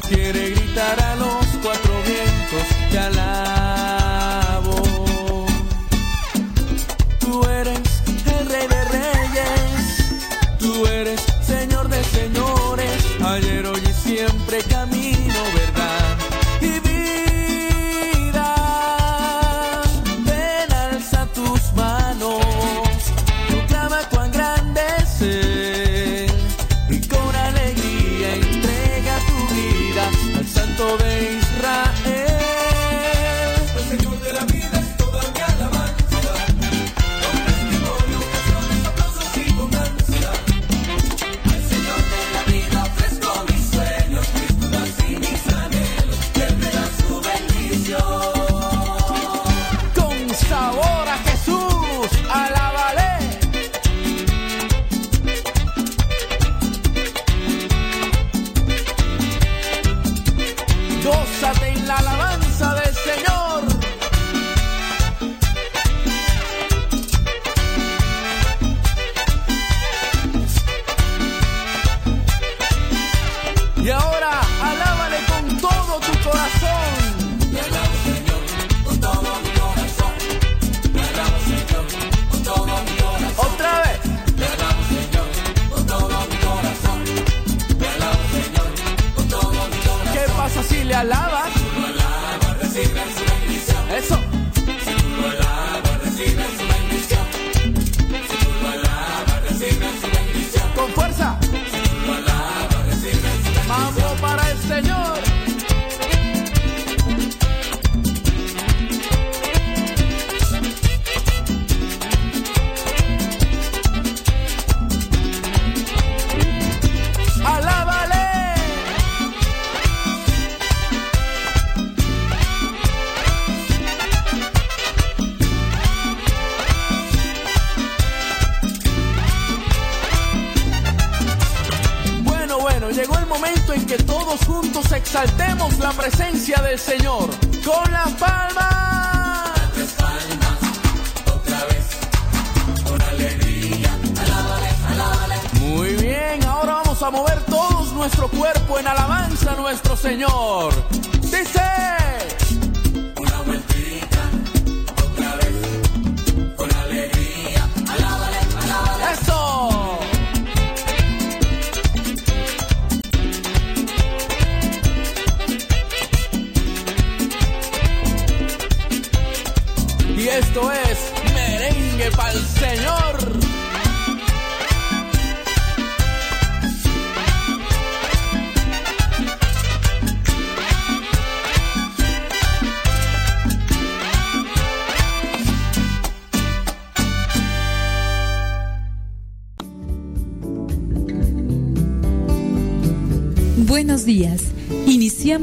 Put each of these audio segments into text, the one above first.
quiere gritar a los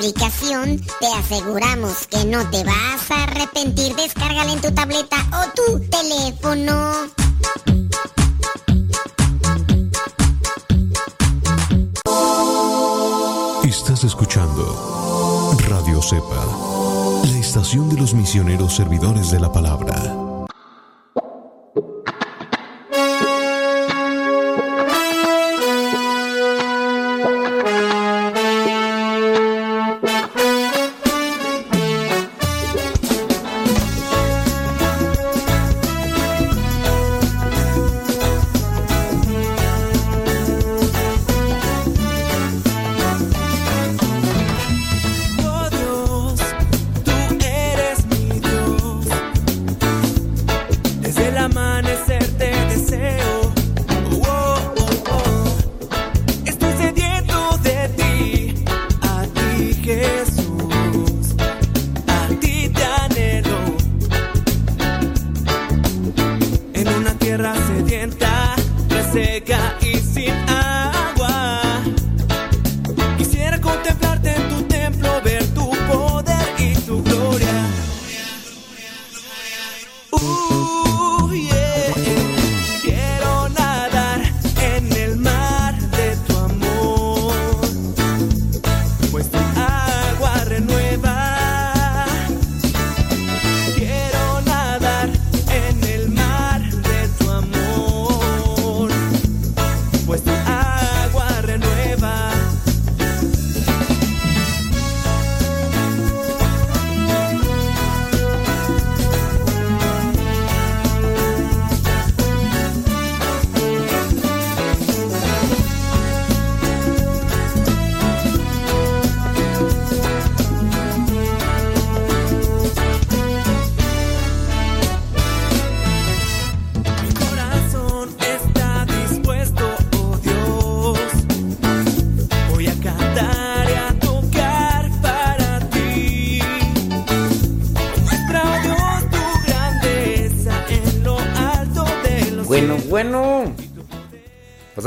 explicación, te aseguramos que no te vas a arrepentir. Descárgala en tu tableta o tu teléfono. Estás escuchando Radio Cepa, la estación de los misioneros servidores de la palabra.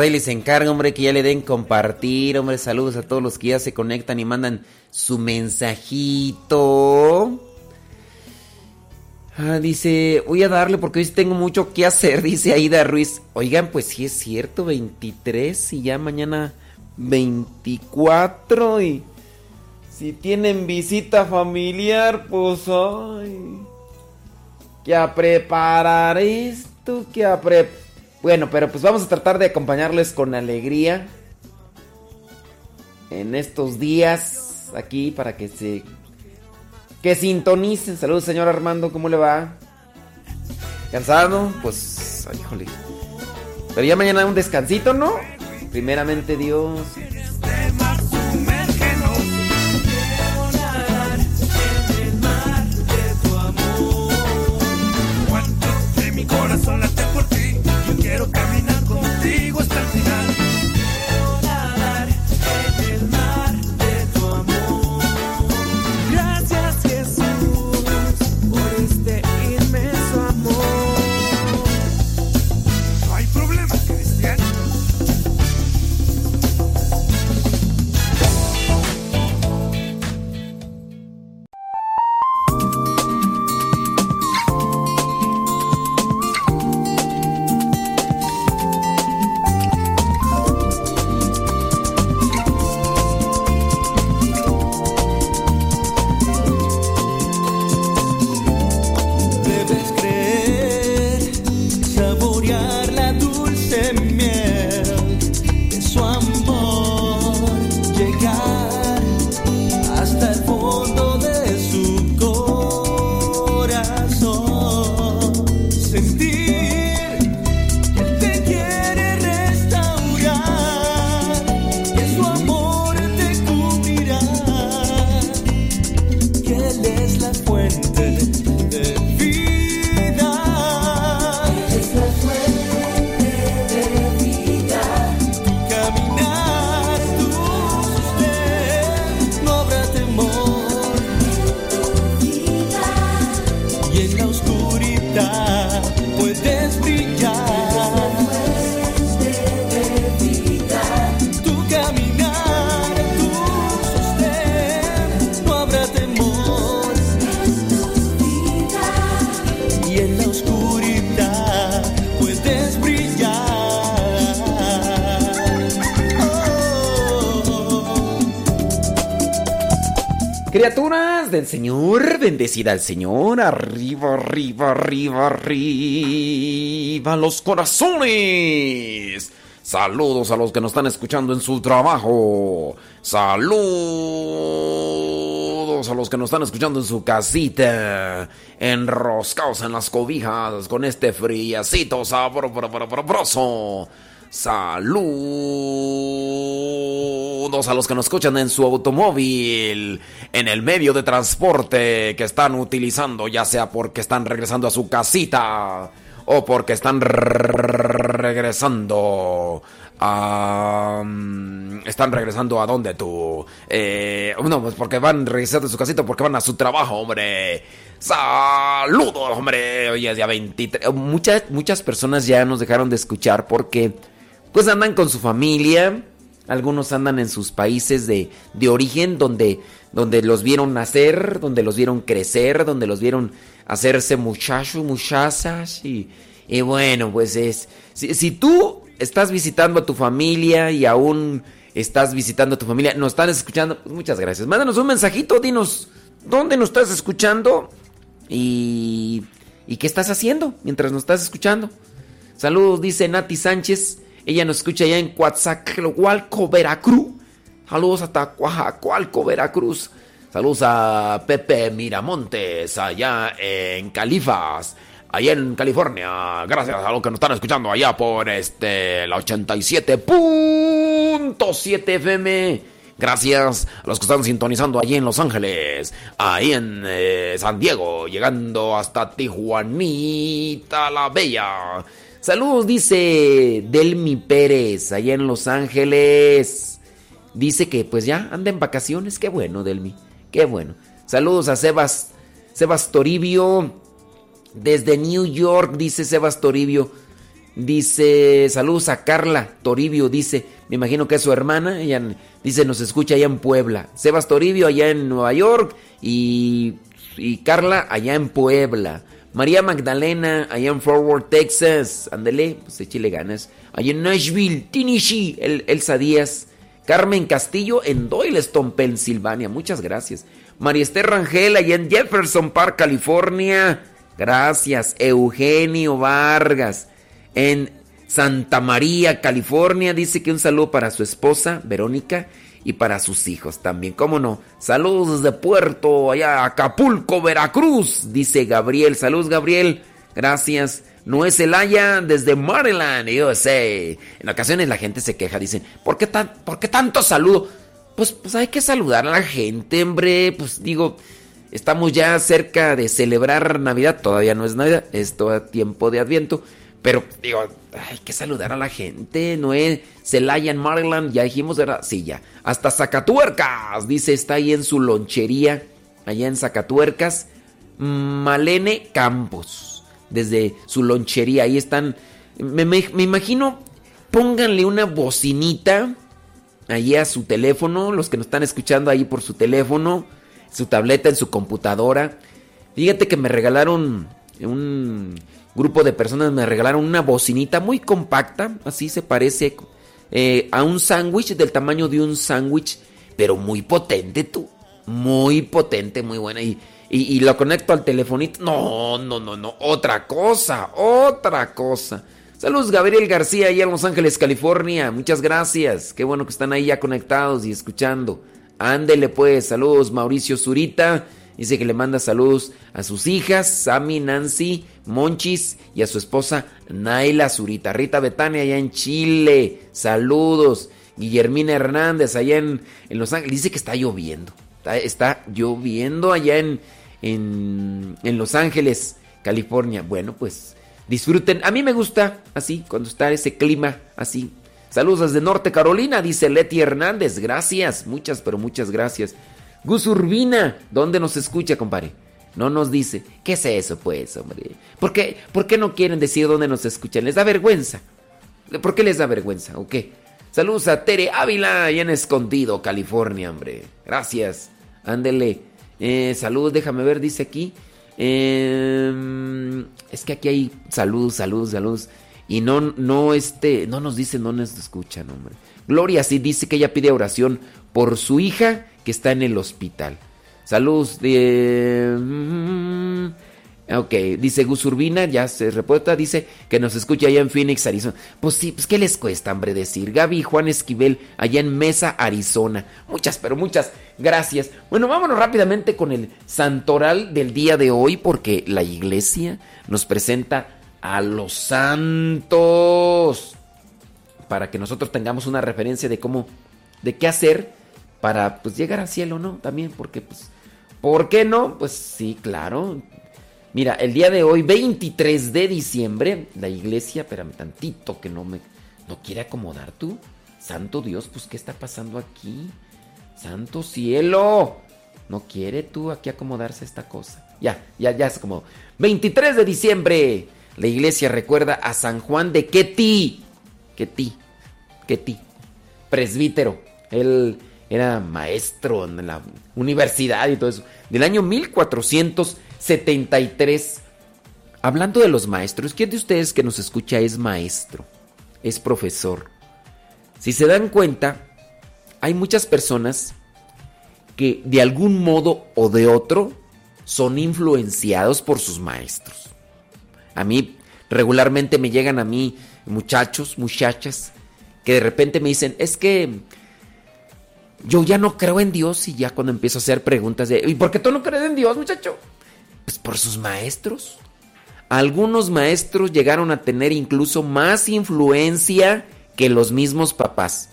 Ahí les encargo, hombre, que ya le den compartir, hombre. Saludos a todos los que ya se conectan y mandan su mensajito. Ah, dice, voy a darle porque hoy tengo mucho que hacer, dice Aida Ruiz. Oigan, pues sí es cierto, 23 y ya mañana 24 y si tienen visita familiar, pues ay, que a preparar esto, que a preparar bueno, pero pues vamos a tratar de acompañarles con alegría en estos días aquí para que se que sintonicen. Saludos, señor Armando, ¿cómo le va? ¿Cansado? Pues, ay, híjole. Pero ya mañana un descansito, ¿no? Primeramente Dios. Señor, bendecida al Señor, arriba, arriba, arriba, arriba, los corazones. Saludos a los que nos están escuchando en su trabajo. Saludos a los que nos están escuchando en su casita. Enroscados en las cobijas con este friacito sabroso. Saludos a los que nos escuchan en su automóvil, en el medio de transporte que están utilizando, ya sea porque están regresando a su casita o porque están regresando están regresando a dónde tú. Eh, no, pues porque van regresando a su casita porque van a su trabajo, hombre. Saludos, hombre. Hoy es día 23. Muchas, muchas personas ya nos dejaron de escuchar porque pues andan con su familia. Algunos andan en sus países de, de origen donde, donde los vieron nacer, donde los vieron crecer, donde los vieron hacerse muchachos, muchachas. Y, y bueno, pues es... Si, tú estás visitando a tu familia y aún estás visitando a tu familia, nos están escuchando, pues muchas gracias. Mándanos un mensajito, dinos dónde nos estás escuchando y, y qué estás haciendo mientras nos estás escuchando. Saludos, dice Nati Sánchez. Ella nos escucha allá en Coatzacoalco, Veracruz. Saludos hasta Coajacualco, Veracruz. Saludos a Pepe Miramontes, allá en Califas allá en California. Gracias a los que nos están escuchando allá por este la 87.7 FM. Gracias a los que están sintonizando allí en Los Ángeles, ahí en eh, San Diego, llegando hasta Tijuanita la Bella. Saludos, dice Delmi Pérez, allá en Los Ángeles. Dice que pues ya anda en vacaciones. Qué bueno, Delmi. Qué bueno. Saludos a Sebas, Sebas Toribio. Desde New York, dice Sebas Toribio. Dice, saludos a Carla Toribio, dice, me imagino que es su hermana, ella dice, nos escucha allá en Puebla. Sebas Toribio allá en Nueva York y, y Carla allá en Puebla. María Magdalena allá en Forward, Texas. Ándele, pues échale ganas. Allá en Nashville, Tennessee, El, Elsa Díaz. Carmen Castillo en Doyleston, Pensilvania. Muchas gracias. María Esther Rangel allá en Jefferson Park, California. Gracias. Eugenio Vargas en Santa María, California. Dice que un saludo para su esposa, Verónica, y para sus hijos también. ¿Cómo no? Saludos desde Puerto, allá Acapulco, Veracruz. Dice Gabriel. Saludos, Gabriel. Gracias. No es Elaya desde Maryland, USA. En ocasiones la gente se queja, dicen, ¿por qué, tan, ¿por qué tanto saludo? Pues, pues hay que saludar a la gente, hombre. Pues digo, Estamos ya cerca de celebrar Navidad. Todavía no es Navidad, es todo tiempo de Adviento. Pero digo, hay que saludar a la gente. No es Celaya en Maryland, ya dijimos, ¿verdad? Sí, ya. Hasta Zacatuercas, dice, está ahí en su lonchería, allá en Zacatuercas. Malene Campos, desde su lonchería. Ahí están. Me, me imagino, pónganle una bocinita allí a su teléfono, los que nos están escuchando ahí por su teléfono su tableta, en su computadora. Fíjate que me regalaron un grupo de personas me regalaron una bocinita muy compacta, así se parece eh, a un sándwich del tamaño de un sándwich, pero muy potente tú, muy potente, muy buena y, y, lo conecto al telefonito. No, no, no, no, otra cosa, otra cosa. Saludos Gabriel García, allá en Los Ángeles, California. Muchas gracias. Qué bueno que están ahí ya conectados y escuchando. Ándele pues, saludos Mauricio Zurita. Dice que le manda saludos a sus hijas, Sammy, Nancy, Monchis y a su esposa Naila Zurita. Rita Betania allá en Chile. Saludos. Guillermina Hernández allá en, Los Ángeles. Dice que está lloviendo. Está, lloviendo allá en, en, en Los Ángeles, California. Bueno, pues disfruten. A mí me gusta así, cuando está ese clima así Saludos desde Norte Carolina, dice Leti Hernández. Gracias, muchas, pero muchas gracias. Gus Urbina, ¿dónde nos escucha, compadre? No nos dice. ¿Qué es eso, pues, hombre? ¿Por qué, ¿Por qué no quieren decir dónde nos escuchan? ¿Les da vergüenza? ¿Por qué les da vergüenza? ¿O qué? Saludos a Tere Ávila, allá en Escondido, California, hombre. Gracias. Ándele. Eh, saludos, déjame ver, dice aquí. Em, es que aquí hay saludos, saludos, saludos. Y no, no, este, no nos dice, no nos escuchan, hombre. Gloria sí dice que ella pide oración por su hija que está en el hospital. Saludos de... Mm, ok, dice Gus Urbina, ya se reporta, dice que nos escucha allá en Phoenix, Arizona. Pues sí, pues ¿qué les cuesta, hombre, decir? Gaby Juan Esquivel, allá en Mesa, Arizona. Muchas, pero muchas gracias. Bueno, vámonos rápidamente con el santoral del día de hoy, porque la iglesia nos presenta a los santos. Para que nosotros tengamos una referencia de cómo, de qué hacer para pues llegar al cielo, ¿no? También, porque pues, ¿por qué no? Pues sí, claro. Mira, el día de hoy, 23 de diciembre, la iglesia, espérame tantito que no me, ¿No quiere acomodar tú? Santo Dios, pues ¿qué está pasando aquí? Santo cielo. ¿No quiere tú aquí acomodarse esta cosa? Ya, ya, ya es como 23 de diciembre. La iglesia recuerda a San Juan de Ketí. Ketí. Ketí. Presbítero. Él era maestro en la universidad y todo eso. Del año 1473. Hablando de los maestros, ¿quién de ustedes que nos escucha es maestro? Es profesor. Si se dan cuenta, hay muchas personas que de algún modo o de otro son influenciados por sus maestros. A mí regularmente me llegan a mí muchachos, muchachas, que de repente me dicen, es que yo ya no creo en Dios y ya cuando empiezo a hacer preguntas de, ¿y por qué tú no crees en Dios, muchacho? Pues por sus maestros. Algunos maestros llegaron a tener incluso más influencia que los mismos papás.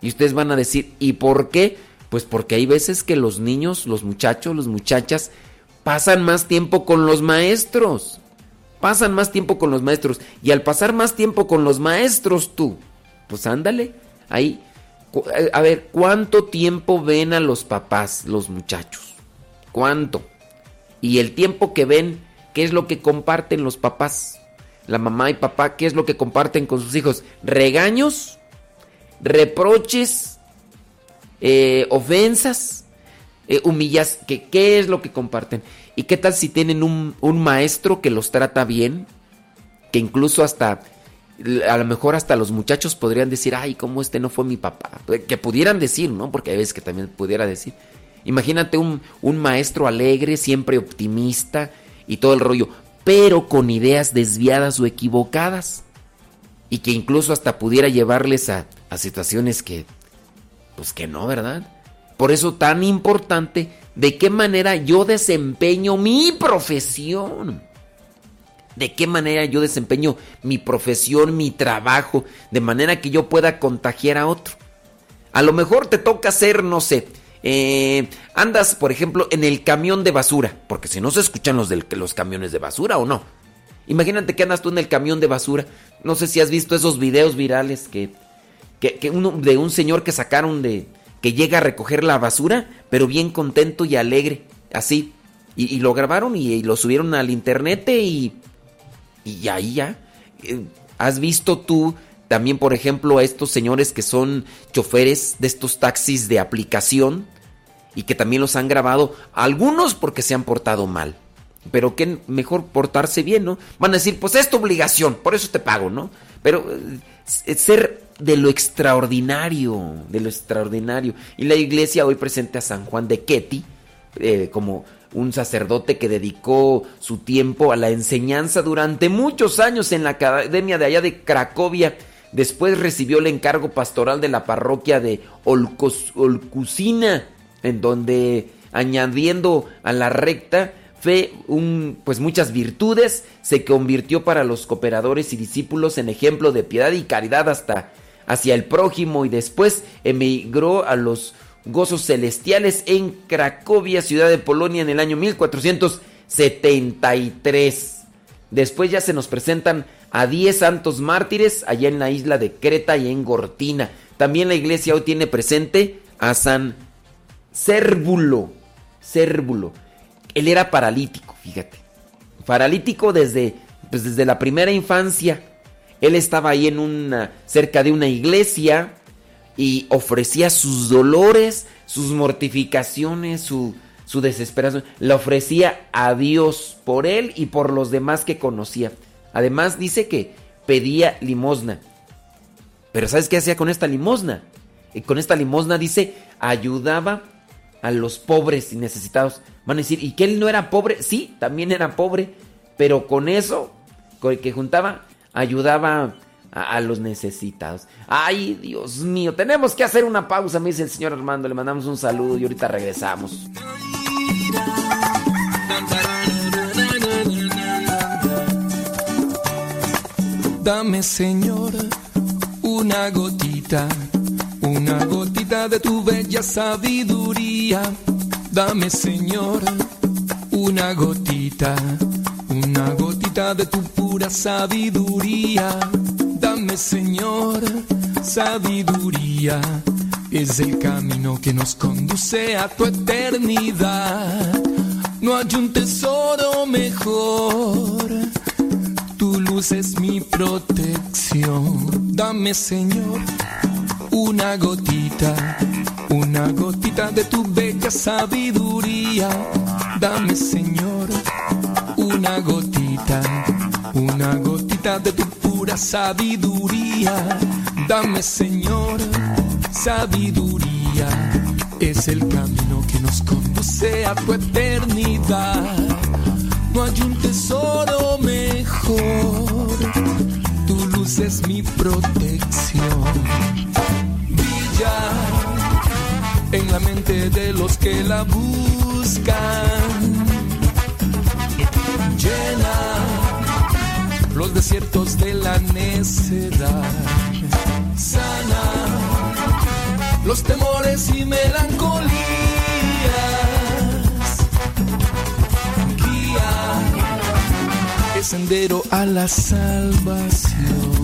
Y ustedes van a decir, ¿y por qué? Pues porque hay veces que los niños, los muchachos, las muchachas pasan más tiempo con los maestros. Pasan más tiempo con los maestros. Y al pasar más tiempo con los maestros tú, pues ándale, ahí. Eh, a ver, ¿cuánto tiempo ven a los papás, los muchachos? ¿Cuánto? Y el tiempo que ven, ¿qué es lo que comparten los papás? la mamá y papá, ¿qué es lo que comparten con sus hijos? Regaños, reproches, eh, ofensas, eh, humillas, ¿qué, ¿qué es lo que comparten? ¿Y qué tal si tienen un, un maestro que los trata bien? Que incluso hasta, a lo mejor hasta los muchachos podrían decir, ay, ¿cómo este no fue mi papá? Que pudieran decir, ¿no? Porque hay veces que también pudiera decir. Imagínate un, un maestro alegre, siempre optimista y todo el rollo pero con ideas desviadas o equivocadas. Y que incluso hasta pudiera llevarles a, situaciones que, pues que no, ¿verdad? Por eso tan importante de qué manera yo desempeño mi profesión. De qué manera yo desempeño mi profesión, mi trabajo, de manera que yo pueda contagiar a otro. A lo mejor te toca ser, no sé, eh, andas, por ejemplo, en el camión de basura, porque si no se escuchan los, de los camiones de basura o no. Imagínate que andas tú en el camión de basura. No sé si has visto esos videos virales que, que, uno, de un señor que sacaron de que llega a recoger la basura, pero bien contento y alegre, así. Y, lo grabaron y, lo subieron al internet y, y ahí ya. Eh, ¿Has visto tú también, por ejemplo, a estos señores que son choferes de estos taxis de aplicación? y que también los han grabado, algunos porque se han portado mal. Pero que mejor portarse bien, ¿no? Van a decir, pues es tu obligación, por eso te pago, ¿no? Pero eh, ser de lo extraordinario, de lo extraordinario. Y la iglesia hoy presenta a San Juan de Ketty eh, como un sacerdote que dedicó su tiempo a la enseñanza durante muchos años en la academia de allá de Cracovia. Después recibió el encargo pastoral de la parroquia de Olcucina en donde añadiendo a la recta fe pues muchas virtudes, se convirtió para los cooperadores y discípulos en ejemplo de piedad y caridad hasta hacia el prójimo y después emigró a los gozos celestiales en Cracovia, ciudad de Polonia, en el año 1473. Después ya se nos presentan a 10 santos mártires allá en la isla de Creta y en Gortina. También la iglesia hoy tiene presente a San Cérvulo. Cérvulo. Él era paralítico, fíjate. Paralítico desde, pues desde la primera infancia. Él estaba ahí en una, cerca de una iglesia y ofrecía sus dolores, sus mortificaciones, su, su desesperación. La ofrecía a Dios por él y por los demás que conocía. Además dice que pedía limosna. Pero ¿sabes qué hacía con esta limosna? Y con esta limosna dice, ayudaba a los pobres y necesitados. Van a decir, ¿y que él no era pobre? Sí, también era pobre, pero con eso, con el que juntaba, ayudaba a, los necesitados. Ay, Dios mío, tenemos que hacer una pausa, me dice el señor Armando, le mandamos un saludo y ahorita regresamos. Dame, Señor, una gotita una gotita de tu bella sabiduría, dame Señor, una gotita, una gotita de tu pura sabiduría, dame Señor sabiduría, es el camino que nos conduce a tu eternidad. No hay un tesoro mejor, tu luz es mi protección. Dame Señor una gotita, una gotita de tu bella sabiduría. Dame Señor una gotita, una gotita de tu pura sabiduría. Dame Señor sabiduría, es el camino que nos conduce a tu eternidad. No hay un tesoro mejor, tu luz es mi protección. Brilla en la mente de los que la buscan los desiertos de la necedad, sana los temores y melancolías, guía el sendero a la salvación.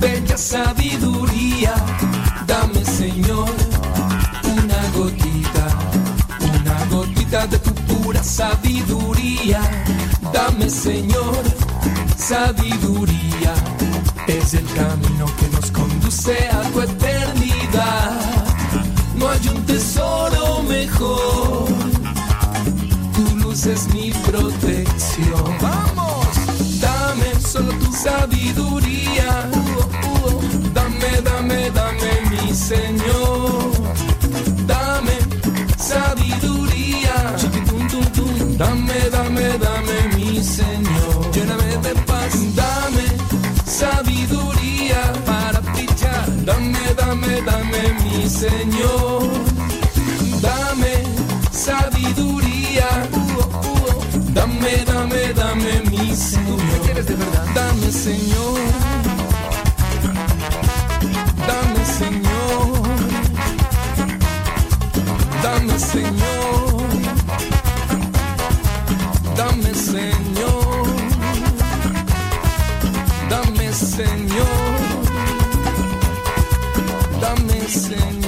bella sabiduría. Dame, Señor, una gotita, una gotita de tu pura sabiduría. Dame, Señor, sabiduría. Es el camino que nos conduce a tu eternidad. No hay un tesoro mejor. Tu luz es mi protección. Vamos solo tu sabiduría. Señor. Dame sabiduría. Dame, dame, dame, mi Señor. Lléname de paz. Dame sabiduría para brillar. Dame, dame, dame, mi Señor. Dame sabiduría. Dame, dame, dame, mi Señor de verdad. Dame, Señor. dancing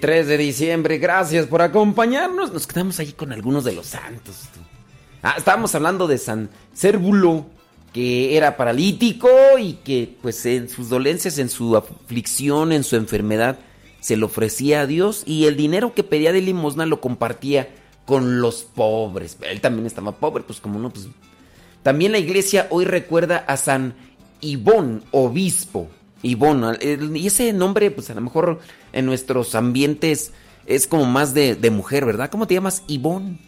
23 de diciembre. Gracias por acompañarnos. Nos quedamos ahí con algunos de los santos. Ah, estábamos hablando de San Cérbulo, que era paralítico y que pues en sus dolencias, en su aflicción, en su enfermedad, se lo ofrecía a Dios y el dinero que pedía de limosna lo compartía con los pobres. Él también estaba pobre, pues como no, pues... También la iglesia hoy recuerda a San Ibón, obispo, Ibón, y ese nombre, pues a lo mejor en nuestros ambientes es como más de, mujer, ¿verdad? ¿Cómo te llamas? Ibón.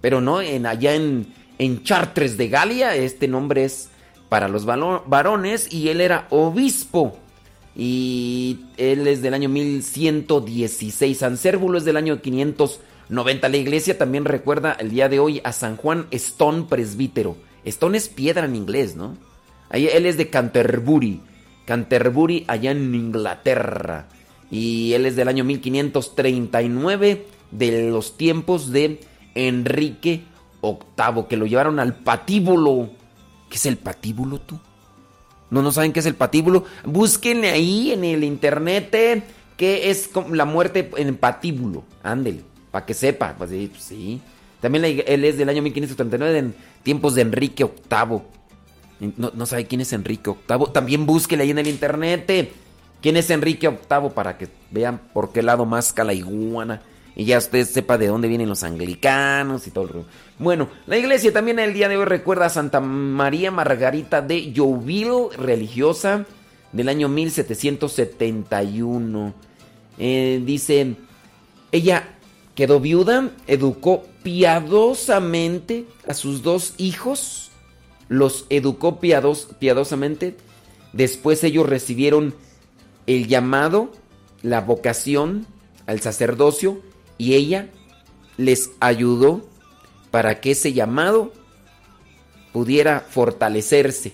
Pero no, en, allá en, en Chartres de Galia, este nombre es para los varones y él era obispo. Y él es del año 1116. San Cérvulo es del año 590. La iglesia también recuerda el día de hoy a San Juan Stone, presbítero. Stone es piedra en inglés, ¿no? Ahí, él es de Canterbury. Canterbury, allá en Inglaterra. Y él es del año 1539, de los tiempos de Enrique VIII, que lo llevaron al patíbulo. ¿Qué es el patíbulo tú? No, no saben qué es el patíbulo. Búsquenle ahí en el internet eh, qué es la muerte en patíbulo. Ándele, para que sepa. Pues sí, pues. También él es del año 1539, en tiempos de Enrique VIII. No, no, sabe quién es Enrique VIII. También búsquele ahí en el internet. ¿Quién es Enrique VIII? Para que vean por qué lado más la iguana. Y ya usted sepa de dónde vienen los anglicanos y todo el Bueno, la iglesia también el día de hoy recuerda a Santa María Margarita de Jouville, religiosa del año 1771. Eh, dice, ella quedó viuda, educó piadosamente a sus dos hijos los educó piadosamente. Después ellos recibieron el llamado, la vocación al sacerdocio y ella les ayudó para que ese llamado pudiera fortalecerse.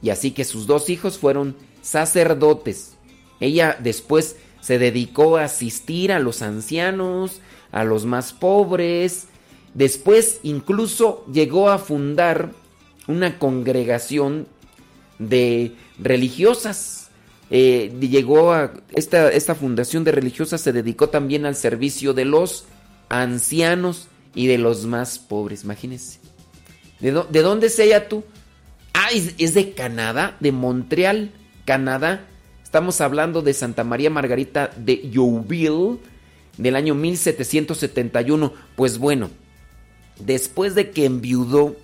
Y así que sus dos hijos fueron sacerdotes. Ella después se dedicó a asistir a los ancianos, a los más pobres. Después incluso llegó a fundar una congregación de religiosas. Eh, llegó a esta, esta fundación de religiosas se dedicó también al servicio de los ancianos y de los más pobres, imagínense. ¿De, dónde es ella tú? Ah, es, de Canadá, de Montreal, Canadá. Estamos hablando de Santa María Margarita de Jouville del año 1771. Pues bueno, después de que enviudó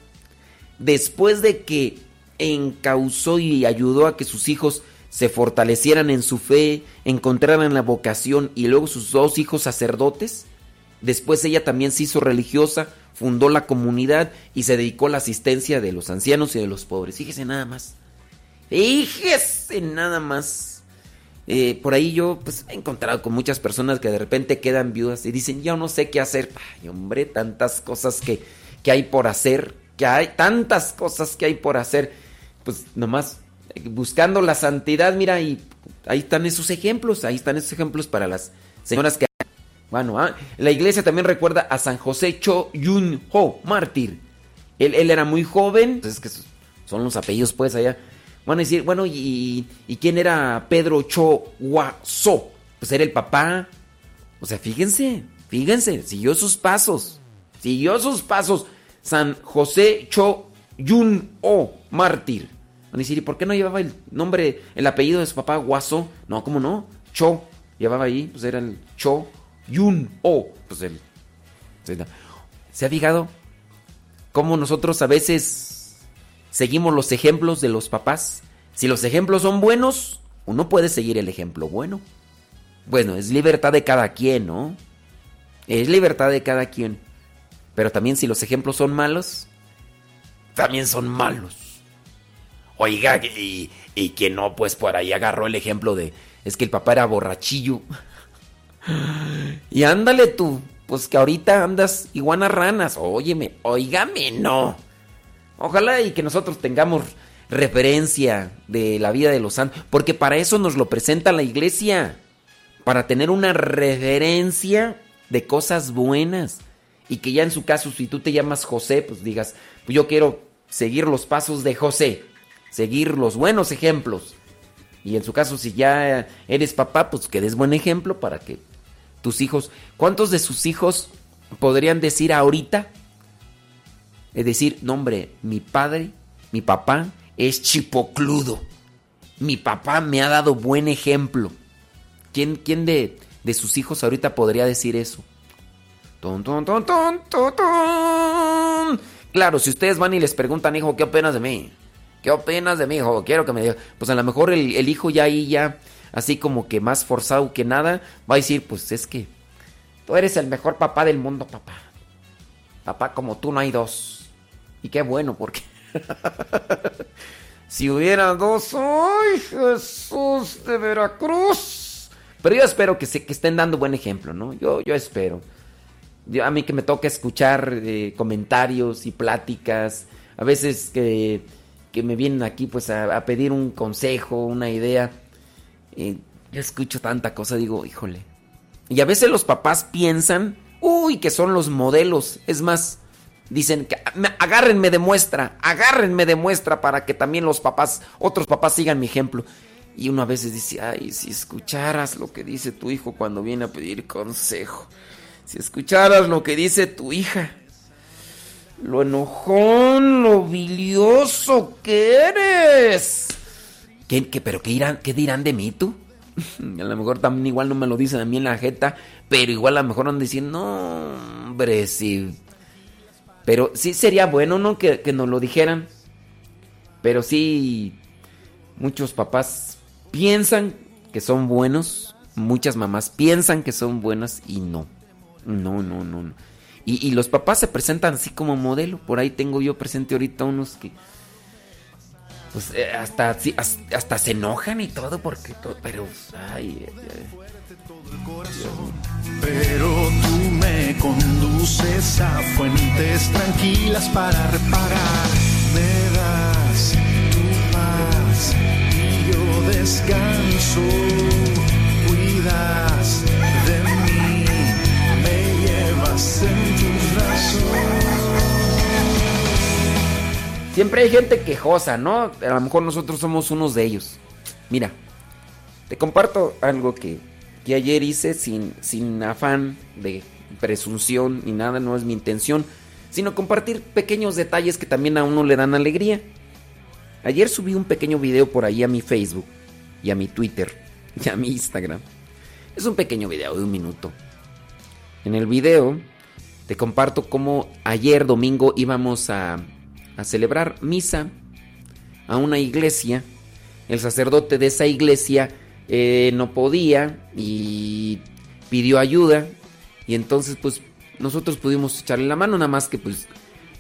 después de que encausó y ayudó a que sus hijos se fortalecieran en su fe, encontraran la vocación y luego sus dos hijos sacerdotes, después ella también se hizo religiosa, fundó la comunidad y se dedicó a la asistencia de los ancianos y de los pobres. Fíjese nada más. Fíjese nada más. Eh, por ahí yo pues, he encontrado con muchas personas que de repente quedan viudas y dicen, yo no sé qué hacer. Ay, hombre, tantas cosas que, que hay por hacer que hay tantas cosas que hay por hacer, pues nomás eh, buscando la santidad, mira, y ahí están esos ejemplos, ahí están esos ejemplos para las señoras que... Bueno, ah, la iglesia también recuerda a San José Cho Yun Ho, mártir. Él, era muy joven, pues que son los apellidos pues allá. Van a decir, bueno, ¿y, ¿y quién era Pedro Cho So? Pues era el papá. O sea, fíjense, fíjense, siguió sus pasos, siguió sus pasos. San José Cho Yun O, mártir. Van a decir, ¿y por qué no llevaba el nombre, el apellido de su papá, Guaso? No, ¿cómo no? Cho, llevaba ahí, pues era el Cho Yun O. Pues el. ¿Se ha fijado cómo nosotros a veces seguimos los ejemplos de los papás? Si los ejemplos son buenos, uno puede seguir el ejemplo bueno. Bueno, es libertad de cada quien, ¿no? Es libertad de cada quien. Pero también si los ejemplos son malos, también son malos. Oiga, y, y que no, pues por ahí agarró el ejemplo de, es que el papá era borrachillo. y ándale tú, pues que ahorita andas iguanas ranas. Óyeme, oígame, no. Ojalá y que nosotros tengamos referencia de la vida de los santos, porque para eso nos lo presenta la iglesia, para tener una referencia de cosas buenas y que ya en su caso, si tú te llamas José, pues digas, pues yo quiero seguir los pasos de José, seguir los buenos ejemplos. Y en su caso, si ya eres papá, pues que des buen ejemplo para que tus hijos, ¿cuántos de sus hijos podrían decir ahorita? Es decir, no hombre, mi padre, mi papá es chipocludo. Mi papá me ha dado buen ejemplo. ¿Quién, quién de, de sus hijos ahorita podría decir eso? Ton, ton, ton, ton, ton. Claro, si ustedes van y les preguntan, hijo, ¿qué opinas de mí? ¿Qué opinas de mí, hijo? Quiero que me diga. Pues a lo mejor el, el hijo ya ahí ya, así como que más forzado que nada, va a decir, pues es que tú eres el mejor papá del mundo, papá. Papá, como tú no hay dos. Y qué bueno, porque si hubiera dos, ¡ay, Jesús de Veracruz! Pero yo espero que, se, que estén dando buen ejemplo, ¿no? Yo, yo espero. A mí que me toca escuchar eh, comentarios y pláticas, a veces que, que me vienen aquí pues a, pedir un consejo, una idea. Eh, yo escucho tanta cosa, digo, híjole. Y a veces los papás piensan, uy, que son los modelos. Es más, dicen que agárrenme de muestra, agárrenme de muestra para que también los papás, otros papás sigan mi ejemplo. Y uno a veces dice, ay, si escucharas lo que dice tu hijo cuando viene a pedir consejo. Si escucharas lo que dice tu hija. Lo enojón, lo bilioso que eres. ¿Qué, qué, pero qué, irán, qué dirán de mí tú? a lo mejor también igual no me lo dicen a mí en la jeta, pero igual a lo mejor andan diciendo, no, hombre, sí. Pero sí sería bueno, ¿no? Que, que nos lo dijeran. Pero sí, muchos papás piensan que son buenos, muchas mamás piensan que son buenas y no. No, no, no. no. Y, los papás se presentan así como modelo. Por ahí tengo yo presente ahorita unos que. Pues eh, hasta, sí, hasta, hasta, se enojan y todo porque. Todo, pero. Ay, ay, Pero tú me conduces a fuentes tranquilas para reparar. Me das tu paz y yo descanso. Cuidas de mí, Siempre hay gente quejosa, ¿no? A lo mejor nosotros somos unos de ellos. Mira, te comparto algo que, que ayer hice sin, sin afán de presunción ni nada, no es mi intención, sino compartir pequeños detalles que también a uno le dan alegría. Ayer subí un pequeño video por ahí a mi Facebook y a mi Twitter y a mi Instagram. Es un pequeño video de un minuto. En el video te comparto cómo ayer domingo íbamos a, a celebrar misa a una iglesia. El sacerdote de esa iglesia eh, no podía y pidió ayuda. Y entonces pues nosotros pudimos echarle la mano, nada más que pues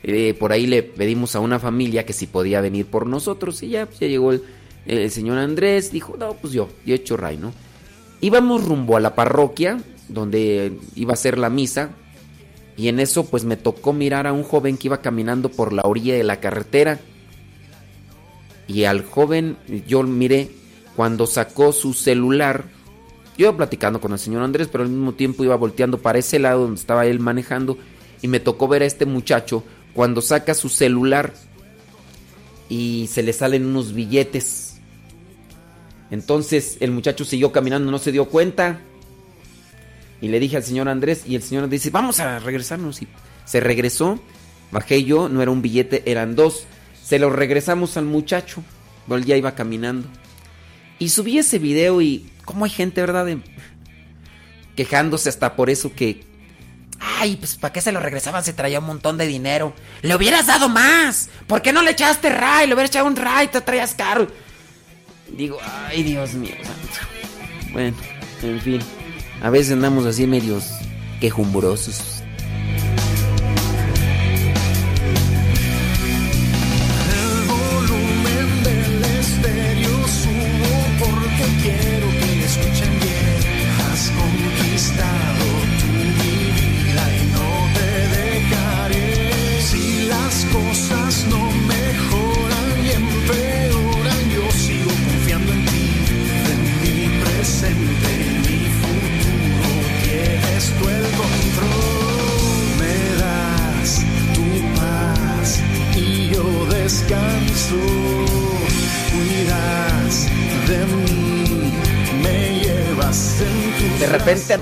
eh, por ahí le pedimos a una familia que si podía venir por nosotros. Y ya, pues, ya llegó el, señor Andrés, dijo, no, pues yo, yo he hecho ray, ¿no? Íbamos rumbo a la parroquia donde iba a ser la misa. Y en eso pues me tocó mirar a un joven que iba caminando por la orilla de la carretera. Y al joven yo miré cuando sacó su celular. Yo iba platicando con el señor Andrés, pero al mismo tiempo iba volteando para ese lado donde estaba él manejando. Y me tocó ver a este muchacho cuando saca su celular y se le salen unos billetes. Entonces el muchacho siguió caminando, no se dio cuenta. Y le dije al señor Andrés y el señor Andrés dice, vamos a regresarnos. Y se regresó, bajé yo, no era un billete, eran dos. Se lo regresamos al muchacho, él ya iba caminando. Y subí ese video y cómo hay gente, ¿verdad? De... Quejándose hasta por eso que... Ay, pues ¿para qué se lo regresaban? Se traía un montón de dinero. Le hubieras dado más. ¿Por qué no le echaste ray? Le hubieras echado un ray, te traías caro. Digo, ay, Dios mío. Bueno, en fin. A veces andamos así medios quejumbrosos.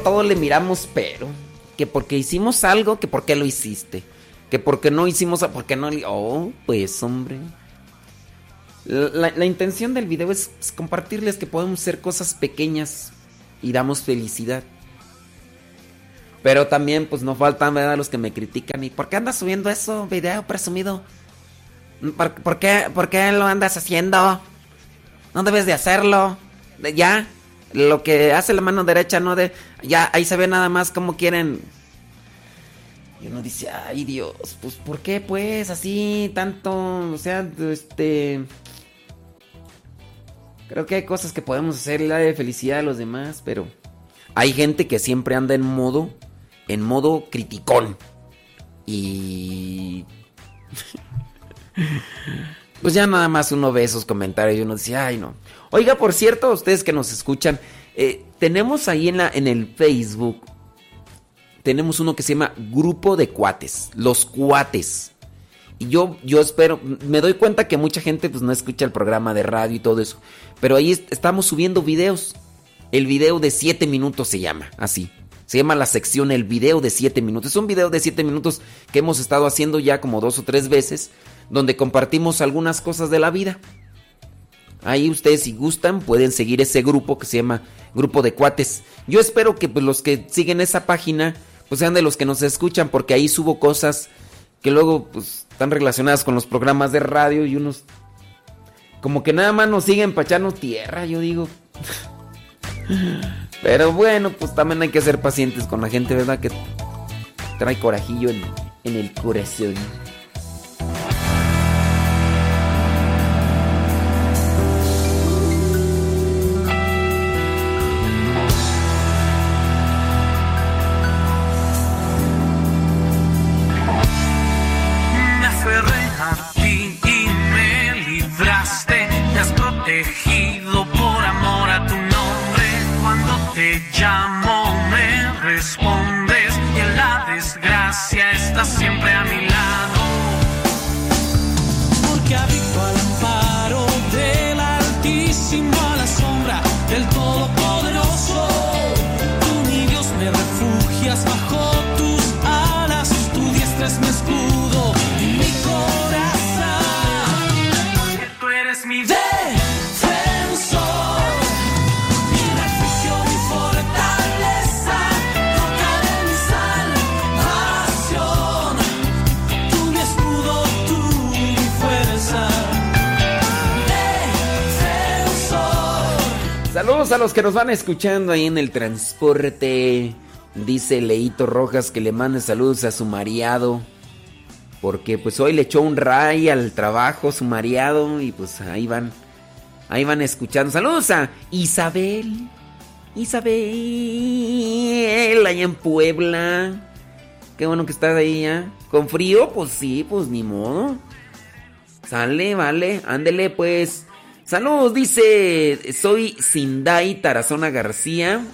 Todos le miramos pero. Que porque hicimos algo, que porque lo hiciste. Que porque no hicimos, porque no... Oh, pues hombre. La, intención del video es, es compartirles que podemos hacer cosas pequeñas y damos felicidad. Pero también, pues no faltan, ¿verdad? Los que me critican. ¿Y por qué andas subiendo eso, video presumido? ¿Por, qué, ¿Por qué lo andas haciendo? No debes de hacerlo. Ya, lo que hace la mano derecha, no de... Ya, ahí se ve nada más cómo quieren... Y uno dice, ay Dios, pues ¿por qué pues así tanto? O sea, este... Creo que hay cosas que podemos hacer la de felicidad a los demás, pero hay gente que siempre anda en modo, en modo criticón. Y pues ya nada más uno ve esos comentarios y uno dice, ay no. Oiga, por cierto, ustedes que nos escuchan, eh, tenemos ahí en, la, en el Facebook, tenemos uno que se llama Grupo de Cuates, los cuates. Y yo, yo espero, me doy cuenta que mucha gente pues no escucha el programa de radio y todo eso. Pero ahí est- estamos subiendo videos. El video de 7 minutos se llama, así. Se llama la sección El video de 7 minutos. Es un video de 7 minutos que hemos estado haciendo ya como dos o tres veces, donde compartimos algunas cosas de la vida. Ahí ustedes si gustan pueden seguir ese grupo que se llama Grupo de Cuates. Yo espero que pues, los que siguen esa página pues sean de los que nos escuchan porque ahí subo cosas que luego pues están relacionadas con los programas de radio y unos como que nada más nos siguen para echarnos tierra, yo digo. Pero bueno, pues también hay que ser pacientes con la gente, ¿verdad? Que trae corajillo en el corazón. A los que nos van escuchando ahí en el transporte. Dice Leito Rojas que le mande saludos a su mareado. Porque pues hoy le echó un ray al trabajo su mareado y pues ahí van. Ahí van escuchando. Saludos a Isabel. Isabel, allá en Puebla. Qué bueno que estás ahí ya. ¿Con frío? Pues sí, pues ni modo. Sale, vale, ándele pues. Saludos, dice, soy Sindai Tarazona García.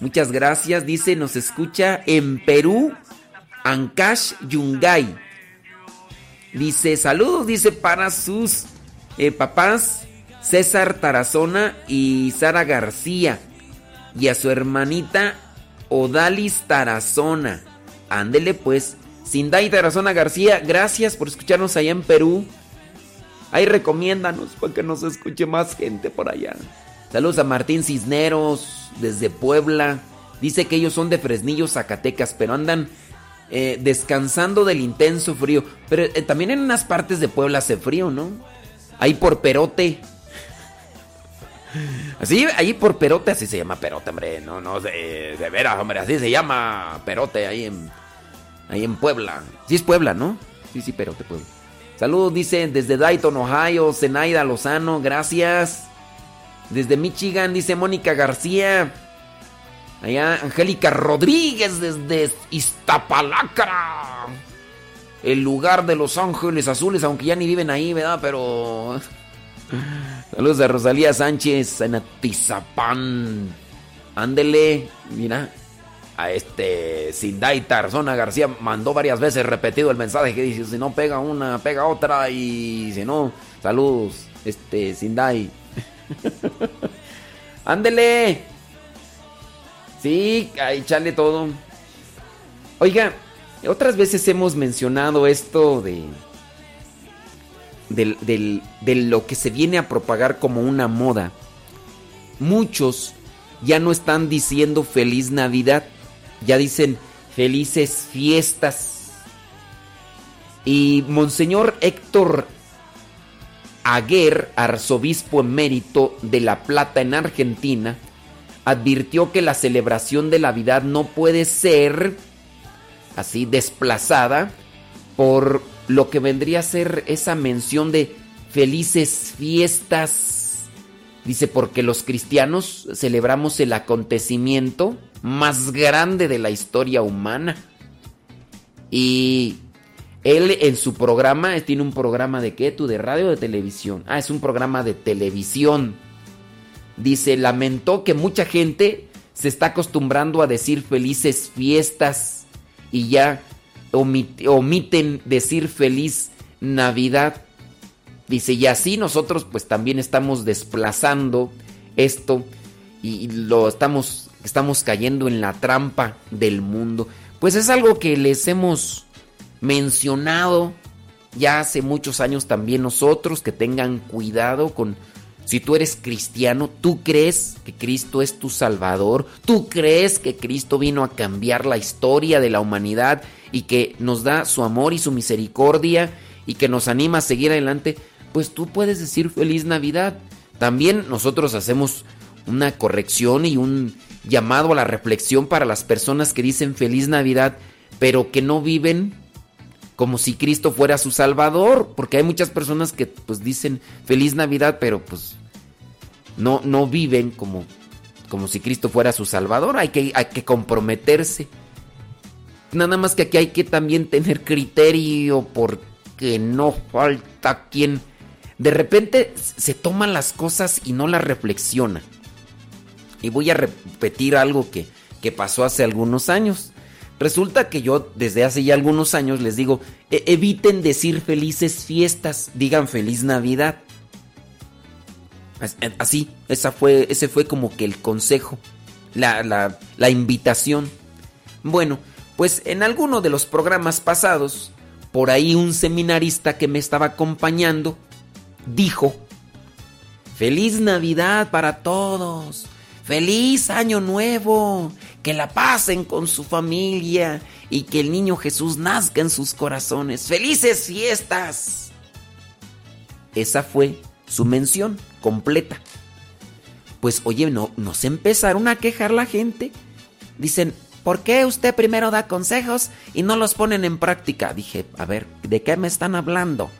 Muchas gracias, dice, nos escucha en Perú, Ancash Yungay. Dice, saludos, dice, para sus eh, papás, César Tarazona y Sara García. Y a su hermanita, Odalis Tarazona. Ándele pues, Sindai Tarazona García, gracias por escucharnos allá en Perú. Ahí recomiéndanos para que nos escuche más gente por allá. Saludos a Martín Cisneros desde Puebla. Dice que ellos son de Fresnillo, Zacatecas, pero andan eh, descansando del intenso frío. Pero eh, también en unas partes de Puebla hace frío, ¿no? Ahí por Perote. Así, ahí por Perote, así se llama Perote, hombre. No, no, de, de veras, hombre, así se llama Perote ahí en, ahí en Puebla. Sí es Puebla, ¿no? Sí, sí, Perote, Puebla. Saludos, dice desde Dayton, Ohio, Zenaida Lozano, gracias. Desde Michigan, dice Mónica García. Allá, Angélica Rodríguez desde Iztapalacra. El lugar de los ángeles azules, aunque ya ni viven ahí, ¿verdad? Pero... Saludos a Rosalía Sánchez en Atizapán. Ándele, mira. A este Sindai Tarzona García mandó varias veces repetido el mensaje que dice, si no pega una, pega otra y si no, saludos, este Sindai. Ándele. Sí, ahí chale todo. Oiga, otras veces hemos mencionado esto de del, del- de lo que se viene a propagar como una moda. Muchos ya no están diciendo feliz Navidad, ya dicen felices fiestas. Y Monseñor Héctor Aguer, arzobispo emérito de La Plata en Argentina, advirtió que la celebración de la Navidad no puede ser así desplazada por lo que vendría a ser esa mención de felices fiestas. Dice, porque los cristianos celebramos el acontecimiento más grande de la historia humana. Y él en su programa, tiene un programa de qué, tú, de radio o de televisión. Ah, es un programa de televisión. Dice, lamentó que mucha gente se está acostumbrando a decir felices fiestas y ya omiten decir feliz Navidad. Dice, y así nosotros pues también estamos desplazando esto y lo estamos, estamos cayendo en la trampa del mundo. Pues es algo que les hemos mencionado ya hace muchos años también nosotros, que tengan cuidado con si tú eres cristiano, tú crees que Cristo es tu Salvador, tú crees que Cristo vino a cambiar la historia de la humanidad y que nos da su amor y su misericordia y que nos anima a seguir adelante, pues tú puedes decir feliz Navidad. También nosotros hacemos una corrección y un llamado a la reflexión para las personas que dicen feliz Navidad, pero que no viven como si Cristo fuera su Salvador, porque hay muchas personas que pues dicen feliz Navidad, pero pues no, no viven como, como si Cristo fuera su Salvador, hay que, hay que comprometerse. Nada más que aquí hay que también tener criterio porque no falta quien de repente se toman las cosas y no las reflexiona. Y voy a repetir algo que, que pasó hace algunos años. Resulta que yo desde hace ya algunos años les digo, e-, eviten decir felices fiestas, digan feliz Navidad. Eh, así, esa fue, ese fue como que el consejo, la, la, la invitación. Bueno, pues en alguno de los programas pasados, por ahí un seminarista que me estaba acompañando dijo, feliz Navidad para todos, feliz año nuevo, que la pasen con su familia y que el niño Jesús nazca en sus corazones. ¡Felices fiestas! Esa fue su mención completa. Pues oye, no, nos empezaron a quejar la gente. Dicen, ¿por qué usted primero da consejos y no los ponen en práctica? Dije, a ver, ¿de qué me están hablando?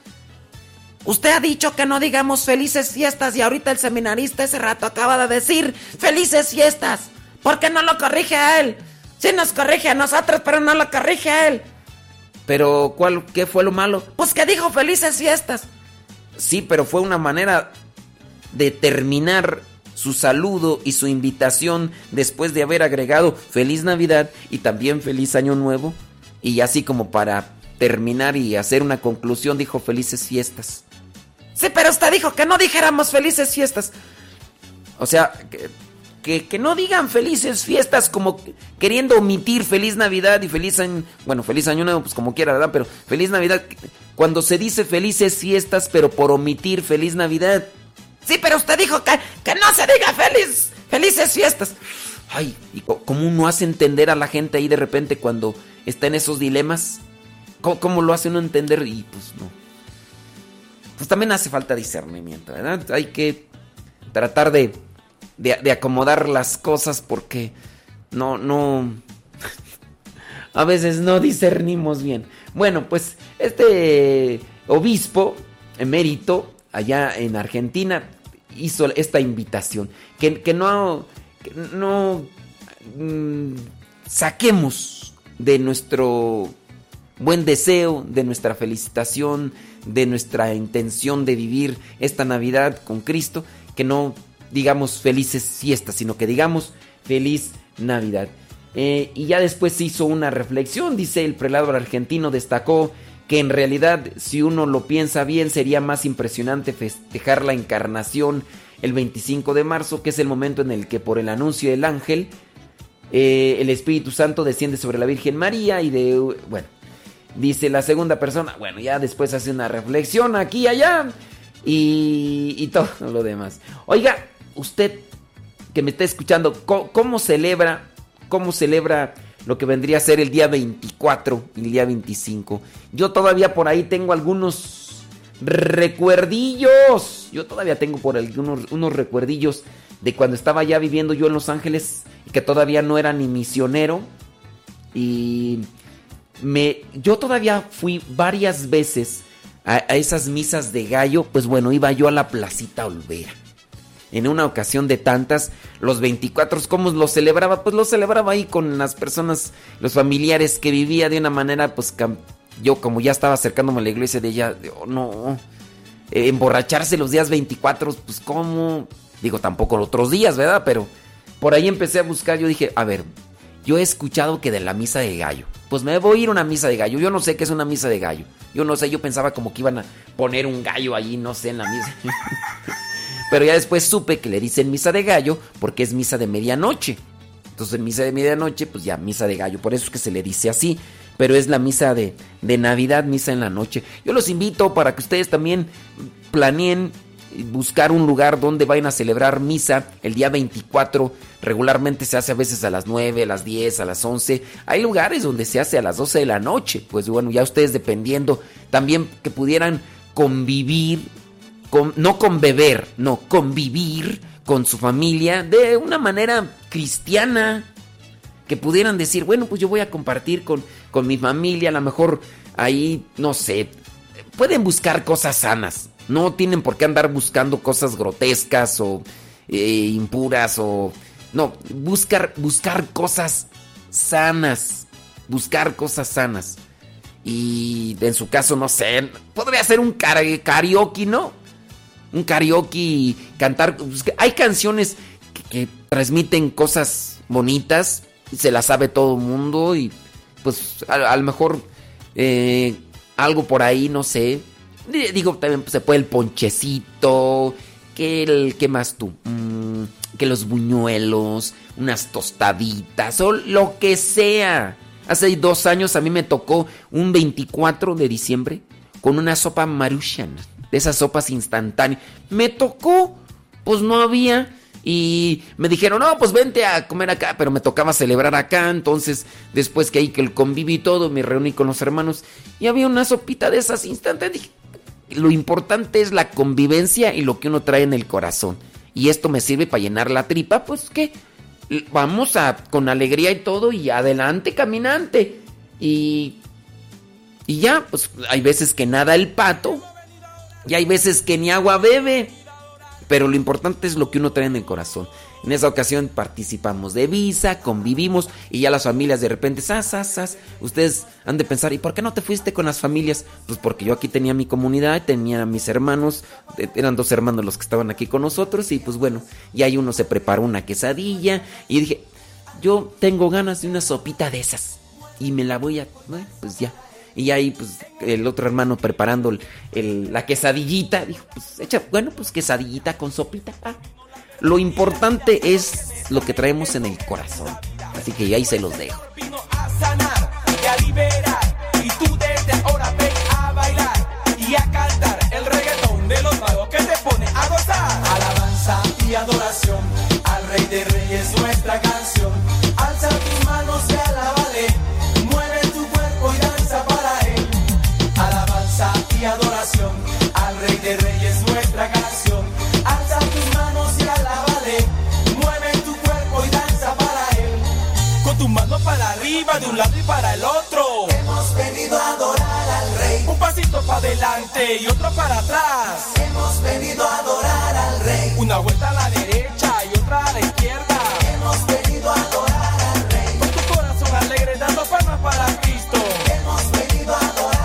Usted ha dicho que no digamos felices fiestas y ahorita el seminarista ese rato acaba de decir felices fiestas. ¿Por qué no lo corrige a él? Sí nos corrige a nosotros, pero no lo corrige a él. Pero, ¿cuál, ¿qué fue lo malo? Pues que dijo felices fiestas. Sí, pero fue una manera de terminar su saludo y su invitación después de haber agregado feliz Navidad y también feliz Año Nuevo. Y así como para terminar y hacer una conclusión, dijo felices fiestas. Sí, pero usted dijo que no dijéramos felices fiestas. O sea, que, no digan felices fiestas como queriendo omitir feliz Navidad y feliz año, bueno, feliz año nuevo, pues como quiera, ¿verdad? Pero feliz Navidad, cuando se dice felices fiestas, pero por omitir feliz Navidad. Sí, pero usted dijo que, que no se diga feliz, felices fiestas. Ay, ¿y cómo uno hace entender a la gente ahí de repente cuando está en esos dilemas? ¿Cómo, cómo lo hace uno entender? Y pues no. Pues también hace falta discernimiento, ¿verdad? Hay que tratar de de, acomodar las cosas porque no, no, a veces no discernimos bien. Bueno, pues este obispo emérito allá en Argentina hizo esta invitación, que, que no, no mm, saquemos de nuestro buen deseo, de nuestra felicitación, de nuestra intención de vivir esta Navidad con Cristo, que no digamos felices fiestas, sino que digamos feliz Navidad. Eh, y ya después se hizo una reflexión, dice el prelado argentino, destacó que en realidad si uno lo piensa bien sería más impresionante festejar la encarnación el 25 de marzo, que es el momento en el que por el anuncio del ángel eh, el Espíritu Santo desciende sobre la Virgen María y de, bueno, dice la segunda persona, bueno, ya después hace una reflexión aquí y allá y, y todo lo demás. Oiga, usted que me está escuchando, ¿cómo, celebra, cómo celebra lo que vendría a ser el día 24 y el día 25. Yo todavía por ahí tengo algunos recuerdillos. Yo todavía tengo por ahí unos, recuerdillos de cuando estaba ya viviendo yo en Los Ángeles y que todavía no era ni misionero. Y me, yo todavía fui varias veces a, esas misas de gallo. Pues bueno, iba yo a la placita Olvera en una ocasión de tantas, los 24, ¿cómo lo celebraba? Pues lo celebraba ahí con las personas, los familiares que vivía de una manera, pues yo como ya estaba acercándome a la iglesia de ella, oh, no, eh, emborracharse los días 24, pues cómo, digo tampoco los otros días, ¿verdad? Pero por ahí empecé a buscar, yo dije, a ver, yo he escuchado que de la misa de gallo, pues me voy a ir a una misa de gallo, yo no sé qué es una misa de gallo, yo no sé, yo pensaba como que iban a poner un gallo allí, no sé, en la misa. Pero ya después supe que le dicen misa de gallo porque es misa de medianoche. Entonces en misa de medianoche, pues ya misa de gallo. Por eso es que se le dice así. Pero es la misa de, de Navidad, misa en la noche. Yo los invito para que ustedes también planeen buscar un lugar donde vayan a celebrar misa el día 24. Regularmente se hace a veces a las 9, a las 10, a las 11. Hay lugares donde se hace a las 12 de la noche. Pues bueno, ya ustedes dependiendo. También que pudieran convivir no con beber, no, convivir con su familia de una manera cristiana. Que pudieran decir, bueno, pues yo voy a compartir con, con mi familia, a lo mejor ahí, no sé, pueden buscar cosas sanas. No tienen por qué andar buscando cosas grotescas o eh, impuras o... No, buscar, buscar cosas sanas. Buscar cosas sanas. Y en su caso, no sé, podría ser un karaoke, ¿no? un karaoke cantar. Pues, hay canciones que, transmiten cosas bonitas, se las sabe todo el mundo y pues a, lo mejor eh, algo por ahí, no sé. Digo, también se puede el ponchecito, que el, ¿qué más tú? Mm, que los buñuelos, unas tostaditas o lo que sea. Hace dos años a mí me tocó un 24 de diciembre con una sopa maruchan de esas sopas instantáneas. Me tocó, pues no había. Y me dijeron, no, pues vente a comer acá, pero me tocaba celebrar acá. Entonces, después que ahí que el conviví y todo, me reuní con los hermanos y había una sopita de esas instantáneas. Lo importante es la convivencia y lo que uno trae en el corazón. Y esto me sirve para llenar la tripa, pues que vamos a con alegría y todo y adelante caminante. Y y ya, pues hay veces que nada el pato y hay veces que ni agua bebe. Pero lo importante es lo que uno trae en el corazón. En esa ocasión participamos de visa, convivimos y ya las familias de repente, sas, sas, sas. Ustedes han de pensar, ¿y por qué no te fuiste con las familias? Pues porque yo aquí tenía mi comunidad, tenía a mis hermanos, eran dos hermanos los que estaban aquí con nosotros y pues bueno, y ahí uno se preparó una quesadilla y dije, yo tengo ganas de una sopita de esas y me la voy a, pues ya, y ahí, pues, el otro hermano preparando la quesadillita. Dijo, pues, echa, bueno, pues quesadillita con sopita. Ah. Lo importante es lo que traemos en el corazón. Así que ahí se los dejo. y adoración al Rey de Reyes, nuestra canción. Alza tus manos Con tus manos para arriba, de un lado y para el otro. Hemos venido a adorar al Rey. Un pasito para adelante y otro para atrás. Hemos venido a adorar al Rey. Una vuelta a la derecha y otra a la izquierda. Hemos venido a adorar al Rey. Con tu corazón alegre dando palmas para Cristo. Hemos venido a adorar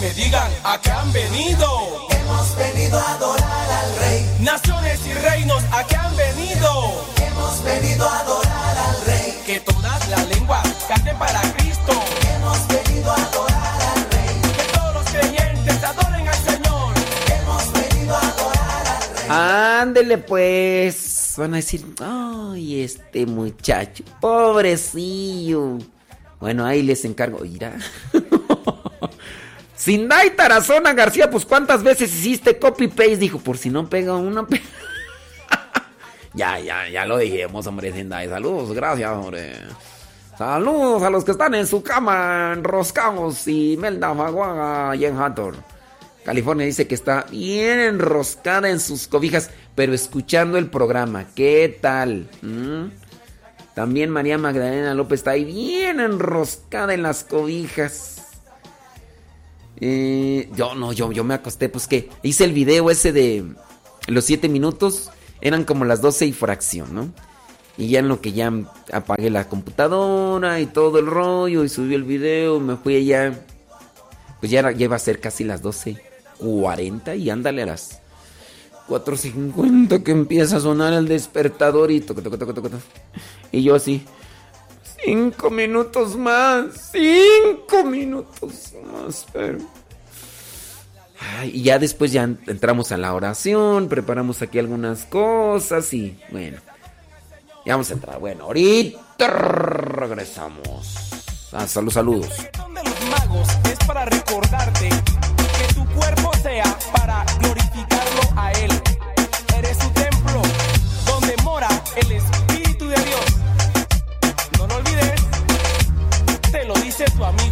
me digan a qué han venido. Hemos venido a adorar al Rey. Naciones y reinos, a qué han venido. Hemos venido a adorar para Cristo. Que todos los creyentes adoren al Señor. Hemos venido adorar al Rey. Ándele pues. Van a decir, ay, este muchacho, pobrecillo. Bueno, ahí les encargo. Irá. Tarazona García, pues cuántas veces hiciste copy-paste, dijo, por si no pega uno. ya, ya, ya lo dijimos, hombre, Sindai. Saludos, gracias, hombre. Saludos a los que están en su cama enroscados y Melda Maguaga y en Hathor. California dice que está bien enroscada en sus cobijas, pero escuchando el programa. ¿Qué tal? ¿Mm? También María Magdalena López está ahí bien enroscada en las cobijas. Eh, yo no, yo, yo me acosté, pues que hice el video ese de los 7 minutos, eran como las 12 y fracción, ¿no? Y ya en lo que ya apagué la computadora y todo el rollo y subí el video, me fui allá. Pues ya, ya a ser casi las 12.40 y ándale a las 4.50 que empieza a sonar el despertador y toco, toco, toco, toco. Y yo así, cinco minutos más, cinco minutos más, pero... y ya después ya entramos a la oración, preparamos aquí algunas cosas y bueno, ya vamos a entrar. Bueno, ahorita regresamos. Hasta los saludos. de los magos es para recordarte que tu cuerpo sea para glorificarlo a Él. Eres su templo donde mora el Espíritu de Dios. No lo olvides, te lo dice tu amigo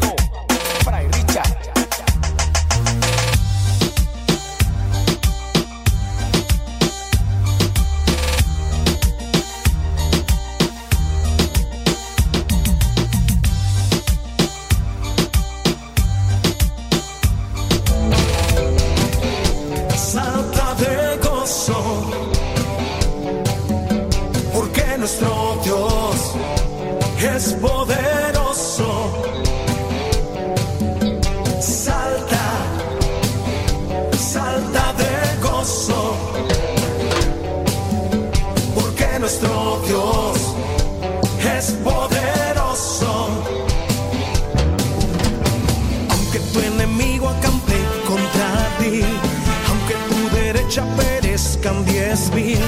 diez mil,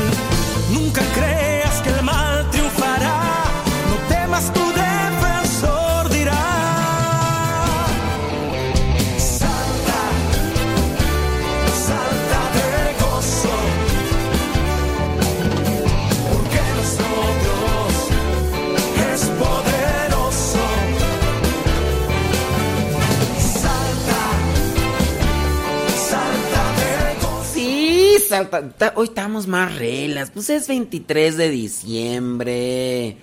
nunca creas Hoy estamos más relas. Pues es 23 de diciembre.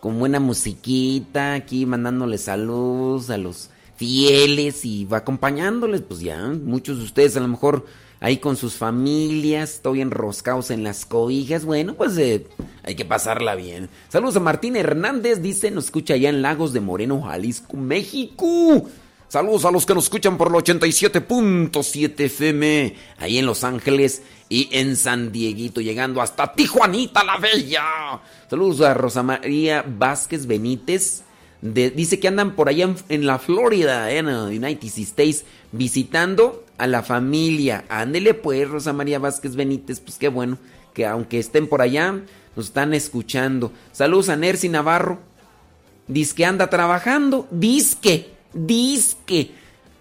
Con buena musiquita. Aquí mandándole saludos a los fieles y va acompañándoles. Pues ya, muchos de ustedes a lo mejor ahí con sus familias. Estoy enroscados en las cobijas. Bueno, pues eh, hay que pasarla bien. Saludos a Martín Hernández. Dice, nos escucha allá en Lagos de Moreno, Jalisco, México. Saludos a los que nos escuchan por el 87.7 FM, ahí en Los Ángeles y en San Dieguito, llegando hasta Tijuanita la Bella. Saludos a Rosa María Vázquez Benítez. dice que andan por allá en, la Florida, en uh, United States, visitando a la familia. Ándele pues, Rosa María Vázquez Benítez, pues qué bueno, que aunque estén por allá, nos están escuchando. Saludos a Nercy Navarro, Dice que anda trabajando. Disque, disque.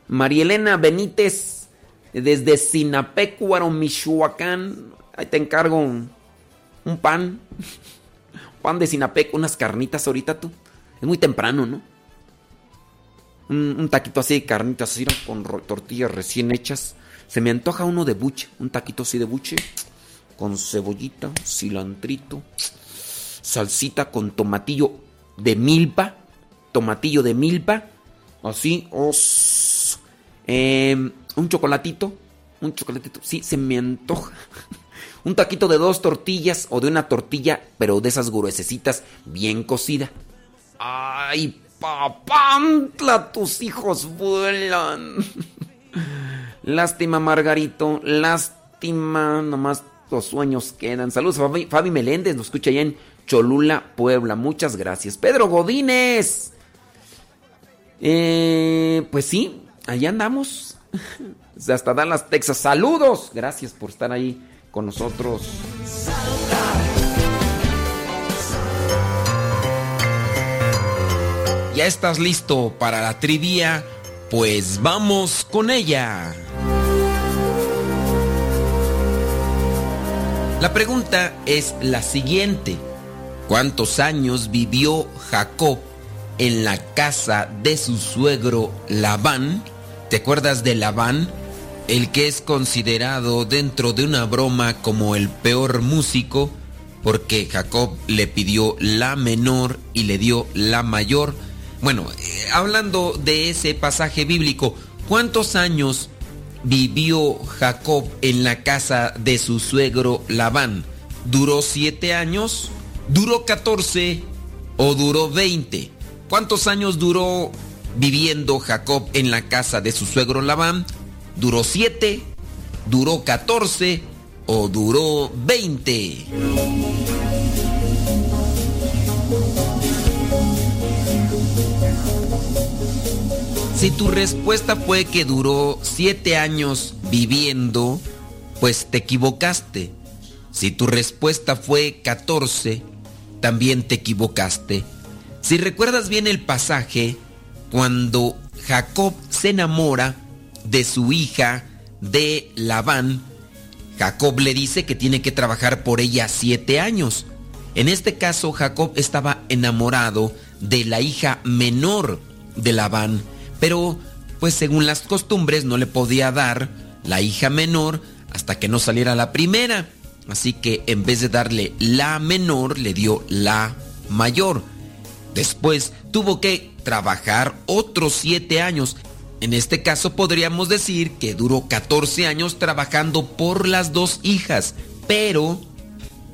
María Elena Benítez, desde Sinapecuaro, Michoacán. Ahí te encargo un, un pan. Pan de Sinapecu, unas carnitas ahorita tú. Es muy temprano, ¿no? Un, un taquito así de carnitas, así, con tortillas recién hechas. Se me antoja uno de buche, un taquito así de buche. Con cebollita, cilantrito, salsita con tomatillo de milpa, tomatillo de milpa, así, os, em, un chocolatito, un chocolatito, sí, se me antoja. un taquito de dos tortillas o de una tortilla, pero de esas gruesecitas, bien cocida. ¡Ay, papantla! Tus hijos vuelan. Lástima, Margarito. Lástima. Nomás los sueños quedan. Saludos a Fabi, Fabi Meléndez. Nos escucha allá en Cholula, Puebla. Muchas gracias. Pedro Godínez. Eh, pues sí, allá andamos. Hasta Dallas, Texas. Saludos. Gracias por estar ahí con nosotros. ¿Ya estás listo para la trivia? Pues vamos con ella. La pregunta es la siguiente. ¿Cuántos años vivió Jacob en la casa de su suegro Labán. ¿Te acuerdas de Labán? El que es considerado dentro de una broma como el peor músico porque Jacob le pidió la menor y le dio la mayor. Bueno, eh, hablando de ese pasaje bíblico, ¿cuántos años vivió Jacob en la casa de su suegro Labán? ¿Duró siete años? ¿Duró catorce? ¿O duró veinte? ¿Cuántos años duró viviendo Jacob en la casa de su suegro Labán? ¿Duró siete? ¿Duró catorce? ¿O duró veinte? Si tu respuesta fue que duró siete años viviendo, pues te equivocaste. Si tu respuesta fue 14, también te equivocaste. Si recuerdas bien el pasaje, cuando Jacob se enamora de su hija de Labán, Jacob le dice que tiene que trabajar por ella siete años. En este caso, Jacob estaba enamorado de la hija menor de Labán pero, pues según las costumbres, no le podía dar la hija menor hasta que no saliera la primera. Así que en vez de darle la menor, le dio la mayor. Después tuvo que trabajar otros siete años. En este caso podríamos decir que duró 14 años trabajando por las dos hijas, pero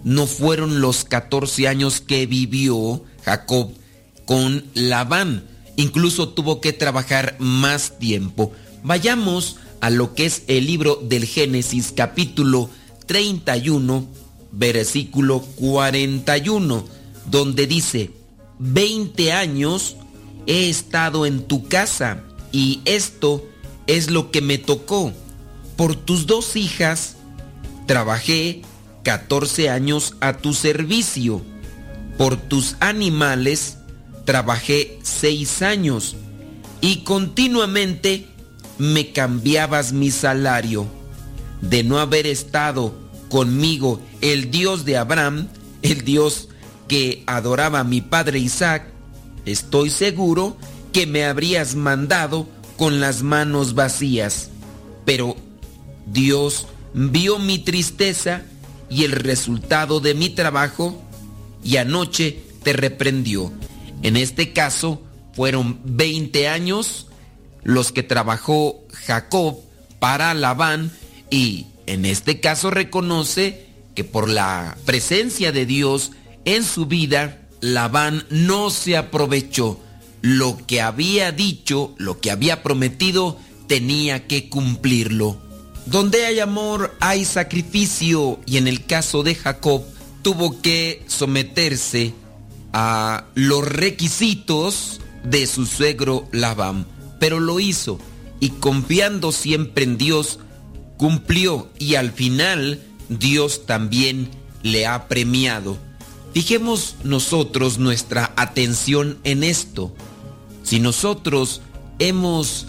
no fueron los 14 años que vivió Jacob con Labán incluso tuvo que trabajar más tiempo. Vayamos a lo que es el libro del Génesis capítulo 31, versículo 41, donde dice, 20 años he estado en tu casa y esto es lo que me tocó. Por tus dos hijas trabajé 14 años a tu servicio. Por tus animales trabajé seis años y continuamente me cambiabas mi salario. De no haber estado conmigo el Dios de Abraham, el Dios que adoraba a mi padre Isaac, estoy seguro que me habrías mandado con las manos vacías. Pero Dios vio mi tristeza y el resultado de mi trabajo y anoche te reprendió. En este caso fueron 20 años los que trabajó Jacob para Labán y en este caso reconoce que por la presencia de Dios en su vida, Labán no se aprovechó. Lo que había dicho, lo que había prometido, tenía que cumplirlo. Donde hay amor hay sacrificio y en el caso de Jacob tuvo que someterse a los requisitos de su suegro Labán, pero lo hizo y confiando siempre en Dios, cumplió y al final Dios también le ha premiado. Fijemos nosotros nuestra atención en esto. Si nosotros hemos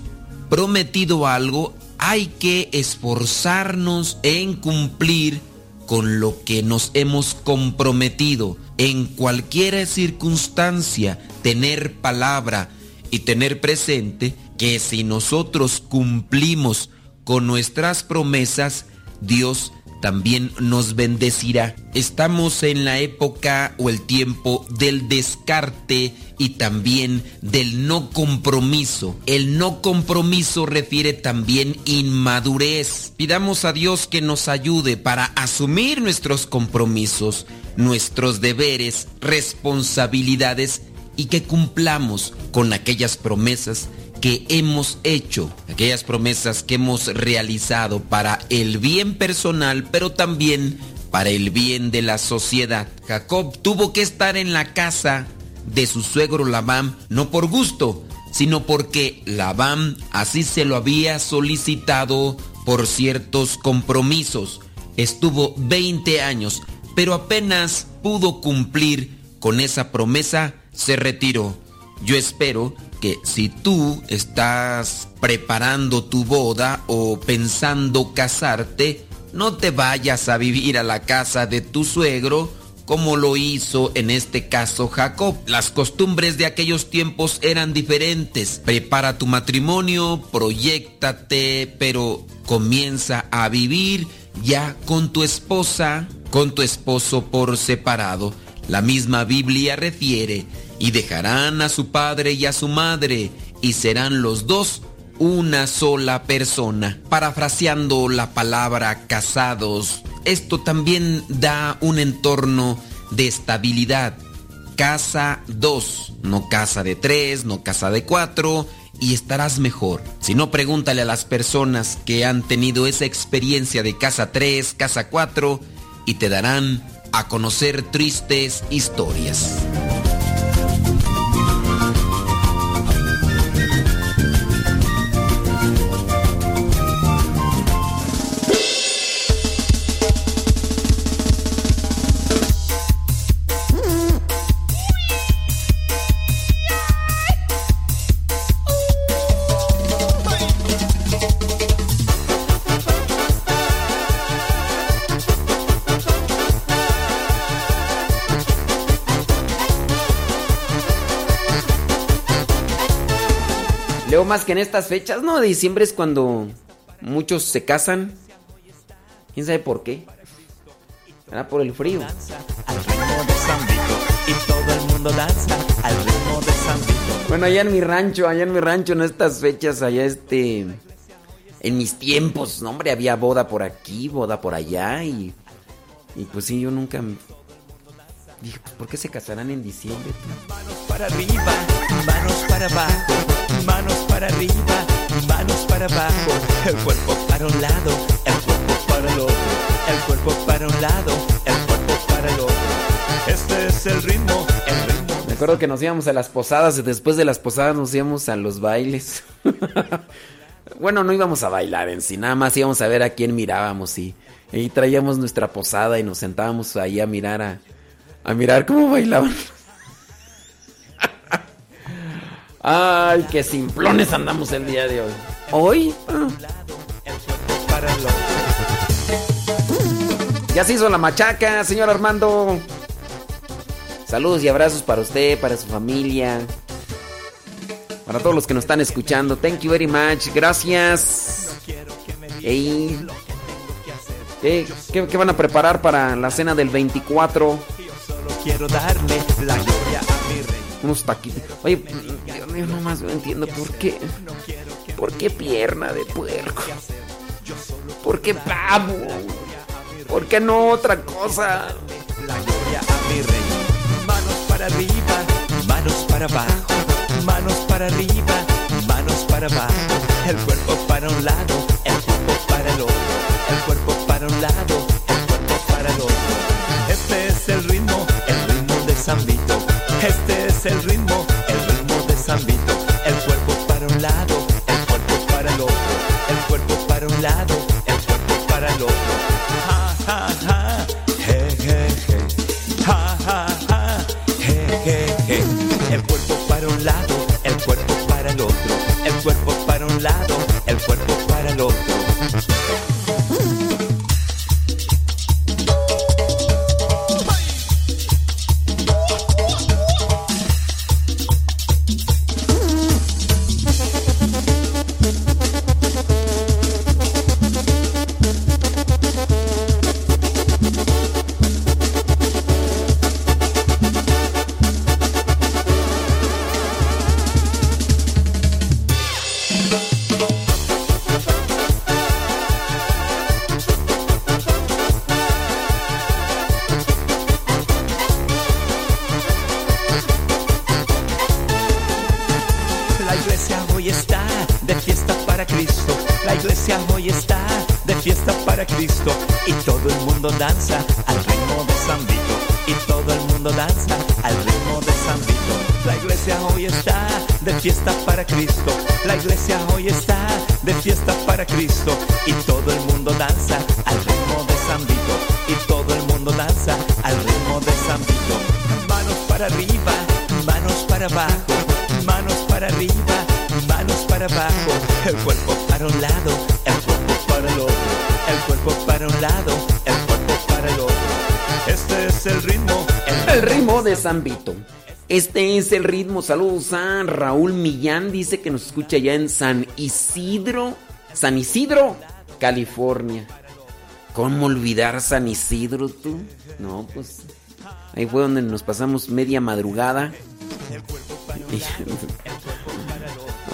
prometido algo, hay que esforzarnos en cumplir con lo que nos hemos comprometido en cualquier circunstancia, tener palabra y tener presente que si nosotros cumplimos con nuestras promesas, Dios también nos bendecirá. Estamos en la época o el tiempo del descarte y también del no compromiso. El no compromiso refiere también inmadurez. Pidamos a Dios que nos ayude para asumir nuestros compromisos, nuestros deberes, responsabilidades y que cumplamos con aquellas promesas que hemos hecho, aquellas promesas que hemos realizado para el bien personal, pero también para el bien de la sociedad. Jacob tuvo que estar en la casa de su suegro Labán, no por gusto, sino porque Labán así se lo había solicitado por ciertos compromisos. Estuvo 20 años, pero apenas pudo cumplir con esa promesa, se retiró. Yo espero que si tú estás preparando tu boda o pensando casarte, no te vayas a vivir a la casa de tu suegro como lo hizo en este caso Jacob. Las costumbres de aquellos tiempos eran diferentes. Prepara tu matrimonio, proyectate, pero comienza a vivir ya con tu esposa, con tu esposo por separado. La misma Biblia refiere, y dejarán a su padre y a su madre, y serán los dos una sola persona. Parafraseando la palabra casados, esto también da un entorno de estabilidad. Casa 2, no casa de 3, no casa de 4, y estarás mejor. Si no, pregúntale a las personas que han tenido esa experiencia de casa 3, casa 4, y te darán a conocer tristes historias. Más que en estas fechas, ¿no? Diciembre es cuando muchos se casan. ¿Quién sabe por qué? Era por el frío. Bueno, allá en mi rancho, allá en mi rancho, en estas fechas, allá este... En mis tiempos, no, hombre, había boda por aquí, boda por allá y... Y pues sí, yo nunca... Dije, pues ¿por qué se casarán en diciembre? Manos para arriba, manos para abajo, manos para arriba, manos para abajo. El cuerpo para un lado, el cuerpo para el otro. El cuerpo para un lado, el cuerpo para el otro. Este es el ritmo, el ritmo. Me acuerdo que nos íbamos a las posadas y después de las posadas nos íbamos a los bailes. bueno, no íbamos a bailar en sí, nada más íbamos a ver a quién mirábamos y, y traíamos nuestra posada y nos sentábamos ahí a mirar a, a mirar cómo bailaban. Ay, qué simplones andamos el día de hoy. Hoy. ah. Ya se hizo la machaca, señor Armando. Saludos y abrazos para usted, para su familia. Para todos los que nos están escuchando. Thank you very much. Gracias. Ey. ¿Qué, qué- qué van a preparar para la cena del 24? Solo quiero darle la gloria. Unos taquitos. Oye, Dios mío, nomás no entiendo por qué. ¿Por qué pierna de puerco? ¿Por qué pavo? ¿Por qué no otra cosa? La gloria a mi rey. Manos para arriba, manos para abajo, manos para arriba, manos para abajo. El cuerpo para un lado, el cuerpo para el otro. El cuerpo para un lado, el cuerpo para el otro. Este es el ritmo, el ritmo de San Vito. Este el ritmo, el ritmo de San Vito. El cuerpo para un lado, el cuerpo para el otro. El cuerpo para un lado, el cuerpo para el otro. Ja, ja, ja. Je, je, je. Ja, ja, ja. Je, je, je. El cuerpo para un lado, el cuerpo para el otro. El cuerpo para un lado, el cuerpo para el otro. Este es el ritmo. Saludos a Raúl Millán. Dice que nos escucha ya en San Isidro. San Isidro, California. ¿Cómo olvidar San Isidro tú? No, pues. Ahí fue donde nos pasamos media madrugada.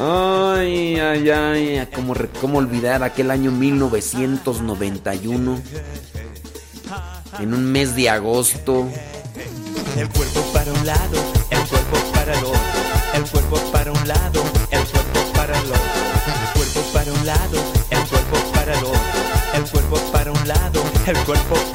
Ay, ay, ay, ¿cómo, cómo olvidar aquel año 1991? En un mes de agosto. Un lado, el cuerpo para el otro. El cuerpo para un lado, el cuerpo para el otro. El cuerpo para un lado, el cuerpo para el otro. El cuerpo para un lado, el cuerpo para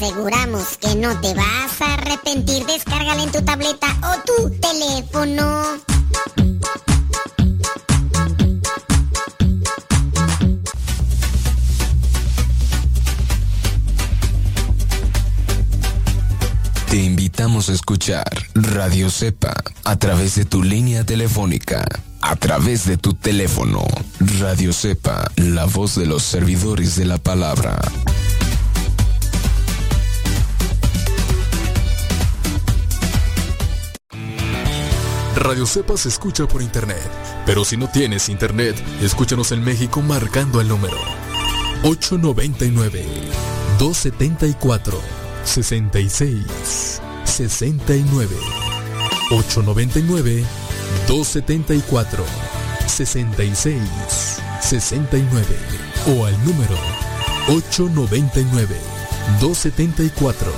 aseguramos que no te vas a arrepentir. Descárgala en tu tableta o tu teléfono. Te invitamos a escuchar Radio Cepa a través de tu línea telefónica, a través de tu teléfono. Radio Cepa, la voz de los servidores de la palabra. Radio Cepa se escucha por internet, pero si no tienes internet, escúchanos en México marcando el número. 899 274 66 69 899 274 66 69 o al número 899 274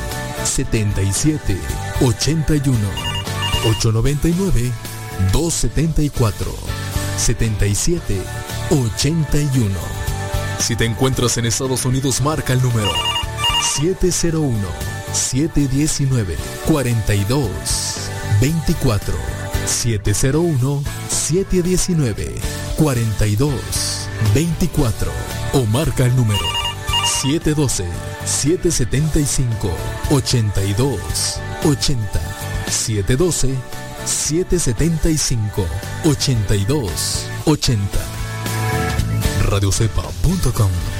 77 81 899 274 77 81 Si te encuentras en Estados Unidos, marca el número 701 719 42 24 701 719 42 24 o marca el número 712 775 82 80 712 775 82 80 radiocepa.com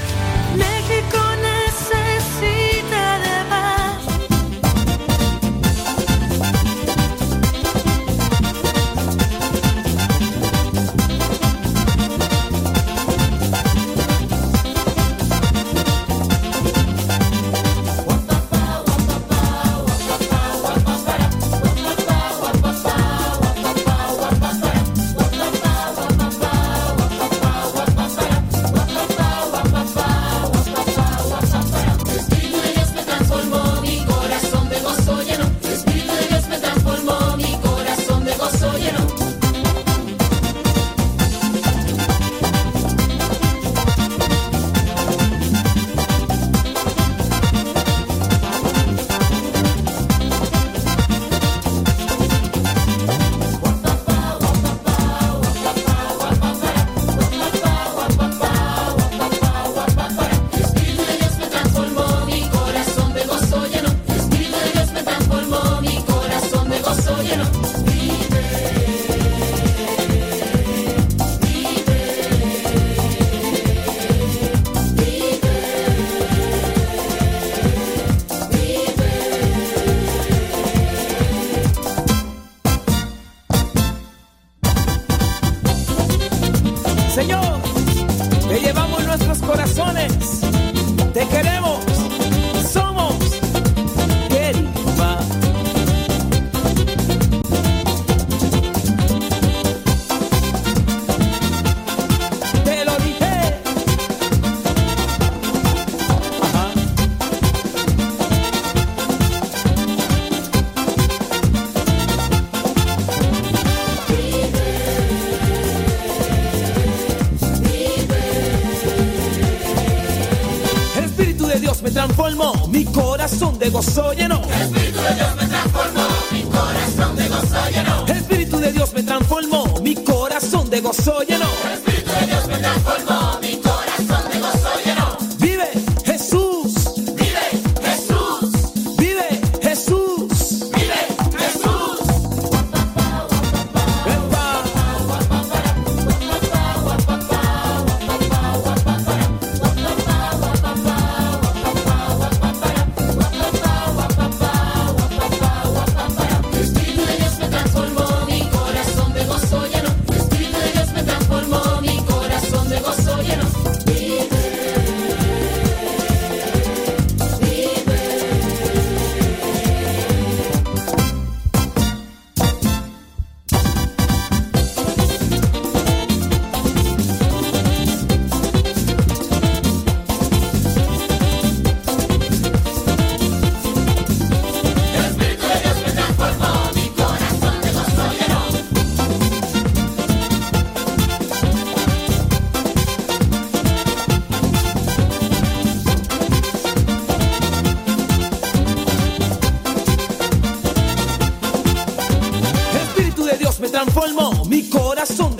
corazón de gozo.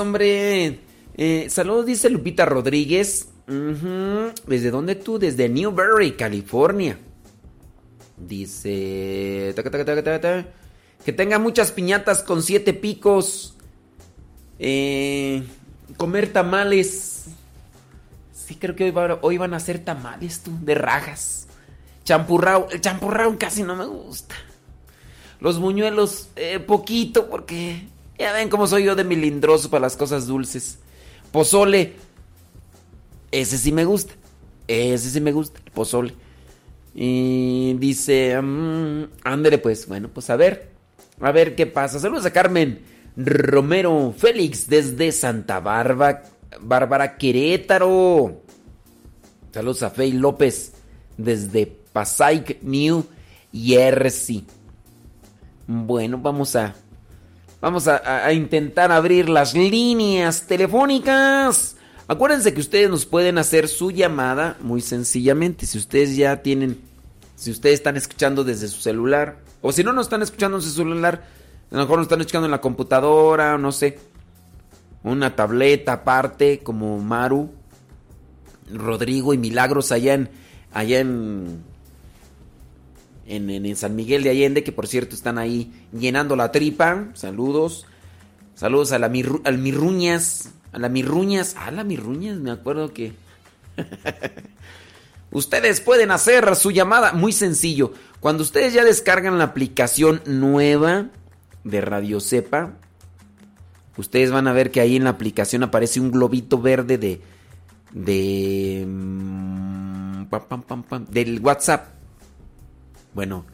hombre. Eh, saludos, dice Lupita Rodríguez. ¿Desde dónde tú? Desde Newberry, California. Dice... Que tenga muchas piñatas con siete picos. Eh, comer tamales. Sí, creo que hoy van a hacer tamales, tú, de rajas. Champurrao. El champurrao casi no me gusta. Los buñuelos, eh, poquito, porque ya ven cómo soy yo de milindroso para las cosas dulces. Pozole, ese sí me gusta. Ese sí me gusta, el pozole. Y dice, mm, ándele pues, bueno, pues a ver, a ver qué pasa. Saludos a Carmen Romero Félix desde Santa Bárbara, Bárbara Querétaro. Saludos a Fey López desde Passaic, New Jersey. Bueno, vamos a vamos a, intentar abrir las líneas telefónicas. Acuérdense que ustedes nos pueden hacer su llamada muy sencillamente. Si ustedes ya tienen, si ustedes están escuchando desde su celular, o si no nos están escuchando en su celular, a lo mejor nos están escuchando en la computadora, no sé, una tableta aparte, como Maru, Rodrigo y Milagros allá en, allá en, en, San Miguel de Allende, que por cierto están ahí llenando la tripa. Saludos. Saludos a la mirru- al Mirruñas. A la Mirruñas. A la Mirruñas, me acuerdo que. ustedes pueden hacer su llamada. Muy sencillo. Cuando ustedes ya descargan la aplicación nueva de Radio Cepa, ustedes van a ver que ahí en la aplicación aparece un globito verde de. de. mm, pam, pam, pam, del WhatsApp. Bueno,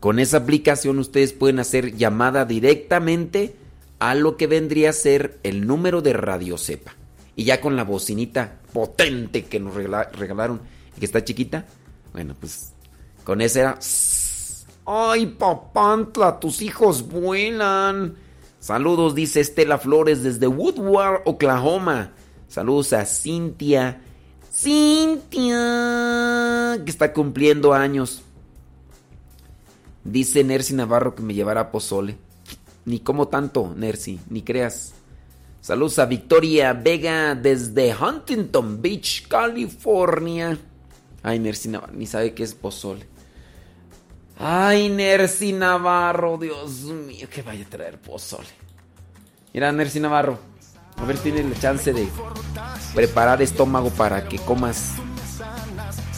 con esa aplicación ustedes pueden hacer llamada directamente a lo que vendría a ser el número de Radio Cepa. Y ya con la bocinita potente que nos regala- regalaron y que está chiquita, bueno, pues con esa era... ¡Ay, papantla! ¡Tus hijos vuelan! Saludos, dice Estela Flores desde Woodward, Oklahoma. Saludos a Cintia. Cintia, que está cumpliendo años. Dice Nercy Navarro que me llevará a pozole. Ni como tanto, Nercy, ni creas. Saludos a Victoria Vega desde Huntington Beach, California. Ay, Nercy Navarro, ni sabe qué es pozole. Ay, Nercy Navarro, Dios mío, que vaya a traer pozole. Mira, Nercy Navarro, a ver, tienes la chance de preparar estómago para que comas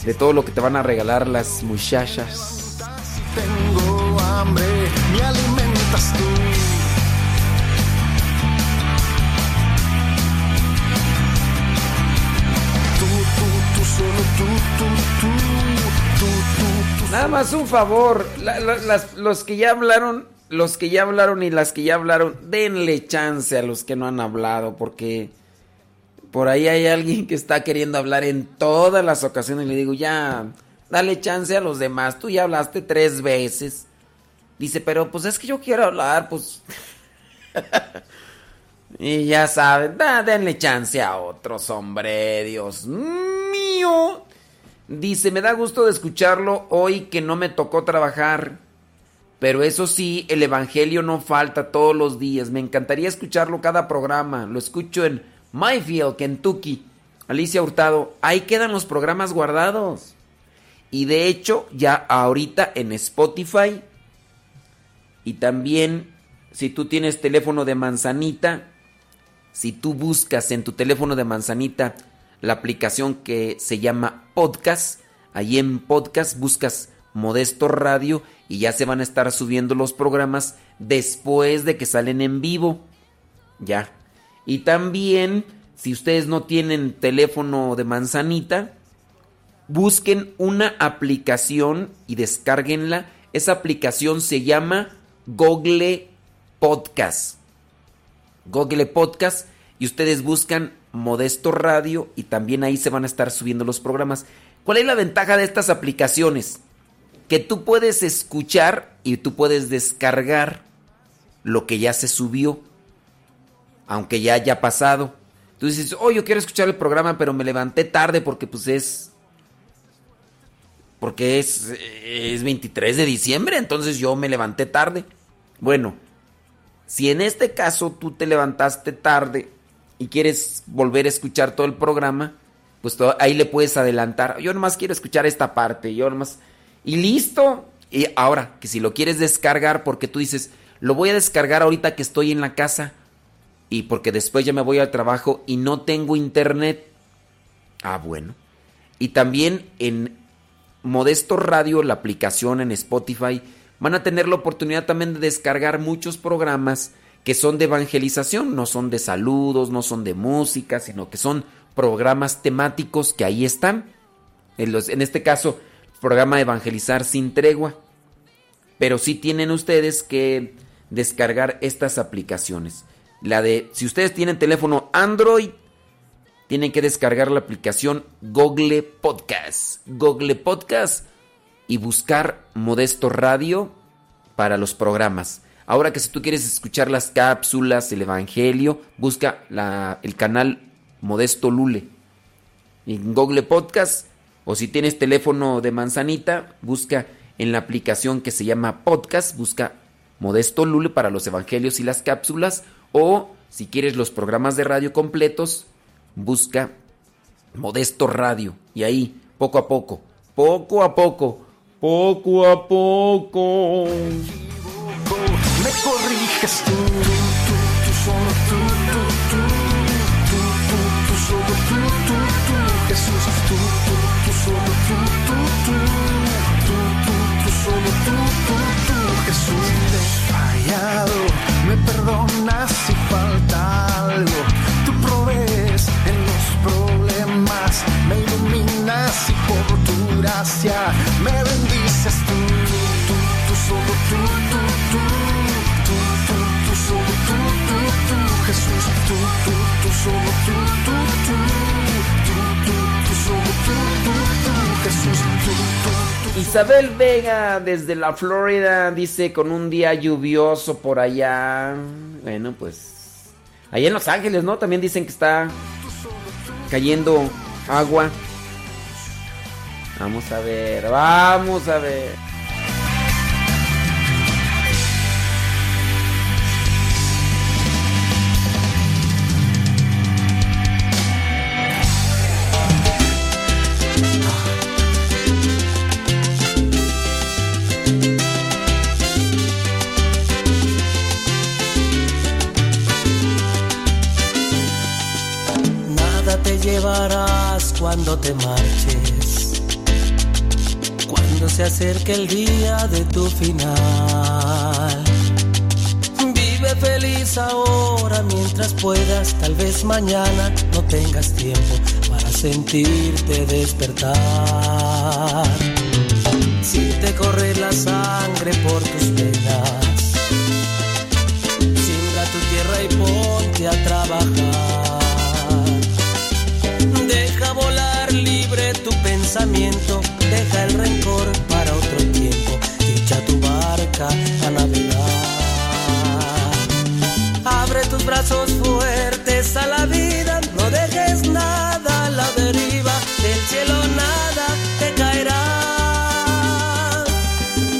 de todo lo que te van a regalar las muchachas. Tengo hambre, me alimentas tú. Nada más un favor, los que ya hablaron, los que ya hablaron y las que ya hablaron, denle chance a los que no han hablado, porque por ahí hay alguien que está queriendo hablar en todas las ocasiones le digo, ya, dale chance a los demás, tú ya hablaste tres veces. Dice, pero pues es que yo quiero hablar, pues... y ya saben, da- denle chance a otros, hombre, Dios mío. Dice, me da gusto de escucharlo hoy que no me tocó trabajar. Pero eso sí, el Evangelio no falta todos los días. Me encantaría escucharlo cada programa. Lo escucho en Mayfield, Kentucky. Alicia Hurtado, ahí quedan los programas guardados. Y de hecho, ya ahorita en Spotify. Y también, si tú tienes teléfono de manzanita, si tú buscas en tu teléfono de manzanita la aplicación que se llama Podcast, ahí en Podcast buscas Modesto Radio y ya se van a estar subiendo los programas después de que salen en vivo. Ya. Y también, si ustedes no tienen teléfono de manzanita, busquen una aplicación y descárguenla. Esa aplicación se llama Google Podcast. Google Podcast y ustedes buscan Modesto Radio y también ahí se van a estar subiendo los programas. ¿Cuál es la ventaja de estas aplicaciones? Que tú puedes escuchar y tú puedes descargar lo que ya se subió, aunque ya haya pasado. Tú dices, oh, yo quiero escuchar el programa, pero me levanté tarde porque pues es... Porque es, es 23 de diciembre, entonces yo me levanté tarde. Bueno, si en este caso tú te levantaste tarde y quieres volver a escuchar todo el programa, pues ahí le puedes adelantar. Yo nomás quiero escuchar esta parte, yo nomás... Y listo. Y ahora, que si lo quieres descargar porque tú dices, lo voy a descargar ahorita que estoy en la casa y porque después ya me voy al trabajo y no tengo internet. Ah, bueno. Y también en Modesto Radio, la aplicación en Spotify, van a tener la oportunidad también de descargar muchos programas que son de evangelización, no son de saludos, no son de música, sino que son programas temáticos que ahí están. En, este caso, programa Evangelizar sin tregua. Pero sí tienen ustedes que descargar estas aplicaciones. La de, si ustedes tienen teléfono Android, tienen que descargar la aplicación Google Podcast. Google Podcast y buscar Modesto Radio para los programas. Ahora que si tú quieres escuchar las cápsulas, el Evangelio, busca el canal Modesto Lule. En Google Podcast o si tienes teléfono de manzanita, busca en la aplicación que se llama Podcast, busca Modesto Lule para los Evangelios y las cápsulas o si quieres los programas de radio completos, busca Modesto Radio y ahí poco a poco, poco a poco, poco a poco. Me corriges tú, gracia me bendices tú, tú, tú, solo tú, tú, tú, tú, tú, tú, solo tú, tú, tú, Jesús, tú, tú, tú, solo tú, tú, tú, tú, tú, tú, solo tú, tú, tú, Jesús, tú, tú. Isabel Vega desde la Florida dice con un día lluvioso por allá. Bueno, pues allá en Los Ángeles, ¿no? También dicen que está cayendo agua. Vamos a ver, vamos a ver. Nada te llevarás cuando te marches cuando se acerque el día de tu final. Vive feliz ahora mientras puedas, tal vez mañana no tengas tiempo para sentirte despertar. Si te corre la sangre por tus venas, siembra tu tierra y ponte a trabajar. Deja el rencor para otro tiempo, echa tu barca a navegar. Abre tus brazos fuertes a la vida, no dejes nada a la deriva, del cielo nada te caerá.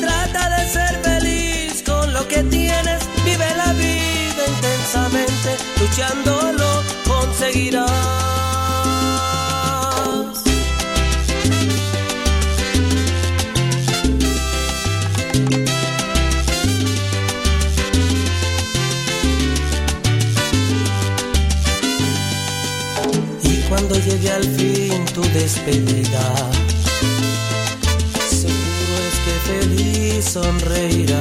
Trata de ser feliz con lo que tienes, vive la vida intensamente, luchándolo conseguirás. Despedida, seguro es que feliz sonreirás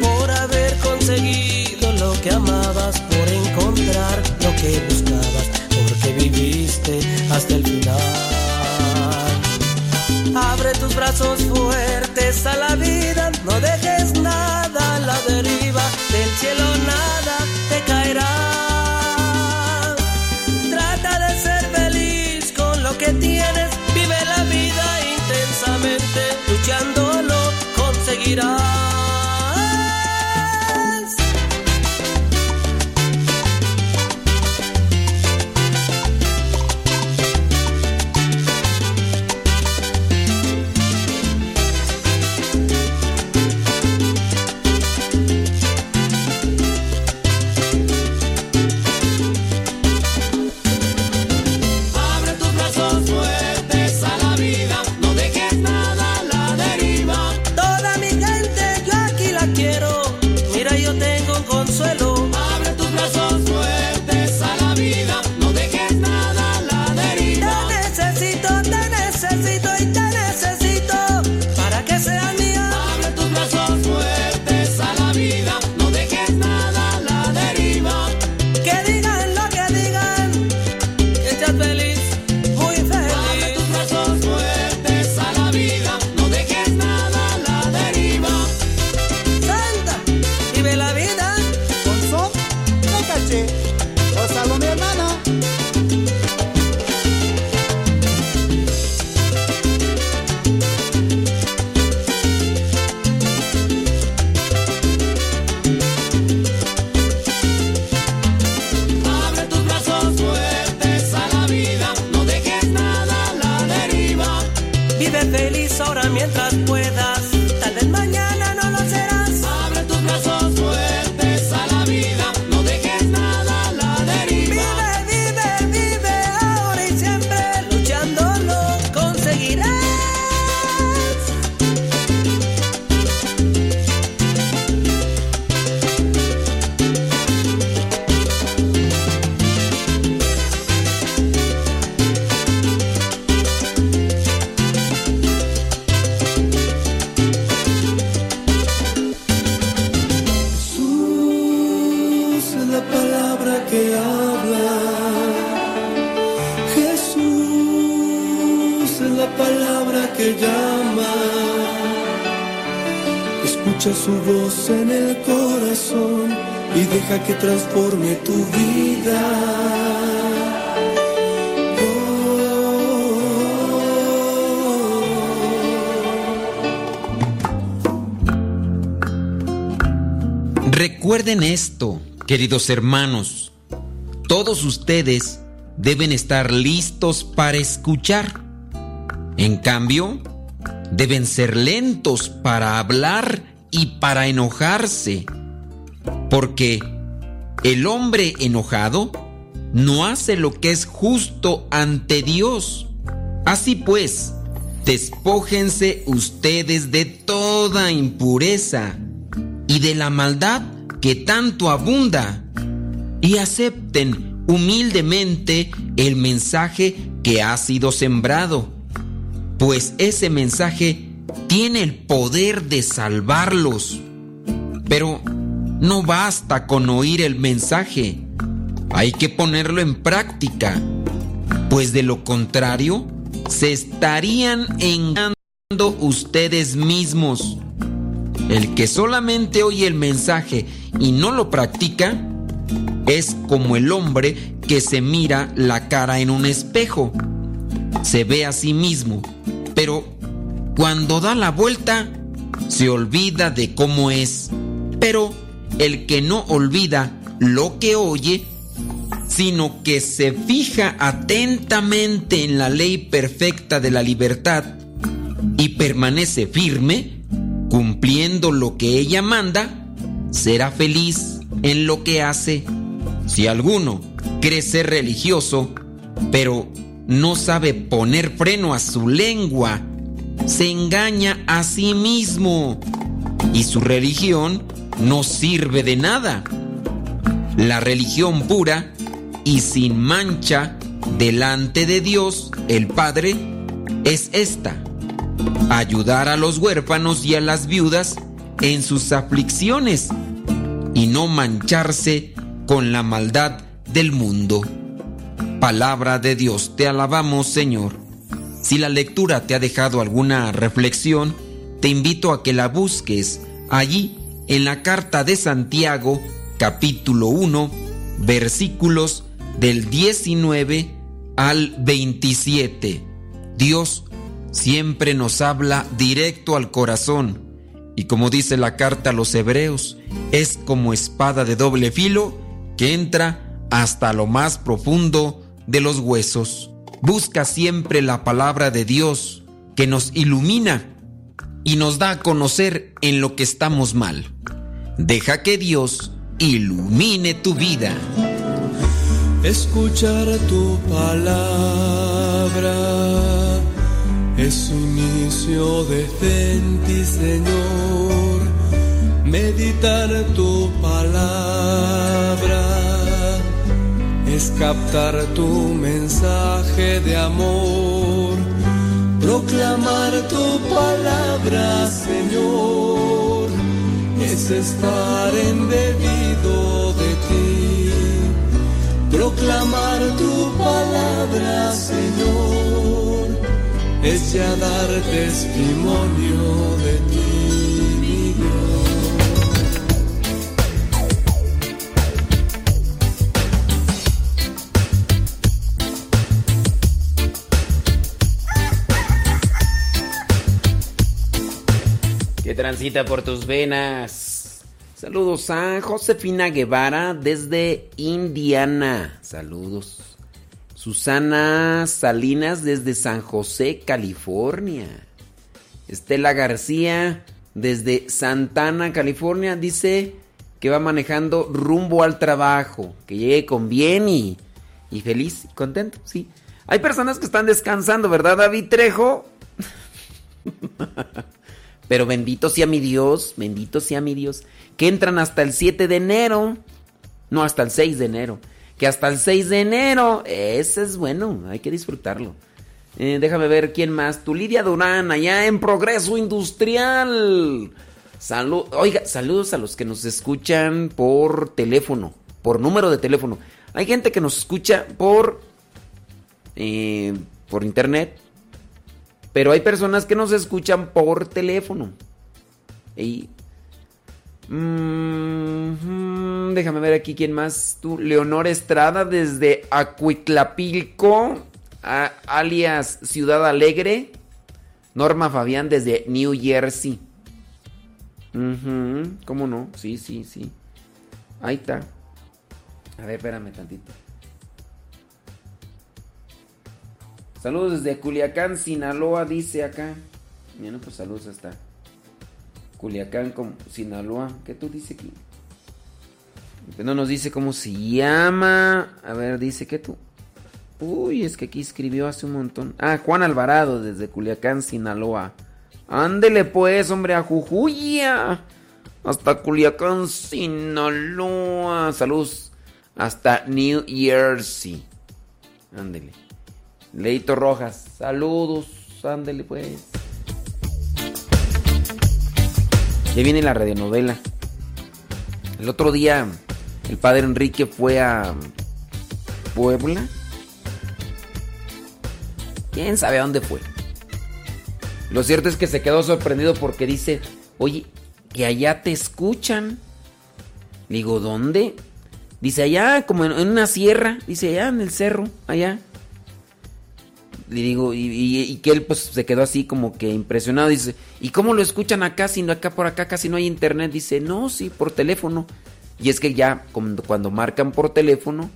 por haber conseguido lo que amabas, por encontrar lo que buscabas, porque viviste hasta el final. Queridos hermanos. Todos ustedes deben estar listos para escuchar. En cambio, deben ser lentos para hablar y para enojarse. Porque el hombre enojado no hace lo que es justo ante Dios. Así pues, despójense ustedes de toda impureza y de la maldad que tanto abunda y acepten humildemente el mensaje que ha sido sembrado, pues ese mensaje tiene el poder de salvarlos. Pero no basta con oír el mensaje, hay que ponerlo en práctica, pues de lo contrario se estarían engañando ustedes mismos. El que solamente oye el mensaje y no lo practica es como el hombre que se mira la cara en un espejo. Se ve a sí mismo, pero cuando da la vuelta se olvida de cómo es. Pero el que no olvida lo que oye, sino que se fija atentamente en la ley perfecta de la libertad y permanece firme, cumpliendo lo que ella manda, será feliz en lo que hace. Si alguno cree ser religioso, pero no sabe poner freno a su lengua, se engaña a sí mismo y su religión no sirve de nada. La religión pura y sin mancha delante de Dios el Padre es esta ayudar a los huérfanos y a las viudas en sus aflicciones y no mancharse con la maldad del mundo. Palabra de Dios, te alabamos Señor. Si la lectura te ha dejado alguna reflexión, te invito a que la busques allí en la carta de Santiago, capítulo 1, versículos del 19 al 27. Dios siempre nos habla directo al corazón y como dice la carta a los hebreos, es como espada de doble filo que entra hasta lo más profundo de los huesos. Busca siempre la palabra de Dios que nos ilumina y nos da a conocer en lo que estamos mal. Deja que Dios ilumine tu vida. Escuchar tu palabra es un inicio de en ti, Señor. Meditar tu palabra es captar tu mensaje de amor. Proclamar tu palabra, Señor, es estar embebido de ti. Proclamar tu palabra, Señor, es ya dar testimonio de ti, mi que transita por tus venas. Saludos a Josefina Guevara desde Indiana. Saludos. Susana Salinas desde San José, California. Estela García desde Santana, California, dice que va manejando rumbo al trabajo, que llegue con bien y, y feliz contento, sí. Hay personas que están descansando, ¿verdad, David Trejo? Pero bendito sea mi Dios, bendito sea mi Dios, que entran hasta el 7 de enero, no hasta el 6 de enero, que hasta el 6 de enero, ese es bueno, hay que disfrutarlo. Eh, déjame ver quién más, tu Lidia Durán, allá en Progreso Industrial. Salud, oiga, saludos a los que nos escuchan por teléfono, por número de teléfono. Hay gente que nos escucha por, eh, por internet, pero hay personas que nos escuchan por teléfono. Y, mm, déjame ver aquí quién más. Tú, Leonor Estrada desde Acuitlapilco, alias Ciudad Alegre. Norma Fabián desde New Jersey. ¿Cómo no? Sí, sí, sí. Ahí está. A ver, espérame tantito. Saludos desde Culiacán, Sinaloa, dice acá. Bueno, pues saludos hasta Culiacán, con Sinaloa. ¿Qué tú dices aquí? No nos dice cómo se llama. A ver, dice que tú. Uy, es que aquí escribió hace un montón. Ah, Juan Alvarado desde Culiacán, Sinaloa. Ándele pues, hombre, a Jujuya. Hasta Culiacán, Sinaloa. Saludos hasta New Jersey. Ándele. Leito Rojas, saludos, ándele pues. Ya viene la radionovela. El otro día el padre Enrique fue a Puebla. ¿Quién sabe a dónde fue? Lo cierto es que se quedó sorprendido porque dice, oye, que allá te escuchan. Digo, ¿dónde? Dice, allá, como en, en una sierra. Dice, allá en el cerro, allá. Le digo, y, que él pues se quedó así como que impresionado. Dice, ¿y cómo lo escuchan acá si no acá por acá casi no hay internet? Dice, no, sí, por teléfono. Y es que ya cuando, cuando marcan por teléfono,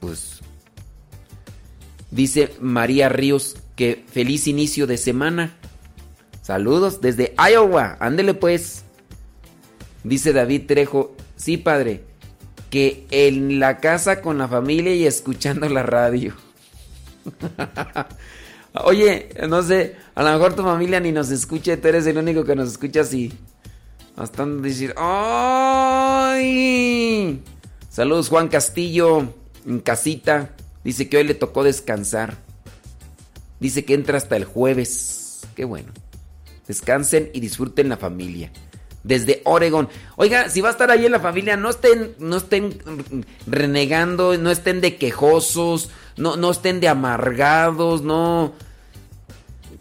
pues... Dice María Ríos que feliz inicio de semana. Saludos desde Iowa. Ándele pues. Dice David Trejo, sí padre, que en la casa con la familia y escuchando la radio. Oye, no sé, a lo mejor tu familia ni nos escucha, tú eres el único que nos escucha así. Bastante decir, ¡ay! Saludos Juan Castillo, en casita. Dice que hoy le tocó descansar. Dice que entra hasta el jueves. Qué bueno. Descansen y disfruten la familia. Desde Oregon. Oiga, si va a estar ahí en la familia, no estén, no estén renegando, no estén de quejosos, no, no estén de amargados, no.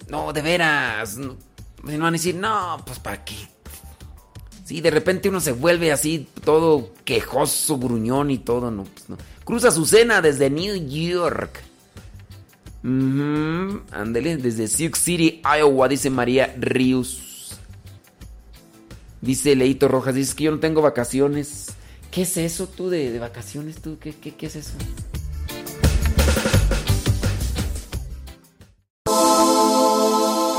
No, de veras. No, van a decir, no, pues para qué. Sí, de repente uno se vuelve así, todo quejoso, gruñón y todo, no, pues no. Cruz Azucena desde New York. Ujú, Ándele, desde Sioux City, Iowa, dice María Rius. Dice Leito Rojas, dice que yo no tengo vacaciones. ¿Qué es eso tú de, de vacaciones? tú? ¿Qué, qué, qué es eso?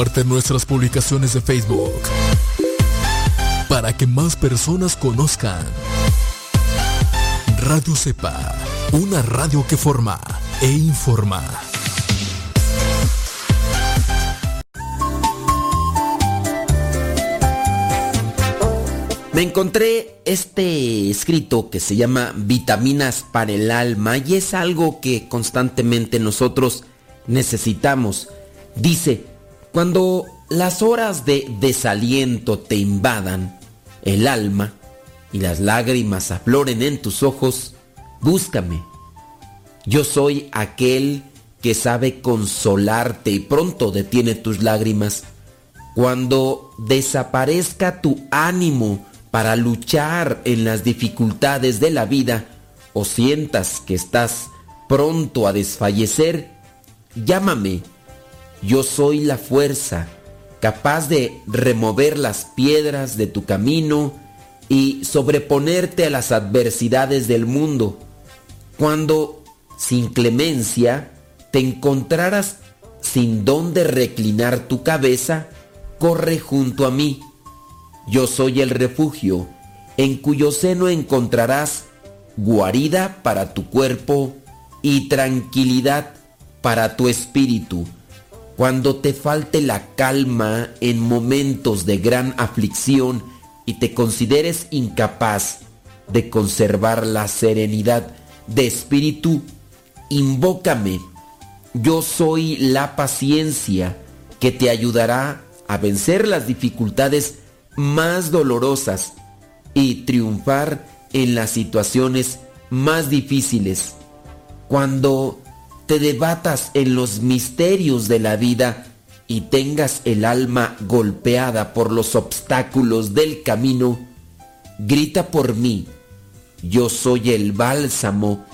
Comparte nuestras publicaciones de Facebook para que más personas conozcan. Radio Cepa, una radio que forma e informa. Me encontré este escrito que se llama Vitaminas para el alma y es algo que constantemente nosotros necesitamos. Dice, cuando las horas de desaliento te invadan el alma y las lágrimas afloren en tus ojos, búscame. Yo soy aquel que sabe consolarte y pronto detiene tus lágrimas. Cuando desaparezca tu ánimo para luchar en las dificultades de la vida o sientas que estás pronto a desfallecer, llámame. Yo soy la fuerza capaz de remover las piedras de tu camino y sobreponerte a las adversidades del mundo. Cuando, sin clemencia, te encontraras sin dónde reclinar tu cabeza, corre junto a mí. Yo soy el refugio, en cuyo seno encontrarás guarida para tu cuerpo y tranquilidad para tu espíritu. Cuando te falte la calma en momentos de gran aflicción y te consideres incapaz de conservar la serenidad de espíritu, invócame. Yo soy la paciencia que te ayudará a vencer las dificultades más dolorosas y triunfar en las situaciones más difíciles. Cuando te debatas en los misterios de la vida y tengas el alma golpeada por los obstáculos del camino, grita por mí. Yo soy el bálsamo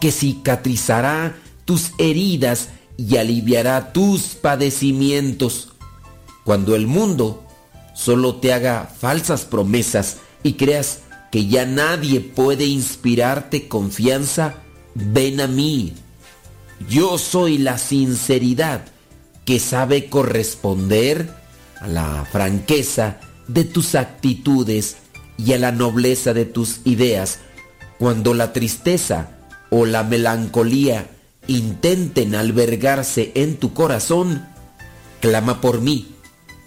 que cicatrizará tus heridas y aliviará tus padecimientos. Cuando el mundo solo te haga falsas promesas y creas que ya nadie puede inspirarte confianza, ven a mí. Yo soy la sinceridad que sabe corresponder a la franqueza de tus actitudes y a la nobleza de tus ideas. Cuando la tristeza o la melancolía intenten albergarse en tu corazón, clama por mí.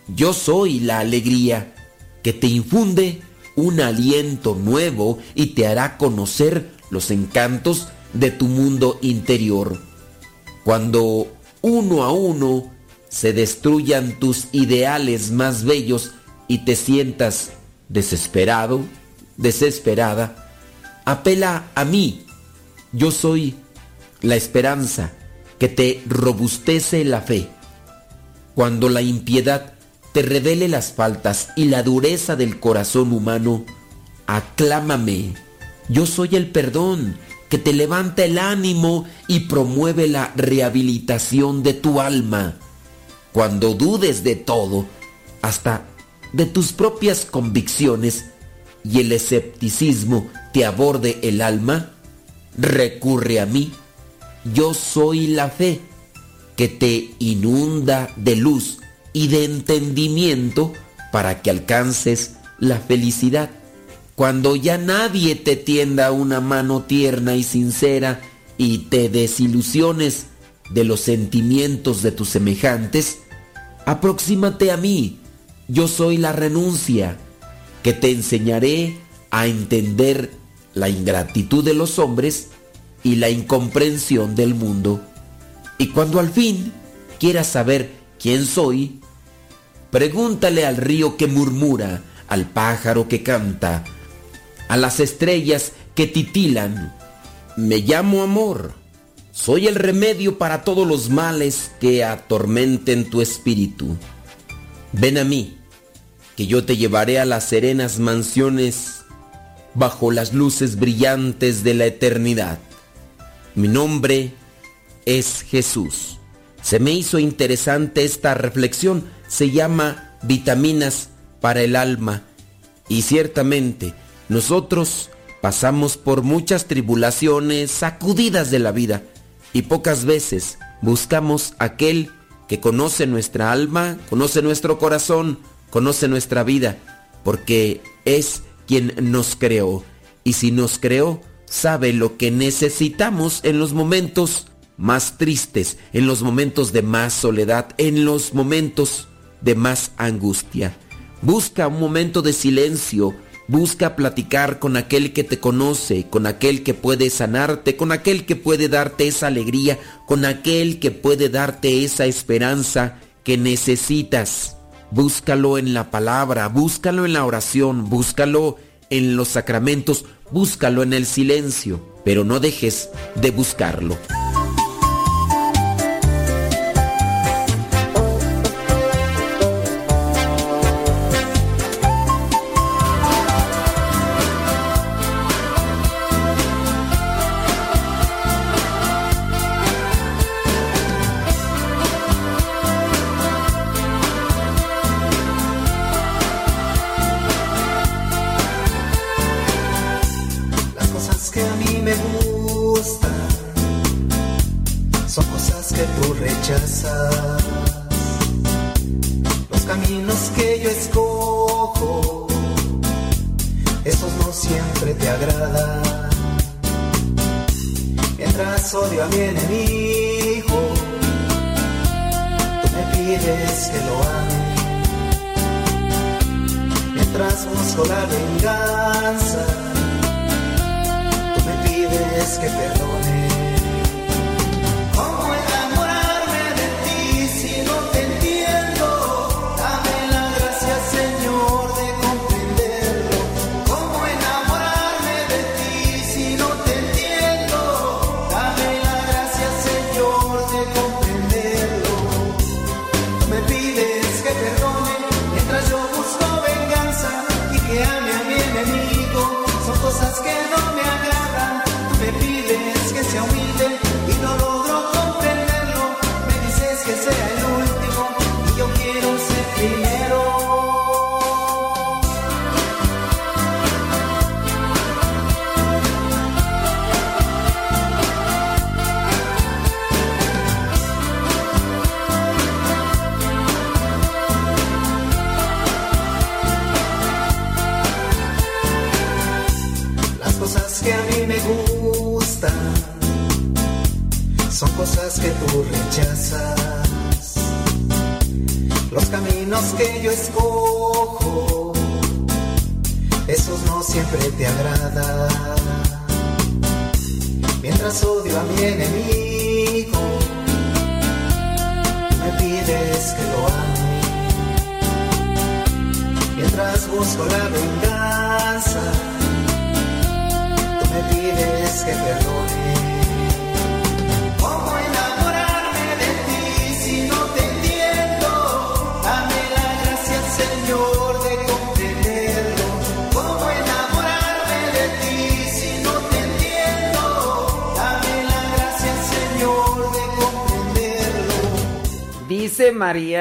Yo soy la alegría que te infunde un aliento nuevo y te hará conocer los encantos de tu mundo interior. Cuando uno a uno se destruyan tus ideales más bellos y te sientas desesperado, desesperada, apela a mí. Yo soy la esperanza que te robustece la fe. Cuando la impiedad te revele las faltas y la dureza del corazón humano, aclámame. Yo soy el perdón que te levanta el ánimo y promueve la rehabilitación de tu alma. Cuando dudes de todo, hasta de tus propias convicciones, y el escepticismo te aborde el alma, recurre a mí. Yo soy la fe que te inunda de luz y de entendimiento para que alcances la felicidad. Cuando ya nadie te tienda una mano tierna y sincera y te desilusiones de los sentimientos de tus semejantes, aproxímate a mí. Yo soy la renuncia que te enseñaré a entender la ingratitud de los hombres y la incomprensión del mundo. Y cuando al fin quieras saber quién soy, pregúntale al río que murmura, al pájaro que canta, a las estrellas que titilan. Me llamo amor. Soy el remedio para todos los males que atormenten tu espíritu. Ven a mí, que yo te llevaré a las serenas mansiones bajo las luces brillantes de la eternidad. Mi nombre es Jesús. Se me hizo interesante esta reflexión. Se llama Vitaminas para el alma. Y ciertamente nosotros pasamos por muchas tribulaciones, sacudidas de la vida. Y pocas veces buscamos aquel que conoce nuestra alma, conoce nuestro corazón, conoce nuestra vida, porque es quien nos creó. Y si nos creó, sabe lo que necesitamos en los momentos más tristes, en los momentos de más soledad, en los momentos de más angustia. Busca un momento de silencio, busca platicar con aquel que te conoce, con aquel que puede sanarte, con aquel que puede darte esa alegría, con aquel que puede darte esa esperanza que necesitas. Búscalo en la palabra, búscalo en la oración, búscalo en los sacramentos, búscalo en el silencio, pero no dejes de buscarlo.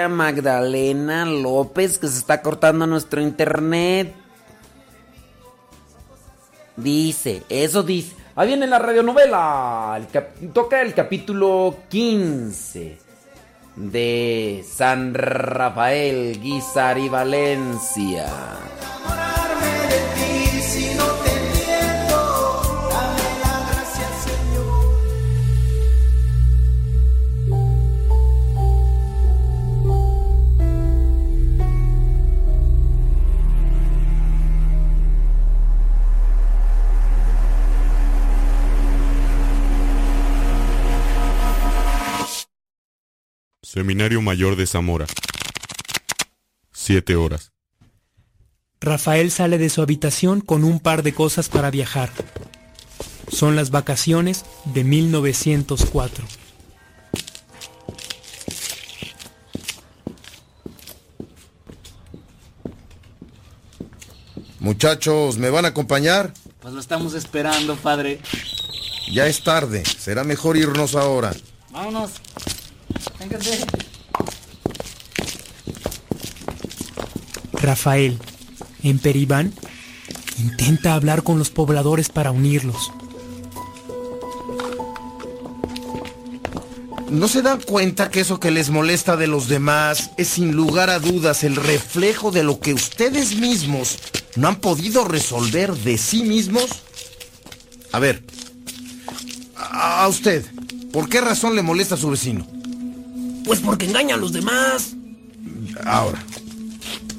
Magdalena López que se está cortando nuestro internet. Dice, eso dice. Ahí viene la radionovela. Toca el capítulo 15 de San Rafael, Guizar y Valencia. Seminario Mayor de Zamora. Siete horas. Rafael sale de su habitación con un par de cosas para viajar. Son las vacaciones de 1904. Muchachos, ¿me van a acompañar? Pues lo estamos esperando, padre. Ya es tarde, será mejor irnos ahora. Vámonos. Rafael, en Peribán, intenta hablar con los pobladores para unirlos. ¿No se dan cuenta que eso que les molesta de los demás es sin lugar a dudas el reflejo de lo que ustedes mismos no han podido resolver de sí mismos? A ver, a a usted, ¿por qué razón le molesta a su vecino? Pues porque engaña a los demás. Ahora,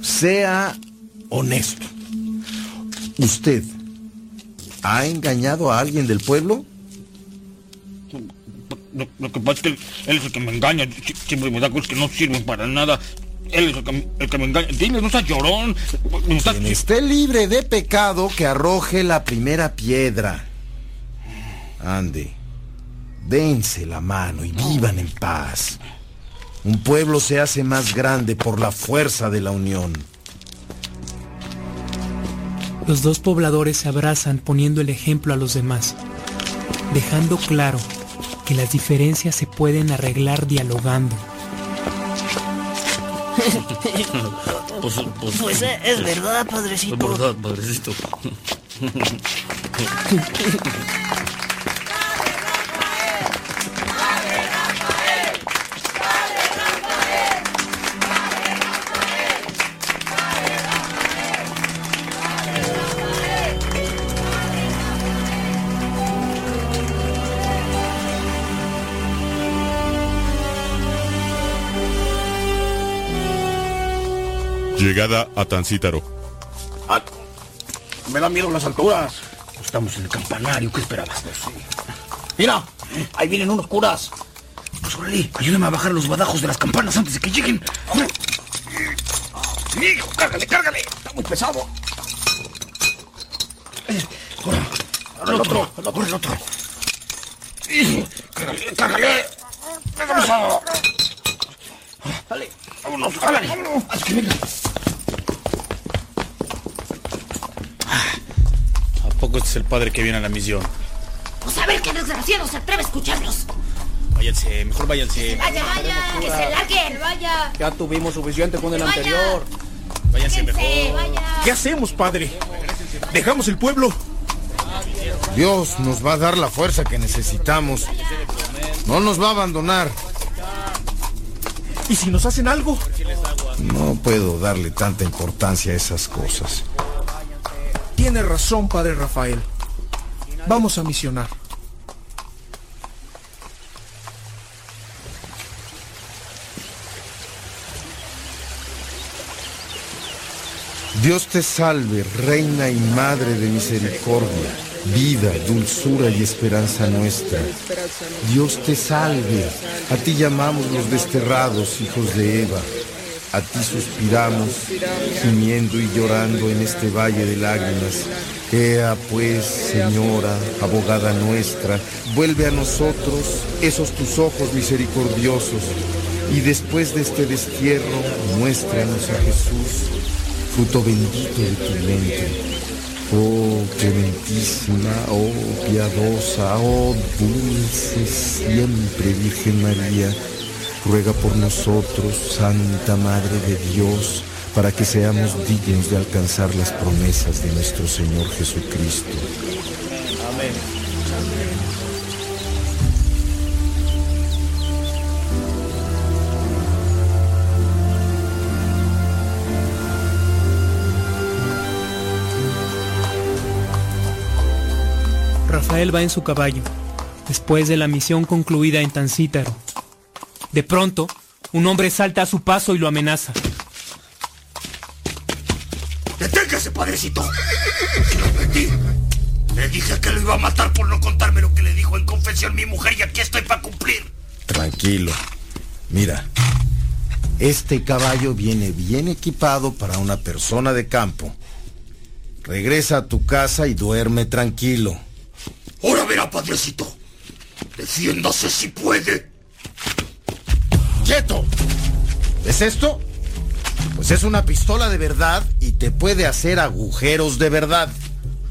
sea honesto. ¿Usted ha engañado a alguien del pueblo? Lo, lo que pasa es que él, es el que me engaña. Sie- Siempre me da cosas que no sirven para nada. Él es el que, el que me engaña. Dile, no seas llorón. No estás... Quien esté libre de pecado, que arroje la primera piedra. Ande, dense la mano y vivan en paz. Un pueblo se hace más grande por la fuerza de la unión. Los dos pobladores se abrazan poniendo el ejemplo a los demás, dejando claro que las diferencias se pueden arreglar dialogando. Pues, pues, Pues eh, es verdad, padrecito. Es verdad, padrecito. Llegada a Tancítaro. Me da miedo las alturas. Estamos en el campanario, ¿qué esperabas? Mira, ahí vienen unos curas. Pues órale, ayúdame a bajar los badajos de las campanas antes de que lleguen. ¡Hijo, cárgale, cárgale! Está muy pesado. Ahora, ahora el otro, ahora el otro. Hijo, Cárgale, cárgale. Está pesado. Dale, vámonos, jálale. Haz. ¿A poco este es el padre que viene a la misión? Pues a ver qué desgraciado se atreve a escucharnos. Váyanse, mejor váyanse. Vaya, vaya, que se larguen, vaya. Ya tuvimos suficiente con el Vaya. anterior. Váyanse mejor. vaya. ¿Qué hacemos, padre? ¿Dejamos el pueblo? Dios nos va a dar la fuerza que necesitamos. No nos va a abandonar. ¿Y si nos hacen algo? No puedo darle tanta importancia a esas cosas. Tiene razón, Padre Rafael. Vamos a misionar. Dios te salve, Reina y Madre de Misericordia, vida, dulzura y esperanza nuestra. Dios te salve, a ti llamamos los desterrados hijos de Eva. A ti suspiramos, gimiendo y llorando en este valle de lágrimas. Ea pues, Señora, abogada nuestra, vuelve a nosotros esos tus ojos misericordiosos, y después de este destierro, muéstranos a Jesús, fruto bendito de tu vientre. Oh, clementísima, oh, piadosa, oh, dulce siempre Virgen María, ruega por nosotros, Santa Madre de Dios, para que seamos dignos de alcanzar las promesas de nuestro Señor Jesucristo. Amén. Rafael va en su caballo, después de la misión concluida en Tancítaro. De pronto, un hombre salta a su paso y lo amenaza. ¡Deténgase, padrecito! Se lo. Le dije que lo iba a matar por no contarme lo que le dijo en confesión mi mujer y aquí estoy para cumplir. Tranquilo. Mira, este caballo viene bien equipado para una persona de campo. Regresa a tu casa y duerme tranquilo. Ahora verá, padrecito. Defiéndase si puede. ¡Quieto! ¿Es esto? Pues es una pistola de verdad y te puede hacer agujeros de verdad.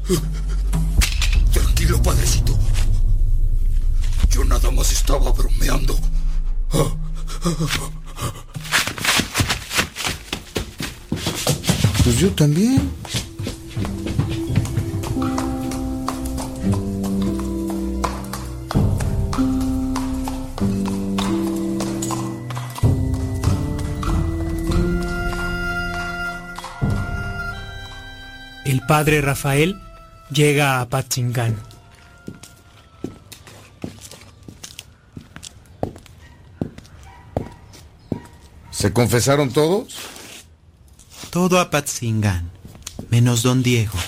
Tranquilo, padrecito. Yo nada más estaba bromeando. Pues yo también. El padre Rafael llega a Patzingán. ¿Se confesaron todos? Todo a Patzingán, menos don Diego.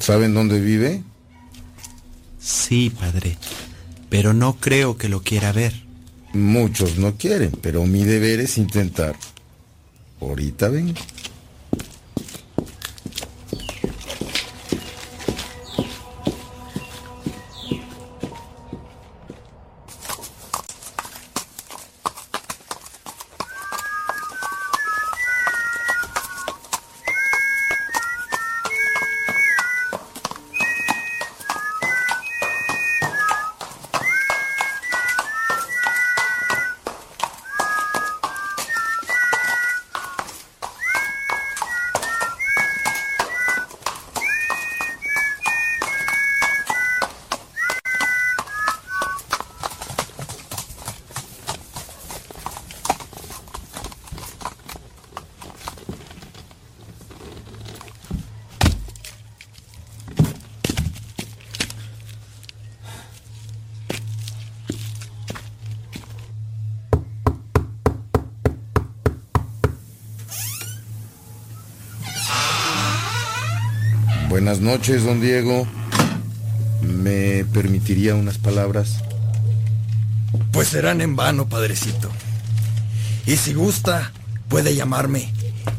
¿Saben dónde vive? Sí, padre, pero no creo que lo quiera ver. Muchos no quieren, pero mi deber es intentar. Ahorita ven. Noches, don Diego. ¿Me permitiría unas palabras? Pues serán en vano, padrecito. Y si gusta, puede llamarme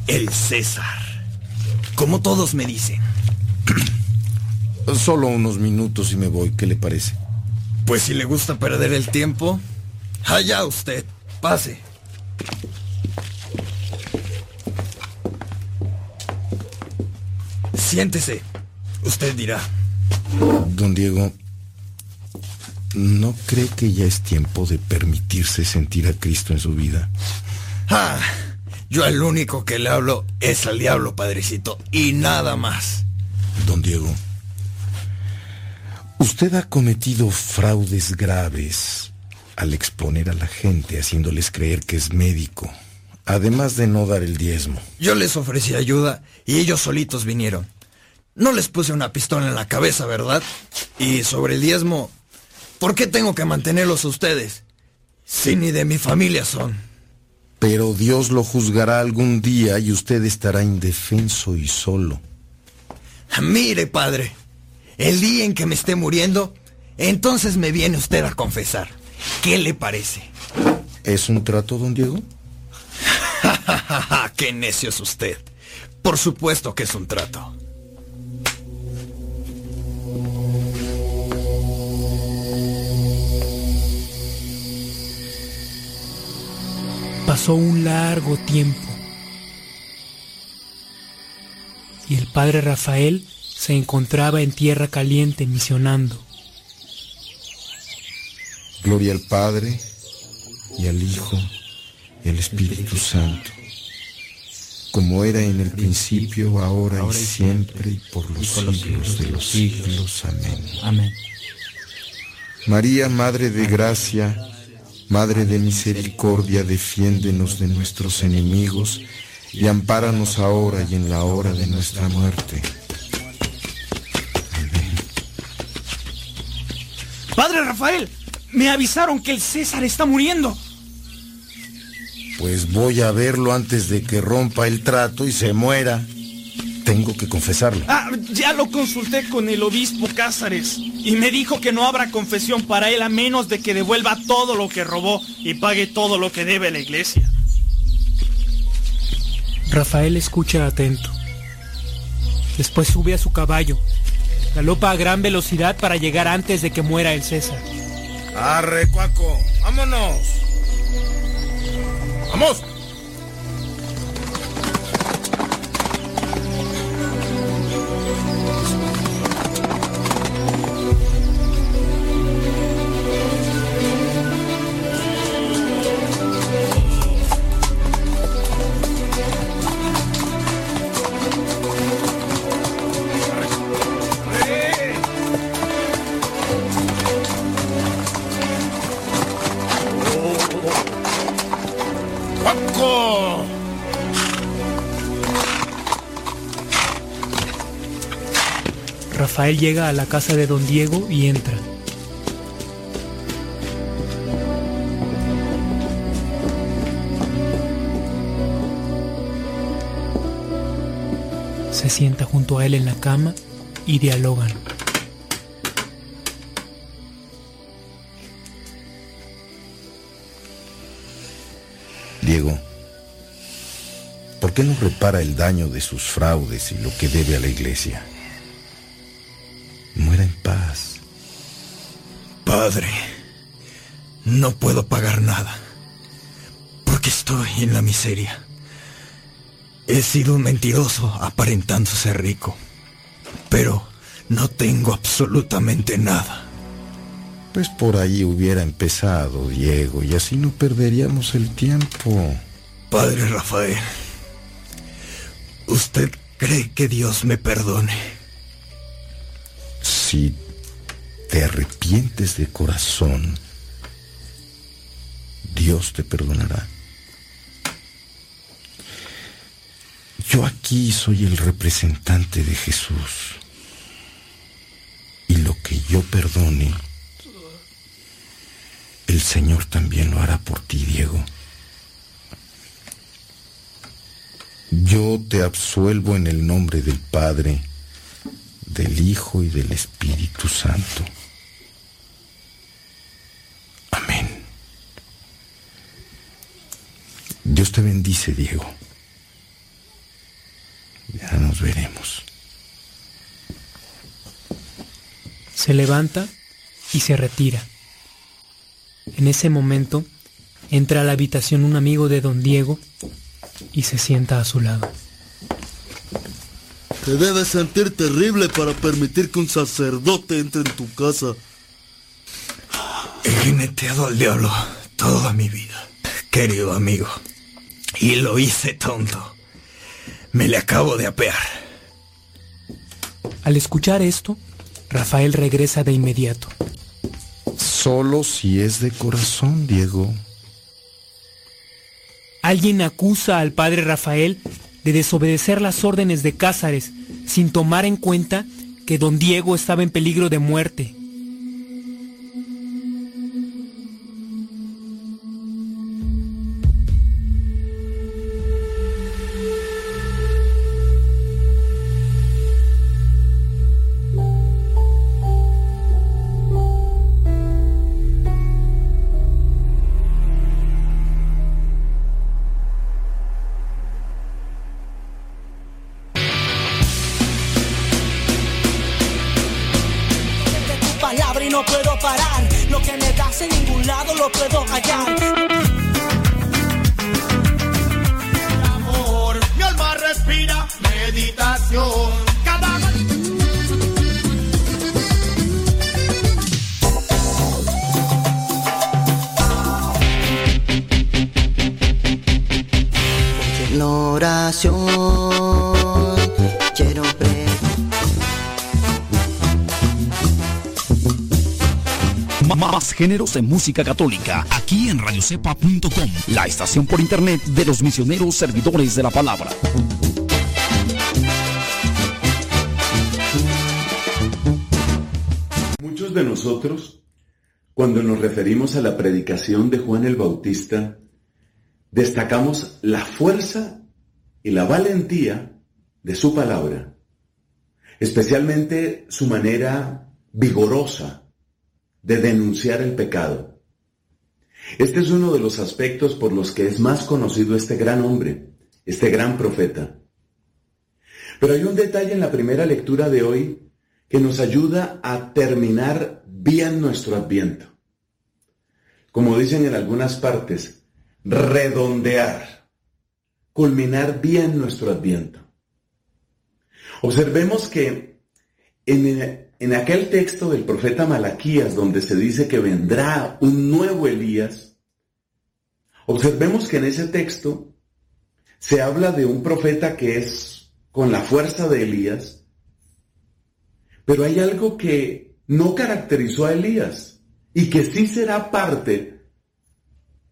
el César. Como todos me dicen. Solo unos minutos y me voy, ¿qué le parece? Pues si le gusta perder el tiempo, allá usted, pase. Siéntese, usted dirá. Don Diego, ¿no cree que ya es tiempo de permitirse sentir a Cristo en su vida? Ah, yo al único que le hablo es al diablo, padrecito, y nada más. Don Diego, usted ha cometido fraudes graves al exponer a la gente haciéndoles creer que es médico, además de no dar el diezmo. Yo les ofrecí ayuda y ellos solitos vinieron. No les puse una pistola en la cabeza, ¿verdad? Y sobre el diezmo, ¿por qué tengo que mantenerlos a ustedes? Si ni de mi familia son. Pero Dios lo juzgará algún día y usted estará indefenso y solo. Mire, padre, el día en que me esté muriendo, entonces me viene usted a confesar. ¿Qué le parece? ¿Es un trato, don Diego? ¡Qué necio es usted! Por supuesto que es un trato. Pasó un largo tiempo y el padre Rafael se encontraba en tierra caliente misionando. Gloria al Padre y al Hijo y al Espíritu Santo, como era en el principio, ahora y siempre, y por los siglos de los siglos. Amén. Amén. María, Madre de Gracia, Madre de Misericordia, defiéndenos de nuestros enemigos y ampáranos ahora y en la hora de nuestra muerte. Padre Rafael, me avisaron que el César está muriendo. Pues voy a verlo antes de que rompa el trato y se muera. Tengo que confesarlo. Ah, ya lo consulté con el obispo Cázares y me dijo que no habrá confesión para él a menos de que devuelva todo lo que robó y pague todo lo que debe a la iglesia. Rafael escucha atento. Después sube a su caballo. Galopa a gran velocidad para llegar antes de que muera el César. Arre, cuaco, vámonos. ¡Vamos! Rafael llega a la casa de don Diego y entra. Se sienta junto a él en la cama y dialogan. Diego, ¿por qué no repara el daño de sus fraudes y lo que debe a la iglesia? Padre, no puedo pagar nada. Porque estoy en la miseria. He sido un mentiroso aparentando ser rico. Pero no tengo absolutamente nada. Pues por ahí hubiera empezado, Diego, y así no perderíamos el tiempo. Padre Rafael, ¿usted cree que Dios me perdone? Si te arrepientes de corazón, Dios te perdonará. Yo aquí soy el representante de Jesús. Y lo que yo perdone, el Señor también lo hará por ti, Diego. Yo te absuelvo en el nombre del Padre, del Hijo y del Espíritu Santo. Amén. Dios te bendice, Diego. Ya nos veremos. Se levanta y se retira. En ese momento entra a la habitación un amigo de don Diego y se sienta a su lado. Te debes sentir terrible para permitir que un sacerdote entre en tu casa. He jineteado al diablo toda mi vida, querido amigo. Y lo hice tonto. Me le acabo de apear. Al escuchar esto, Rafael regresa de inmediato. Solo si es de corazón, Diego. Alguien acusa al padre Rafael de desobedecer las órdenes de Cázares sin tomar en cuenta que don Diego estaba en peligro de muerte. Géneros de música católica aquí en radiocepa.com, la estación por internet de los misioneros servidores de la palabra. Muchos de nosotros, cuando nos referimos a la predicación de Juan el Bautista, destacamos la fuerza y la valentía de su palabra, especialmente su manera vigorosa de denunciar el pecado. Este es uno de los aspectos por los que es más conocido este gran hombre, este gran profeta. Pero hay un detalle en la primera lectura de hoy que nos ayuda a terminar bien nuestro adviento. Como dicen en algunas partes, redondear, culminar bien nuestro adviento. Observemos que en, aquel texto del profeta Malaquías, donde se dice que vendrá un nuevo Elías, observemos que en ese texto se habla de un profeta que es con la fuerza de Elías, pero hay algo que no caracterizó a Elías y que sí será parte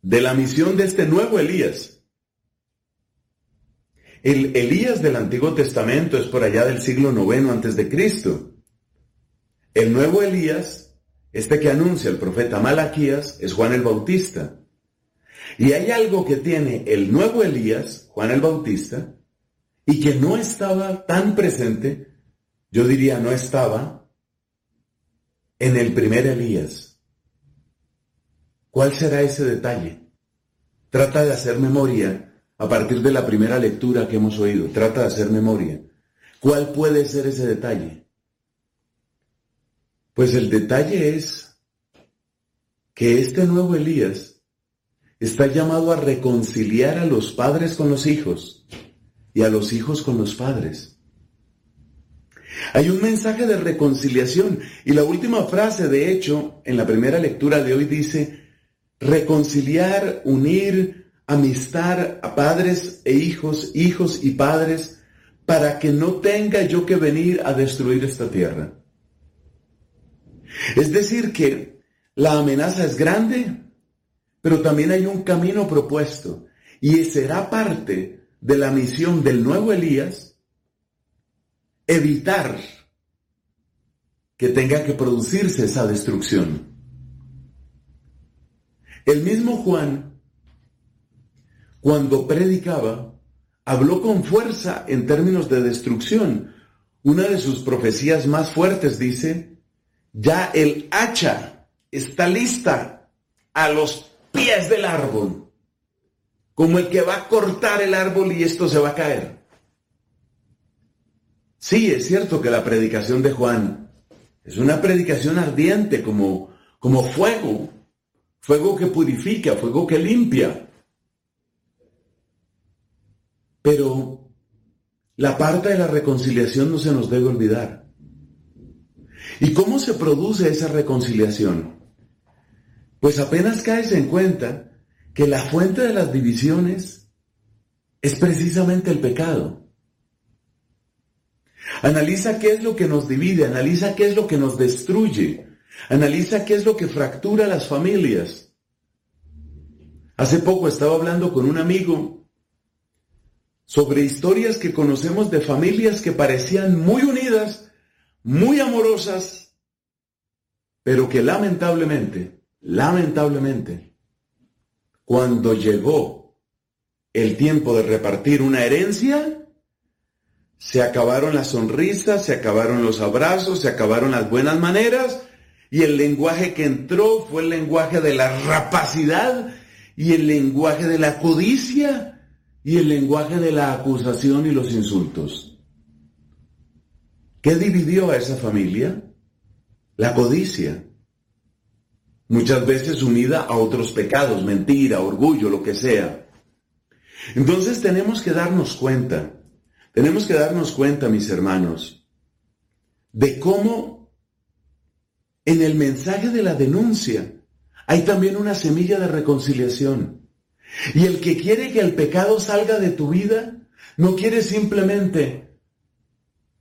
de la misión de este nuevo Elías. El Elías del Antiguo Testamento es por allá del siglo IX antes de Cristo. El nuevo Elías, este que anuncia el profeta Malaquías, es Juan el Bautista. Y hay algo que tiene el nuevo Elías, Juan el Bautista, y que no estaba tan presente, yo diría no estaba, en el primer Elías. ¿Cuál será ese detalle? Trata de hacer memoria a partir de la primera lectura que hemos oído. Trata de hacer memoria. ¿Cuál puede ser ese detalle? Pues el detalle es que este nuevo Elías está llamado a reconciliar a los padres con los hijos y a los hijos con los padres. Hay un mensaje de reconciliación y la última frase, de hecho, en la primera lectura de hoy dice, reconciliar, unir, amistar a padres e hijos, hijos y padres, para que no tenga yo que venir a destruir esta tierra. Es decir, que la amenaza es grande, pero también hay un camino propuesto y será parte de la misión del nuevo Elías evitar que tenga que producirse esa destrucción. El mismo Juan, cuando predicaba, habló con fuerza en términos de destrucción. Una de sus profecías más fuertes dice, ya el hacha está lista a los pies del árbol, como el que va a cortar el árbol y esto se va a caer. Sí, es cierto que la predicación de Juan es una predicación ardiente como, como fuego, fuego que purifica, fuego que limpia. Pero la parte de la reconciliación no se nos debe olvidar. ¿Y cómo se produce esa reconciliación? Pues apenas caes en cuenta que la fuente de las divisiones es precisamente el pecado. Analiza qué es lo que nos divide, analiza qué es lo que nos destruye, analiza qué es lo que fractura las familias. Hace poco estaba hablando con un amigo sobre historias que conocemos de familias que parecían muy unidas, muy amorosas, pero que lamentablemente, lamentablemente, cuando llegó el tiempo de repartir una herencia, se acabaron las sonrisas, se acabaron los abrazos, se acabaron las buenas maneras y el lenguaje que entró fue el lenguaje de la rapacidad y el lenguaje de la codicia y el lenguaje de la acusación y los insultos. ¿Qué dividió a esa familia? La codicia. muchas veces unida a otros pecados, mentira, orgullo, lo que sea. Entonces tenemos que darnos cuenta, tenemos que darnos cuenta, mis hermanos, de cómo en el mensaje de la denuncia hay también una semilla de reconciliación. Y el que quiere que el pecado salga de tu vida, no quiere simplemente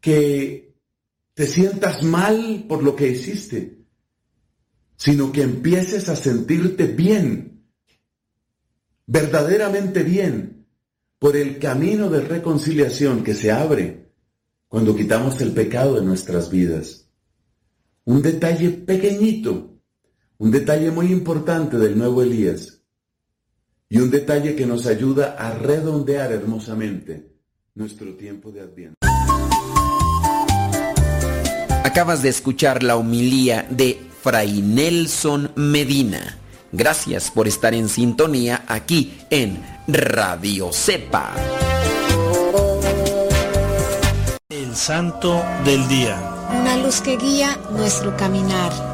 que te sientas mal por lo que hiciste, sino que empieces a sentirte bien, verdaderamente bien, por el camino de reconciliación que se abre cuando quitamos el pecado de nuestras vidas. Un detalle pequeñito, un detalle muy importante del nuevo Elías y un detalle que nos ayuda a redondear hermosamente nuestro tiempo de Adviento. Acabas de escuchar la homilía de Fray Nelson Medina. Gracias por estar en sintonía aquí en Radio Cepa. El Santo del Día. Una luz que guía nuestro caminar.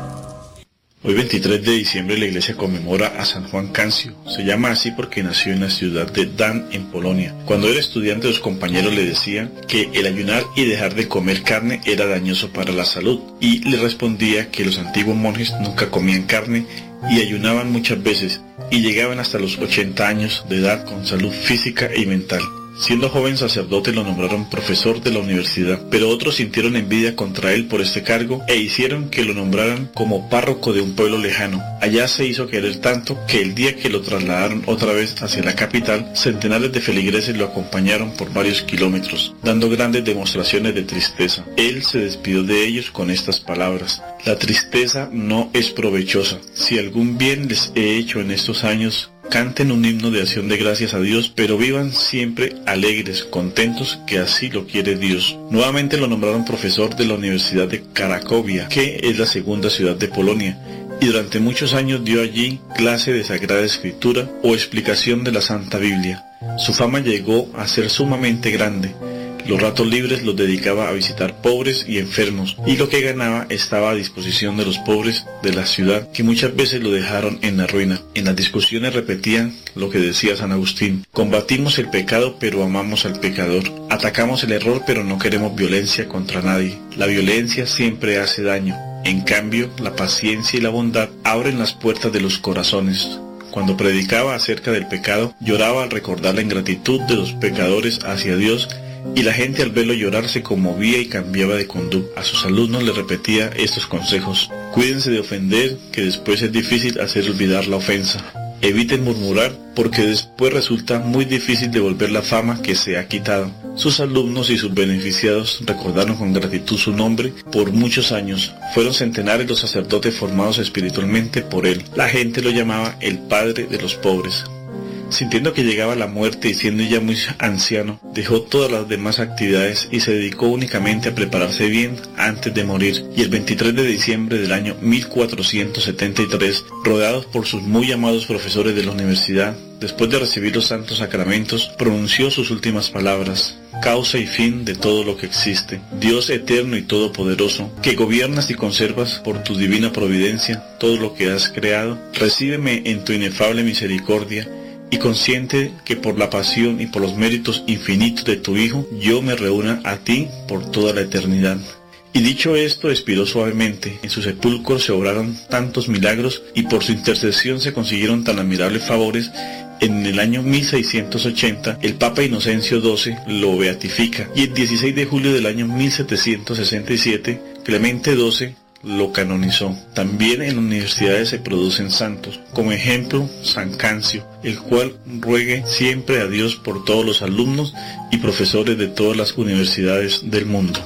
Hoy 23 de diciembre la iglesia conmemora a San Juan Cancio. Se llama así porque nació en la ciudad de Dan, en Polonia. Cuando era estudiante los compañeros le decían que el ayunar y dejar de comer carne era dañoso para la salud. Y le respondía que los antiguos monjes nunca comían carne y ayunaban muchas veces y llegaban hasta los 80 años de edad con salud física y mental. Siendo joven sacerdote lo nombraron profesor de la universidad, pero otros sintieron envidia contra él por este cargo e hicieron que lo nombraran como párroco de un pueblo lejano. Allá se hizo querer tanto que el día que lo trasladaron otra vez hacia la capital, centenares de feligreses lo acompañaron por varios kilómetros, dando grandes demostraciones de tristeza. Él se despidió de ellos con estas palabras. La tristeza no es provechosa. Si algún bien les he hecho en estos años, canten un himno de acción de gracias a Dios, pero vivan siempre alegres, contentos, que así lo quiere Dios. Nuevamente lo nombraron profesor de la Universidad de Cracovia, que es la segunda ciudad de Polonia, y durante muchos años dio allí clase de Sagrada Escritura o explicación de la Santa Biblia. Su fama llegó a ser sumamente grande. Los ratos libres los dedicaba a visitar pobres y enfermos, y lo que ganaba estaba a disposición de los pobres de la ciudad, que muchas veces lo dejaron en la ruina. En las discusiones repetían lo que decía San Agustín, combatimos el pecado pero amamos al pecador, atacamos el error pero no queremos violencia contra nadie. La violencia siempre hace daño, en cambio la paciencia y la bondad abren las puertas de los corazones. Cuando predicaba acerca del pecado, lloraba al recordar la ingratitud de los pecadores hacia Dios y la gente al verlo llorar se conmovía y cambiaba de conducta. A sus alumnos le repetía estos consejos. Cuídense de ofender, que después es difícil hacer olvidar la ofensa. Eviten murmurar, porque después resulta muy difícil devolver la fama que se ha quitado. Sus alumnos y sus beneficiados recordaron con gratitud su nombre por muchos años. Fueron centenares los sacerdotes formados espiritualmente por él. La gente lo llamaba el Padre de los Pobres. Sintiendo que llegaba la muerte y siendo ya muy anciano, dejó todas las demás actividades y se dedicó únicamente a prepararse bien antes de morir. Y el 23 de diciembre del año 1473, rodeados por sus muy amados profesores de la universidad, después de recibir los santos sacramentos, pronunció sus últimas palabras. Causa y fin de todo lo que existe, Dios eterno y todopoderoso, que gobiernas y conservas por tu divina providencia todo lo que has creado, recíbeme en tu inefable misericordia y consciente que por la pasión y por los méritos infinitos de tu Hijo, yo me reúna a ti por toda la eternidad. Y dicho esto, expiró suavemente. En su sepulcro se obraron tantos milagros y por su intercesión se consiguieron tan admirables favores. En el año 1680, el Papa Inocencio XII lo beatifica y el 16 de julio del año 1767, Clemente XII lo canonizó. También en universidades se producen santos, como ejemplo San Cancio, el cual ruegue siempre a Dios por todos los alumnos y profesores de todas las universidades del mundo.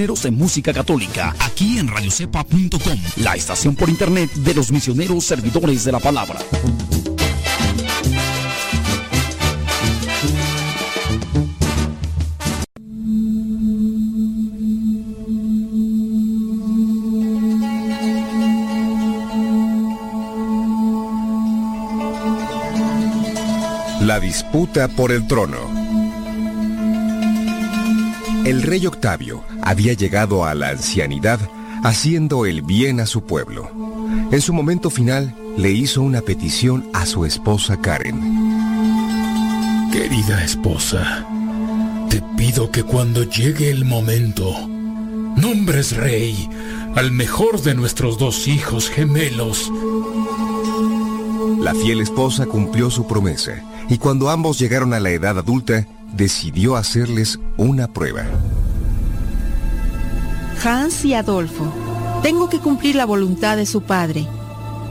Géneros de música católica, aquí en radiocepa.com, la estación por internet de los misioneros servidores de la palabra. La disputa por el trono. El rey Octavio había llegado a la ancianidad haciendo el bien a su pueblo. En su momento final le hizo una petición a su esposa Karen. Querida esposa, te pido que cuando llegue el momento, nombres rey al mejor de nuestros dos hijos gemelos. La fiel esposa cumplió su promesa y cuando ambos llegaron a la edad adulta, decidió hacerles una prueba. Hans y Adolfo, tengo que cumplir la voluntad de su padre.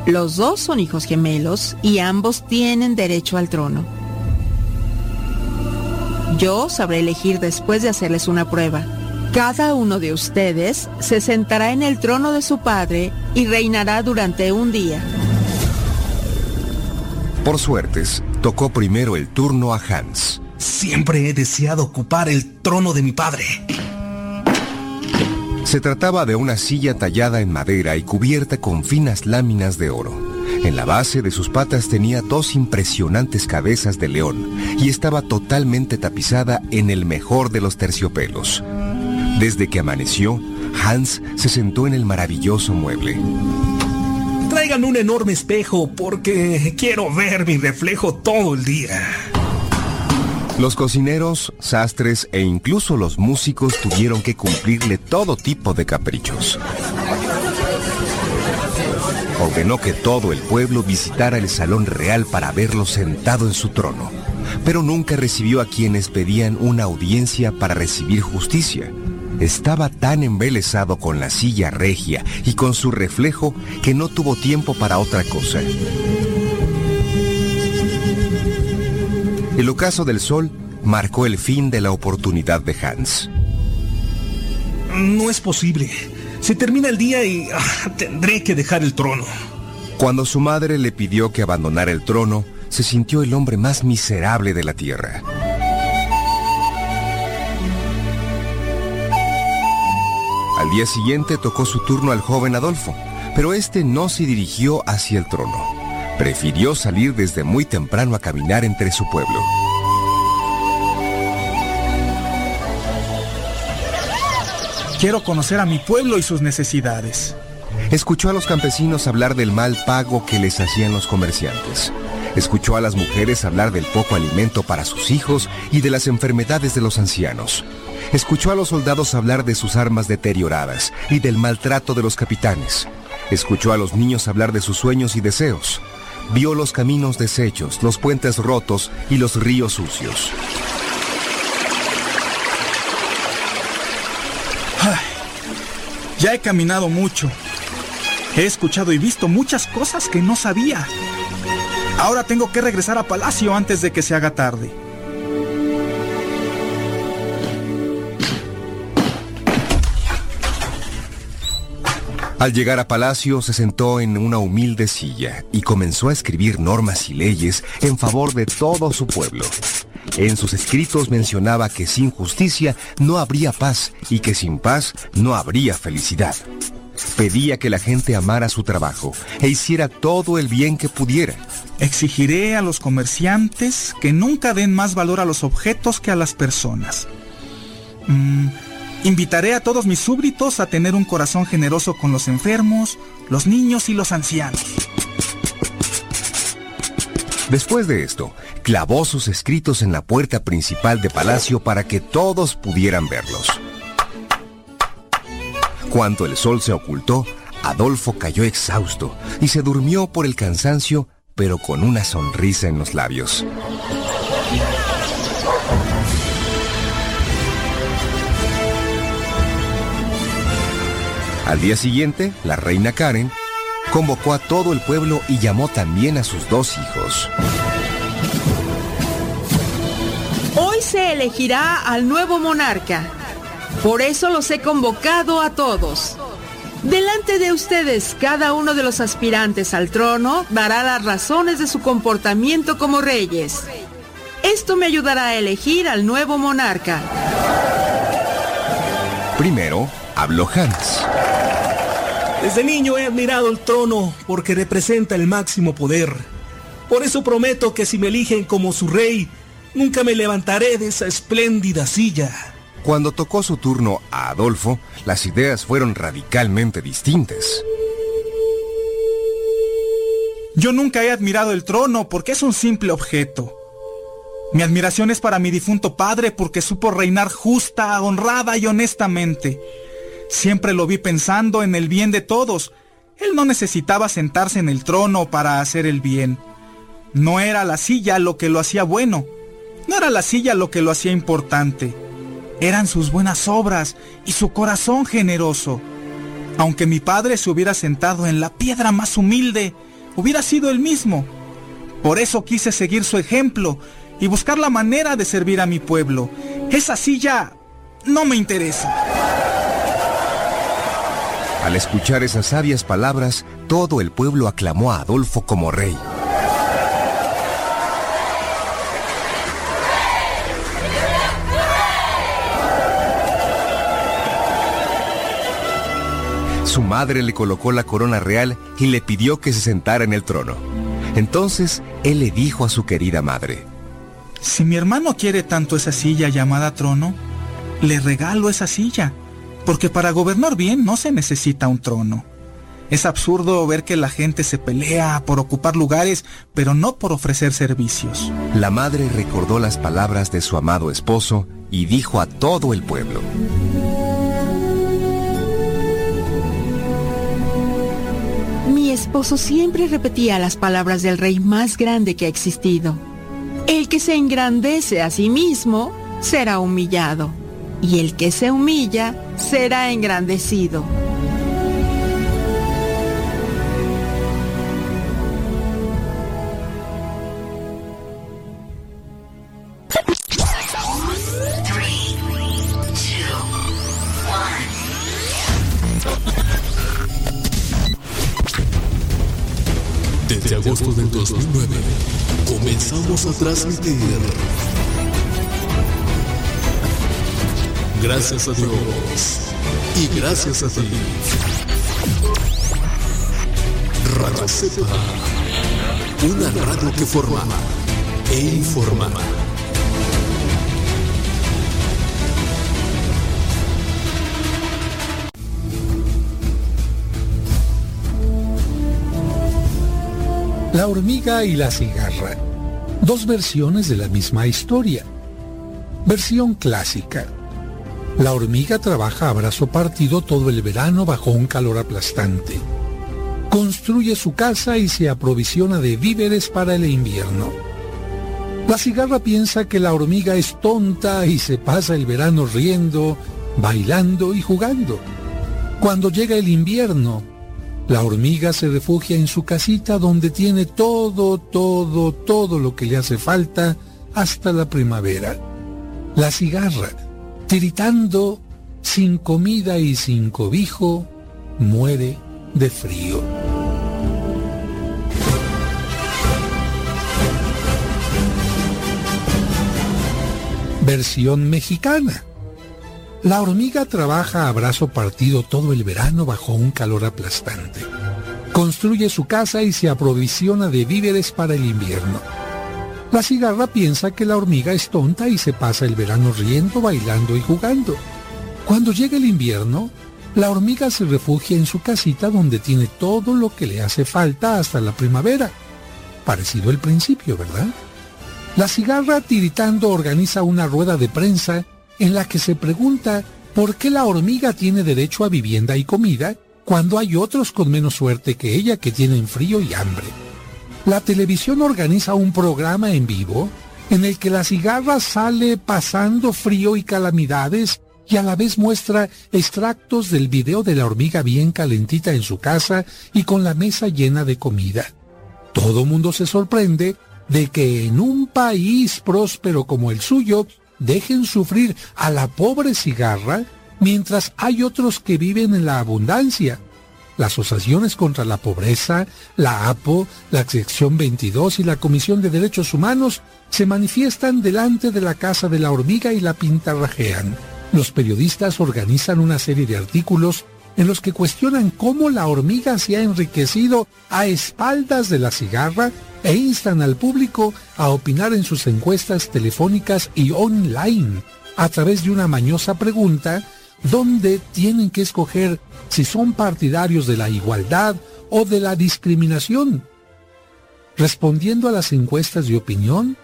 Los dos son hijos gemelos y ambos tienen derecho al trono. Yo sabré elegir después de hacerles una prueba. Cada uno de ustedes se sentará en el trono de su padre y reinará durante un día. Por suertes, tocó primero el turno a Hans. Siempre he deseado ocupar el trono de mi padre. Se trataba de una silla tallada en madera y cubierta con finas láminas de oro. En la base de sus patas tenía dos impresionantes cabezas de león y estaba totalmente tapizada en el mejor de los terciopelos. Desde que amaneció, Hans se sentó en el maravilloso mueble. Traigan un enorme espejo porque quiero ver mi reflejo todo el día. Los cocineros, sastres e incluso los músicos tuvieron que cumplirle todo tipo de caprichos. Ordenó que todo el pueblo visitara el salón real para verlo sentado en su trono, pero nunca recibió a quienes pedían una audiencia para recibir justicia. Estaba tan embelesado con la silla regia y con su reflejo que no tuvo tiempo para otra cosa. El ocaso del sol marcó el fin de la oportunidad de Hans. No es posible. Se termina el día y ah, tendré que dejar el trono. Cuando su madre le pidió que abandonara el trono, se sintió el hombre más miserable de la tierra. Al día siguiente tocó su turno al joven Adolfo, pero este no se dirigió hacia el trono. Prefirió salir desde muy temprano a caminar entre su pueblo. Quiero conocer a mi pueblo y sus necesidades. Escuchó a los campesinos hablar del mal pago que les hacían los comerciantes. Escuchó a las mujeres hablar del poco alimento para sus hijos y de las enfermedades de los ancianos. Escuchó a los soldados hablar de sus armas deterioradas y del maltrato de los capitanes. Escuchó a los niños hablar de sus sueños y deseos. Vio los caminos deshechos, los puentes rotos y los ríos sucios. Ya he caminado mucho. He escuchado y visto muchas cosas que no sabía. Ahora tengo que regresar a Palacio antes de que se haga tarde. Al llegar a Palacio se sentó en una humilde silla y comenzó a escribir normas y leyes en favor de todo su pueblo. En sus escritos mencionaba que sin justicia no habría paz y que sin paz no habría felicidad. Pedía que la gente amara su trabajo e hiciera todo el bien que pudiera. Exigiré a los comerciantes que nunca den más valor a los objetos que a las personas. Mm, invitaré a todos mis súbditos a tener un corazón generoso con los enfermos, los niños y los ancianos. Después de esto, clavó sus escritos en la puerta principal de palacio para que todos pudieran verlos. Cuando el sol se ocultó, Adolfo cayó exhausto y se durmió por el cansancio, pero con una sonrisa en los labios. Al día siguiente, la reina Karen convocó a todo el pueblo y llamó también a sus dos hijos. Hoy se elegirá al nuevo monarca. Por eso los he convocado a todos. Delante de ustedes, cada uno de los aspirantes al trono dará las razones de su comportamiento como reyes. Esto me ayudará a elegir al nuevo monarca. Primero, habló Hans. Desde niño he admirado el trono porque representa el máximo poder. Por eso prometo que si me eligen como su rey, nunca me levantaré de esa espléndida silla. Cuando tocó su turno a Adolfo, las ideas fueron radicalmente distintas. Yo nunca he admirado el trono porque es un simple objeto. Mi admiración es para mi difunto padre porque supo reinar justa, honrada y honestamente. Siempre lo vi pensando en el bien de todos. Él no necesitaba sentarse en el trono para hacer el bien. No era la silla lo que lo hacía bueno. No era la silla lo que lo hacía importante eran sus buenas obras y su corazón generoso. Aunque mi padre se hubiera sentado en la piedra más humilde, hubiera sido el mismo. Por eso quise seguir su ejemplo y buscar la manera de servir a mi pueblo. Esa silla no me interesa. Al escuchar esas sabias palabras, todo el pueblo aclamó a Adolfo como rey. Su madre le colocó la corona real y le pidió que se sentara en el trono. Entonces él le dijo a su querida madre, Si mi hermano quiere tanto esa silla llamada trono, le regalo esa silla, porque para gobernar bien no se necesita un trono. Es absurdo ver que la gente se pelea por ocupar lugares, pero no por ofrecer servicios. La madre recordó las palabras de su amado esposo y dijo a todo el pueblo, Mi esposo siempre repetía las palabras del rey más grande que ha existido. El que se engrandece a sí mismo será humillado, y el que se humilla será engrandecido. Desde agosto del 2009 comenzamos a transmitir. Gracias a Dios y gracias a ti. Radio Cepa, una radio que forma e informa. La hormiga y la cigarra. Dos versiones de la misma historia. Versión clásica. La hormiga trabaja a brazo partido todo el verano bajo un calor aplastante. Construye su casa y se aprovisiona de víveres para el invierno. La cigarra piensa que la hormiga es tonta y se pasa el verano riendo, bailando y jugando. Cuando llega el invierno, la hormiga se refugia en su casita donde tiene todo, todo, todo lo que le hace falta hasta la primavera. La cigarra, tiritando, sin comida y sin cobijo, muere de frío. Versión mexicana. La hormiga trabaja a brazo partido todo el verano bajo un calor aplastante. Construye su casa y se aprovisiona de víveres para el invierno. La cigarra piensa que la hormiga es tonta y se pasa el verano riendo, bailando y jugando. Cuando llega el invierno, la hormiga se refugia en su casita donde tiene todo lo que le hace falta hasta la primavera. Parecido al principio, ¿verdad? La cigarra tiritando organiza una rueda de prensa en la que se pregunta por qué la hormiga tiene derecho a vivienda y comida cuando hay otros con menos suerte que ella que tienen frío y hambre. La televisión organiza un programa en vivo en el que la cigarra sale pasando frío y calamidades y a la vez muestra extractos del video de la hormiga bien calentita en su casa y con la mesa llena de comida. Todo mundo se sorprende de que en un país próspero como el suyo dejen sufrir a la pobre cigarra mientras hay otros que viven en la abundancia. Las asociaciones contra la pobreza, la APO, la sección 22 y la Comisión de Derechos Humanos se manifiestan delante de la Casa de la Hormiga y la pintarrajean. Los periodistas organizan una serie de artículos en los que cuestionan cómo la hormiga se ha enriquecido a espaldas de la cigarra e instan al público a opinar en sus encuestas telefónicas y online a través de una mañosa pregunta donde tienen que escoger si son partidarios de la igualdad o de la discriminación. Respondiendo a las encuestas de opinión,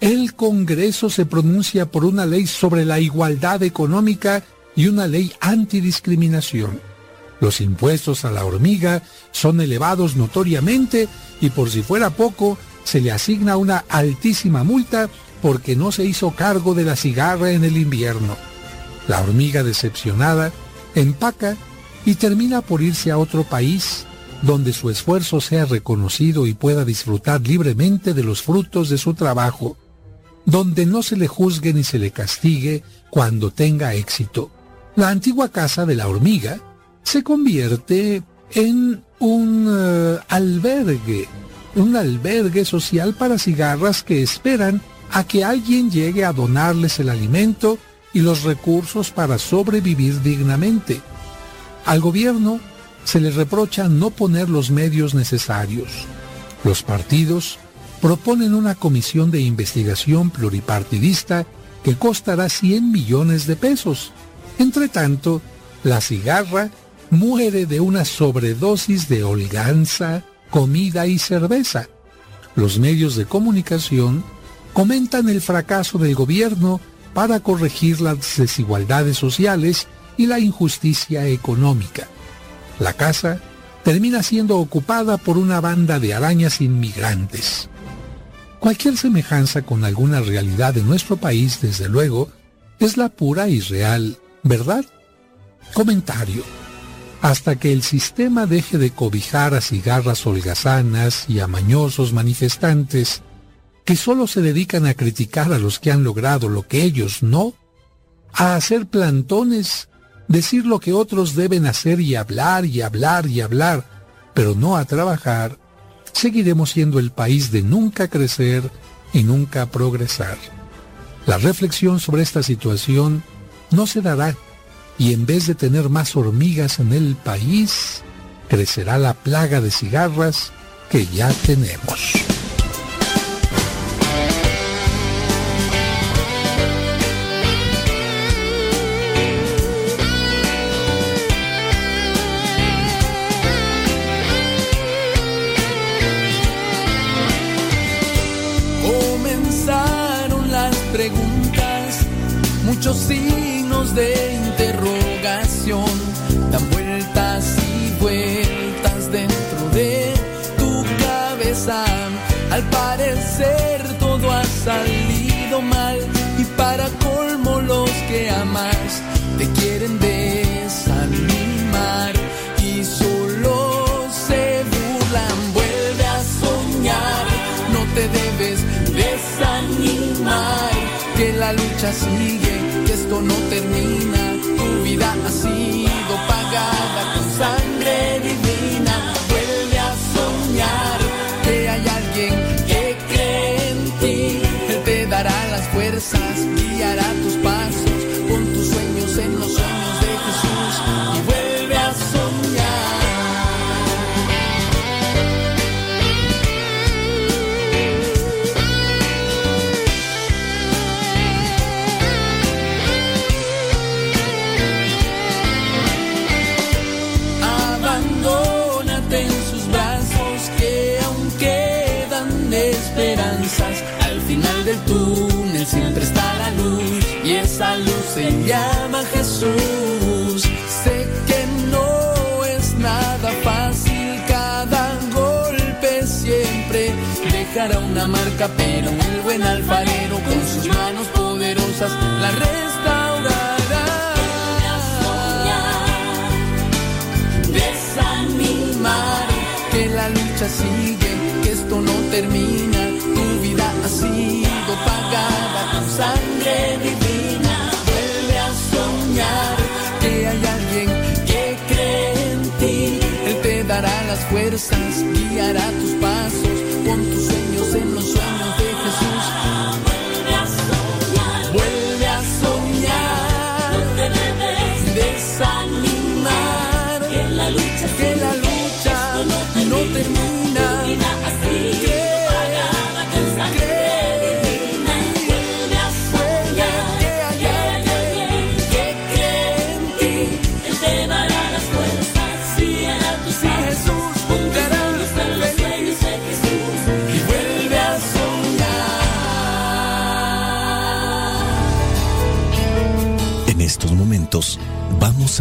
el Congreso se pronuncia por una ley sobre la igualdad económica y una ley antidiscriminación. Los impuestos a la hormiga son elevados notoriamente y por si fuera poco, se le asigna una altísima multa porque no se hizo cargo de la cigarra en el invierno. La hormiga decepcionada empaca y termina por irse a otro país donde su esfuerzo sea reconocido y pueda disfrutar libremente de los frutos de su trabajo, donde no se le juzgue ni se le castigue cuando tenga éxito. La antigua casa de la hormiga se convierte en un eh, albergue, un albergue social para cigarras que esperan a que alguien llegue a donarles el alimento y los recursos para sobrevivir dignamente. Al gobierno se le reprocha no poner los medios necesarios. Los partidos proponen una comisión de investigación pluripartidista que costará 100 millones de pesos. Entre tanto, la cigarra muere de una sobredosis de holganza, comida y cerveza. Los medios de comunicación comentan el fracaso del gobierno para corregir las desigualdades sociales y la injusticia económica. La casa termina siendo ocupada por una banda de arañas inmigrantes. Cualquier semejanza con alguna realidad de nuestro país, desde luego, es la pura y real verdad. Comentario. Hasta que el sistema deje de cobijar a cigarras holgazanas y a mañosos manifestantes que solo se dedican a criticar a los que han logrado lo que ellos no, a hacer plantones, decir lo que otros deben hacer y hablar y hablar y hablar, pero no a trabajar, seguiremos siendo el país de nunca crecer y nunca progresar. La reflexión sobre esta situación no se dará y en vez de tener más hormigas en el país, crecerá la plaga de cigarras que ya tenemos. Muchos signos de interrogación, dan vueltas y vueltas dentro de tu cabeza. Al parecer todo ha salido mal y para colmo los que amas te quieren desanimar y solo se burlan. Vuelve a soñar, no te debes desanimar, que la lucha sigue, esto no termina. Tu vida ha sido pagada con sangre. Se llama Jesús. Sé que no es nada fácil, cada golpe siempre dejará una marca, pero el buen alfarero con sus manos poderosas la restaurará. desanimar, que la lucha sigue, que esto no termina, tu vida ha sido pagada con sangre divina, fuerzas, guiará tus pasos, pon tus sueños en los sueños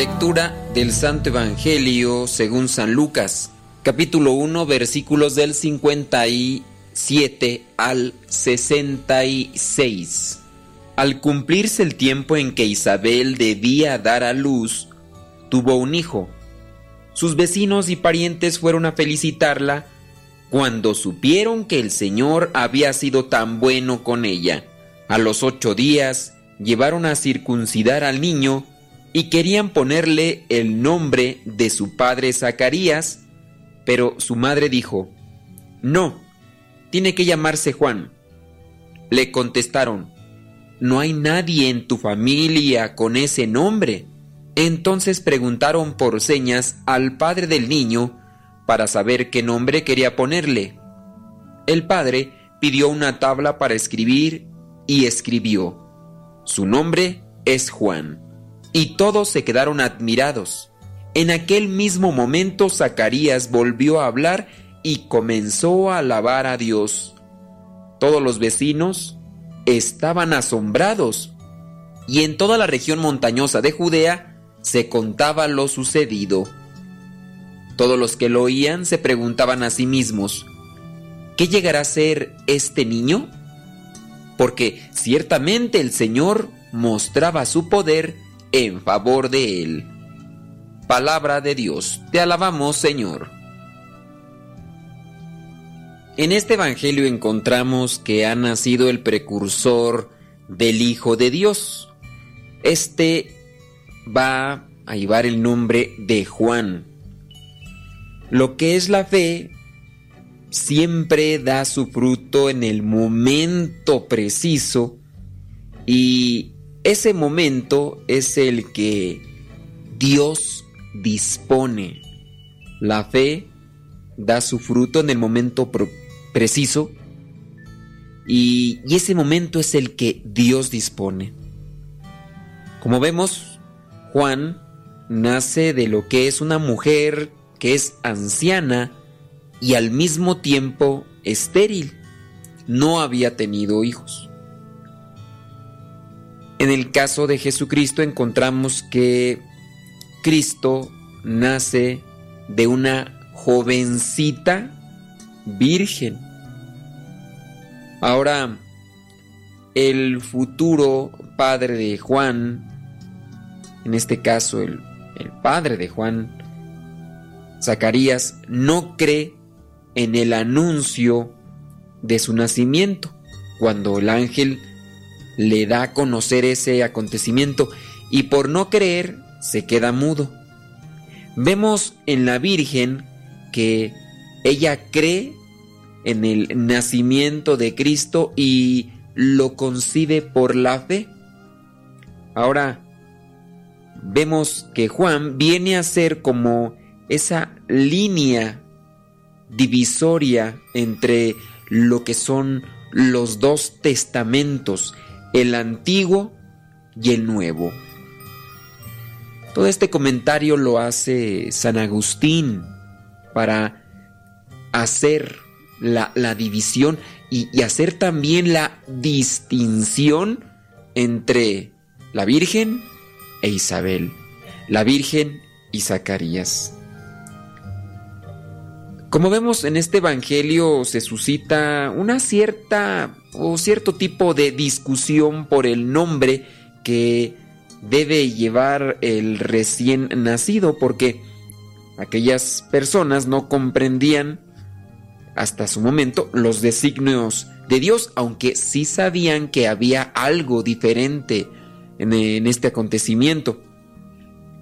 Lectura del Santo Evangelio según San Lucas, capítulo 1, versículos del 57 al 66. Al cumplirse el tiempo en que Isabel debía dar a luz, tuvo un hijo. Sus vecinos y parientes fueron a felicitarla cuando supieron que el Señor había sido tan bueno con ella. A los ocho días llevaron a circuncidar al niño y querían ponerle el nombre de su padre Zacarías, pero su madre dijo, No, tiene que llamarse Juan. Le contestaron, No hay nadie en tu familia con ese nombre. Entonces preguntaron por señas al padre del niño para saber qué nombre quería ponerle. El padre pidió una tabla para escribir y escribió, Su nombre es Juan. Y todos se quedaron admirados. En aquel mismo momento Zacarías volvió a hablar y comenzó a alabar a Dios. Todos los vecinos estaban asombrados y en toda la región montañosa de Judea se contaba lo sucedido. Todos los que lo oían se preguntaban a sí mismos, ¿qué llegará a ser este niño? Porque ciertamente el Señor mostraba su poder en favor de él. Palabra de Dios, te alabamos Señor. En este Evangelio encontramos que ha nacido el precursor del Hijo de Dios. Este va a llevar el nombre de Juan. Lo que es la fe siempre da su fruto en el momento preciso y ese momento es el que Dios dispone. La fe da su fruto en el momento preciso y, y, ese momento es el que Dios dispone. Como vemos, Juan nace de lo que es una mujer que es anciana y al mismo tiempo estéril. No había tenido hijos. En el caso de Jesucristo encontramos que Cristo nace de una jovencita virgen. Ahora, el futuro padre de Juan, en este caso el, el padre de Juan, Zacarías, no cree en el anuncio de su nacimiento, cuando el ángel le da a conocer ese acontecimiento y por no creer se queda mudo. Vemos en la Virgen que ella cree en el nacimiento de Cristo y lo concibe por la fe. Ahora, vemos que Juan viene a ser como esa línea divisoria entre lo que son los dos testamentos, el antiguo y el nuevo. Todo este comentario lo hace San Agustín para hacer la, división y hacer también la distinción entre la Virgen e Isabel, la Virgen y Zacarías. Como vemos en este Evangelio se suscita una cierta o cierto tipo de discusión por el nombre que debe llevar el recién nacido porque aquellas personas no comprendían hasta su momento los designios de Dios, aunque sí sabían que había algo diferente en, este acontecimiento.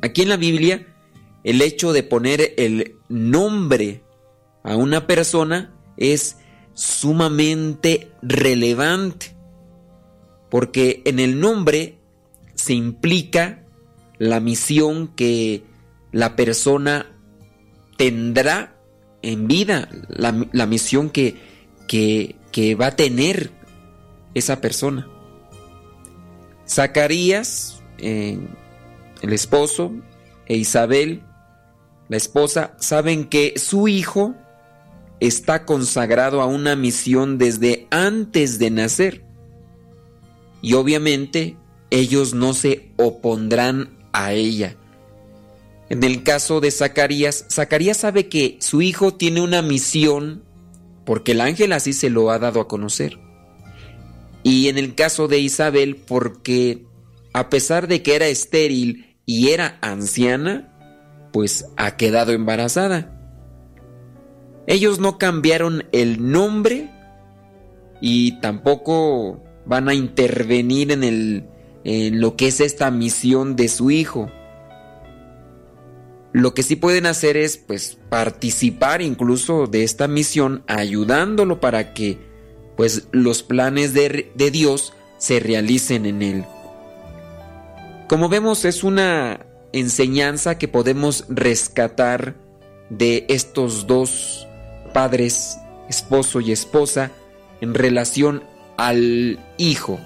Aquí en la Biblia, el hecho de poner el nombre a una persona es sumamente relevante, porque en el nombre se implica la misión que la persona tendrá en vida, la, misión que, que, que va a tener esa persona. Zacarías, eh, el esposo, e Isabel, la esposa, saben que su hijo está consagrado a una misión desde antes de nacer. Y obviamente ellos no se opondrán a ella. En el caso de Zacarías, Zacarías sabe que su hijo tiene una misión porque el ángel así se lo ha dado a conocer. Y en el caso de Isabel, porque a pesar de que era estéril y era anciana, pues ha quedado embarazada. Ellos no cambiaron el nombre y tampoco van a intervenir en, el, en lo que es esta misión de su hijo. Lo que sí pueden hacer es pues participar incluso de esta misión ayudándolo para que pues los planes de, de Dios se realicen en él. Como vemos es una enseñanza que podemos rescatar de estos dos padres, esposo y esposa, en relación al hijo.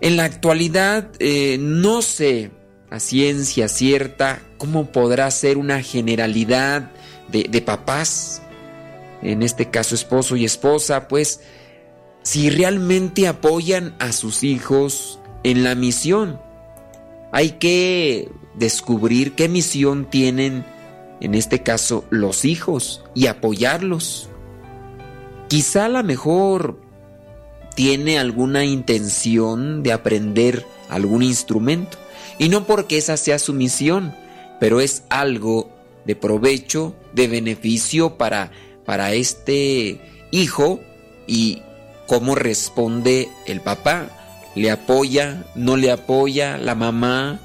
En la actualidad eh, no sé a ciencia cierta cómo podrá ser una generalidad de, de papás, en este caso esposo y esposa, pues si realmente apoyan a sus hijos en la misión. Hay que descubrir qué misión tienen, en este caso, los hijos y apoyarlos. Quizá a lo mejor tiene alguna intención de aprender algún instrumento. Y no porque esa sea su misión, pero es algo de provecho, de beneficio para, para este hijo y cómo responde el papá. ¿Le apoya? ¿No le apoya? ¿La mamá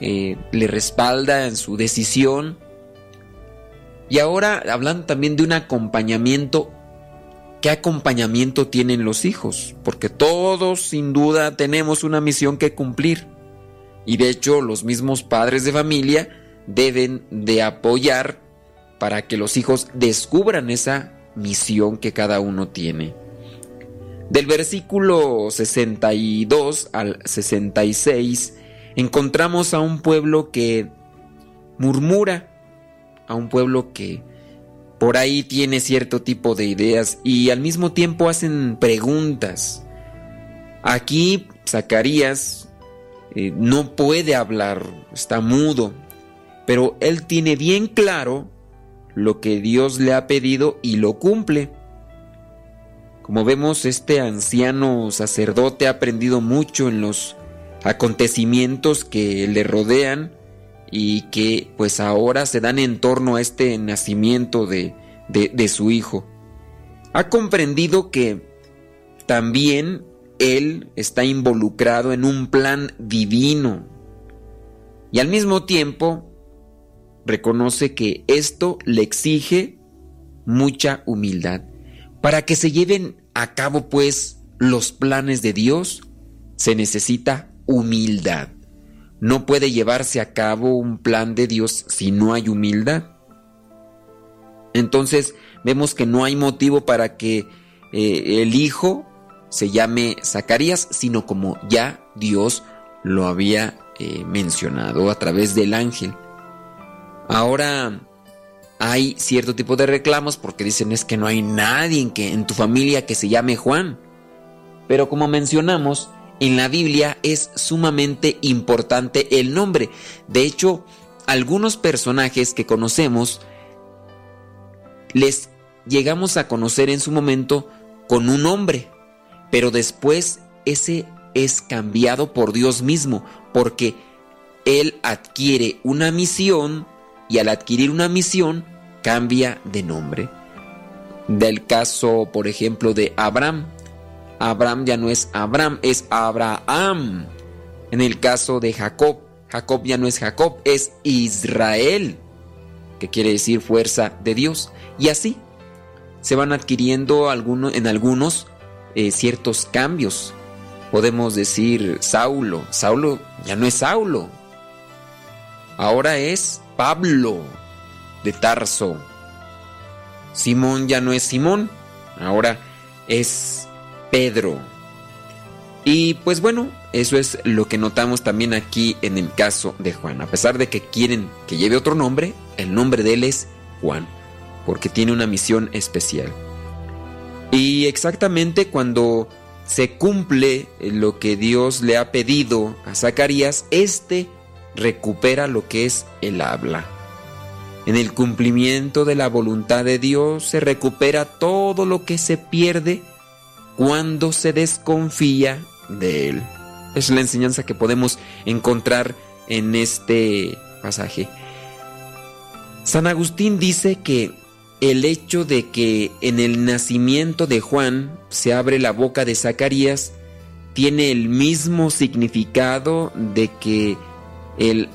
eh, le respalda en su decisión? Y ahora hablando también de un acompañamiento ¿Qué acompañamiento tienen los hijos? Porque todos sin duda tenemos una misión que cumplir. Y de hecho los mismos padres de familia deben de apoyar para que los hijos descubran esa misión que cada uno tiene. Del versículo 62 al 66 encontramos a un pueblo que murmura, a un pueblo que por ahí tiene cierto tipo de ideas y al mismo tiempo hacen preguntas. Aquí Zacarías eh, no puede hablar, está mudo, pero él tiene bien claro lo que Dios le ha pedido y lo cumple. Como vemos, este anciano sacerdote ha aprendido mucho en los acontecimientos que le rodean y que pues ahora se dan en torno a este nacimiento de, de, su hijo. Ha comprendido que también él está involucrado en un plan divino y al mismo tiempo reconoce que esto le exige mucha humildad. Para que se lleven a cabo pues los planes de Dios se necesita humildad. No puede llevarse a cabo un plan de Dios si no hay humildad. Entonces vemos que no hay motivo para que eh, el Hijo se llame Zacarías, sino como ya Dios lo había eh, mencionado a través del ángel. Ahora, hay cierto tipo de reclamos porque dicen es que no hay nadie en, tu familia que se llame Juan. Pero como mencionamos, en la Biblia es sumamente importante el nombre. De hecho, algunos personajes que conocemos les llegamos a conocer en su momento con un nombre, pero después ese es cambiado por Dios mismo, porque Él adquiere una misión y al adquirir una misión cambia de nombre. Del caso, por ejemplo, de Abraham. Abraham ya no es Abraham, es Abraham. En el caso de Jacob, Jacob ya no es Jacob, es Israel, que quiere decir fuerza de Dios. Y así se van adquiriendo en algunos eh, ciertos cambios. Podemos decir Saulo, Saulo ya no es Saulo, ahora es Pablo de Tarso. Simón ya no es Simón, ahora es Pedro. Y pues bueno, eso es lo que notamos también aquí en el caso de Juan. A pesar de que quieren que lleve otro nombre, el nombre de él es Juan, porque tiene una misión especial. Y exactamente cuando se cumple lo que Dios le ha pedido a Zacarías, éste recupera lo que es el habla. En el cumplimiento de la voluntad de Dios se recupera todo lo que se pierde cuando se desconfía de Él. Es la enseñanza que podemos encontrar en este pasaje. San Agustín dice que el hecho de que en el nacimiento de Juan se abre la boca de Zacarías tiene el mismo significado de que el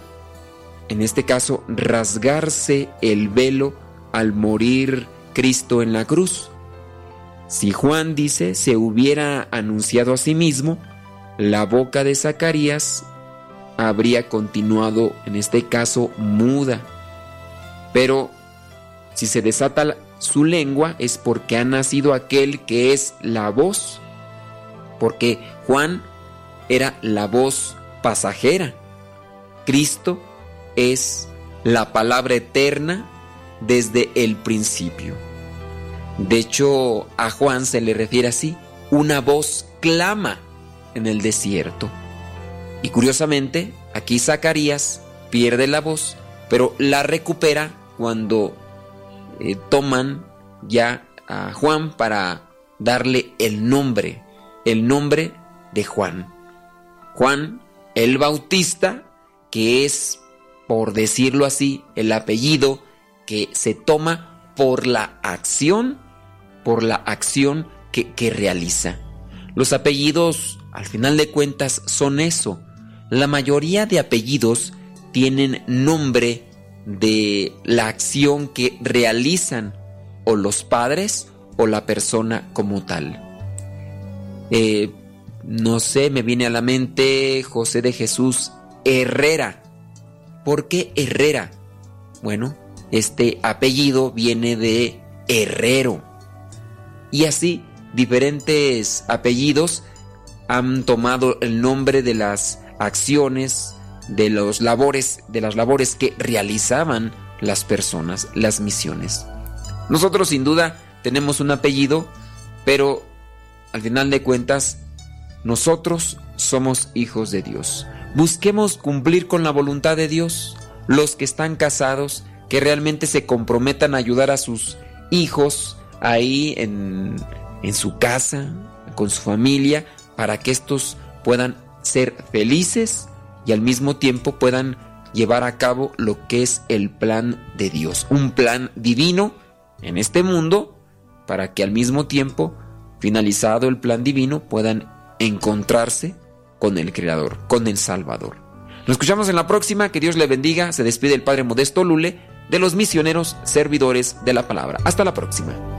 en este caso, rasgarse el velo al morir Cristo en la cruz. Si Juan dice se hubiera anunciado a sí mismo, la boca de Zacarías habría continuado, en este caso, muda. Pero si se desata su lengua es porque ha nacido aquel que es la voz, porque Juan era la voz pasajera. Cristo es la palabra eterna desde el principio. De hecho, a Juan se le refiere así, una voz clama en el desierto. Y curiosamente, aquí Zacarías pierde la voz, pero la recupera cuando eh, toman ya a Juan para darle el nombre, el nombre de Juan. Juan el Bautista, que es por decirlo así, el apellido que se toma por la acción, por la acción que, realiza. Los apellidos, al final de cuentas, son eso. La mayoría de apellidos tienen nombre de la acción que realizan o los padres o la persona como tal. Eh, no sé, me viene a la mente José de Jesús Herrera. ¿Por qué Herrera? Bueno, este apellido viene de herrero. Y así, diferentes apellidos han tomado el nombre de las acciones, de los labores, de las labores que realizaban las personas, las misiones. Nosotros sin duda tenemos un apellido, pero al final de cuentas, nosotros somos hijos de Dios. Busquemos cumplir con la voluntad de Dios. Los que están casados, que realmente se comprometan a ayudar a sus hijos ahí en, en su casa, con su familia, para que estos puedan ser felices y al mismo tiempo puedan llevar a cabo lo que es el plan de Dios, un plan divino en este mundo para que al mismo tiempo, finalizado el plan divino, puedan encontrarse con el Creador, con el Salvador. Nos escuchamos en la próxima, que Dios le bendiga, se despide el Padre Modesto Lule de los misioneros servidores de la palabra. Hasta la próxima.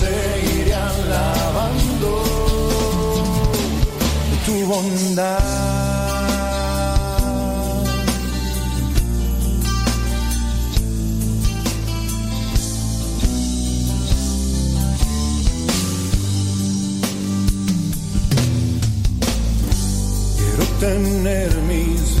seguiré alabando tu bondad. Quiero tener mis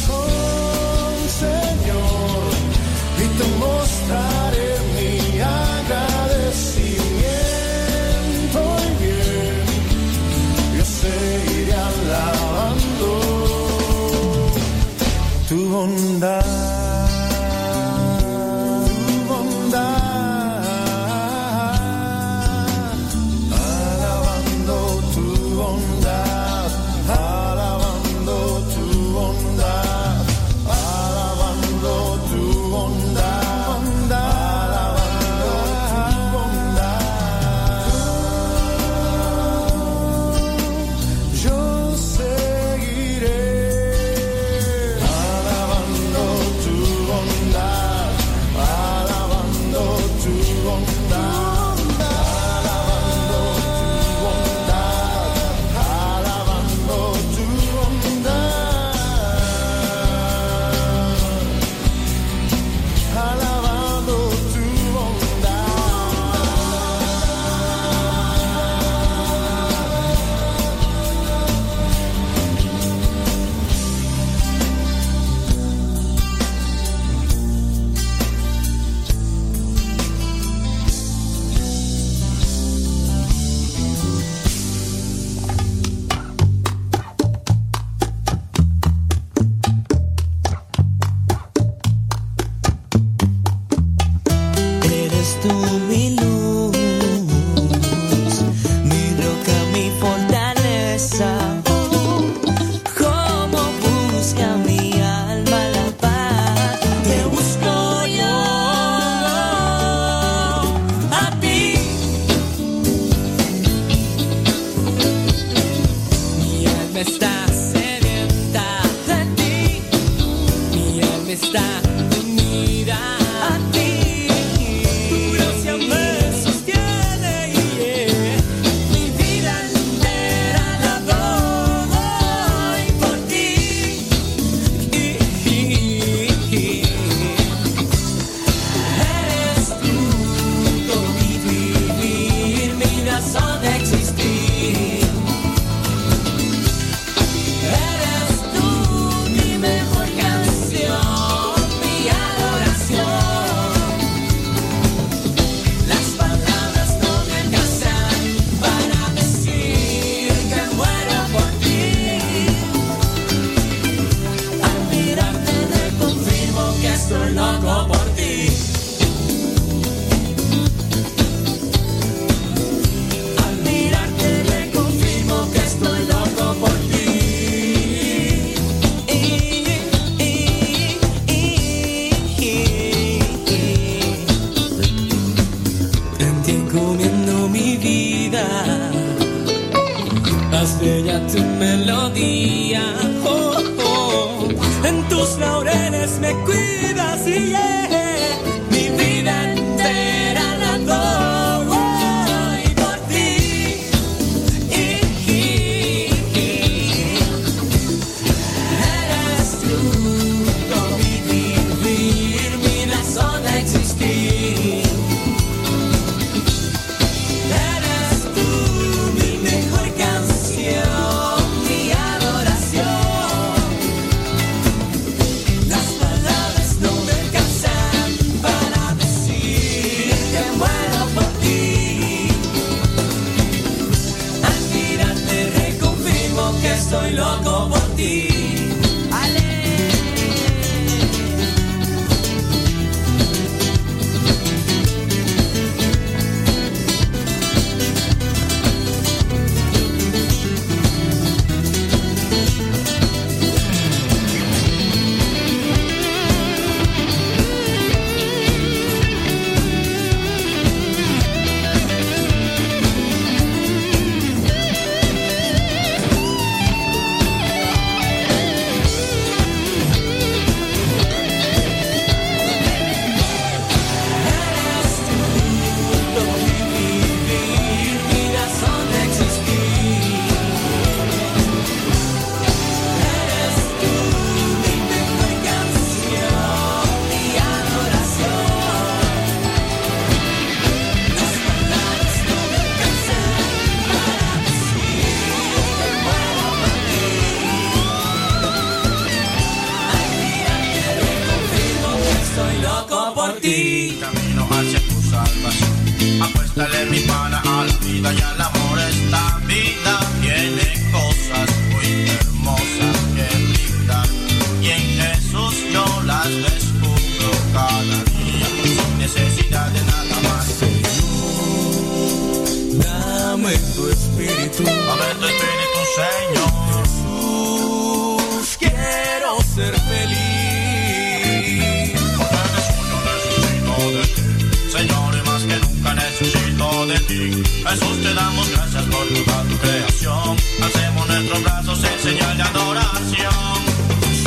seguiré alabando tu bondad.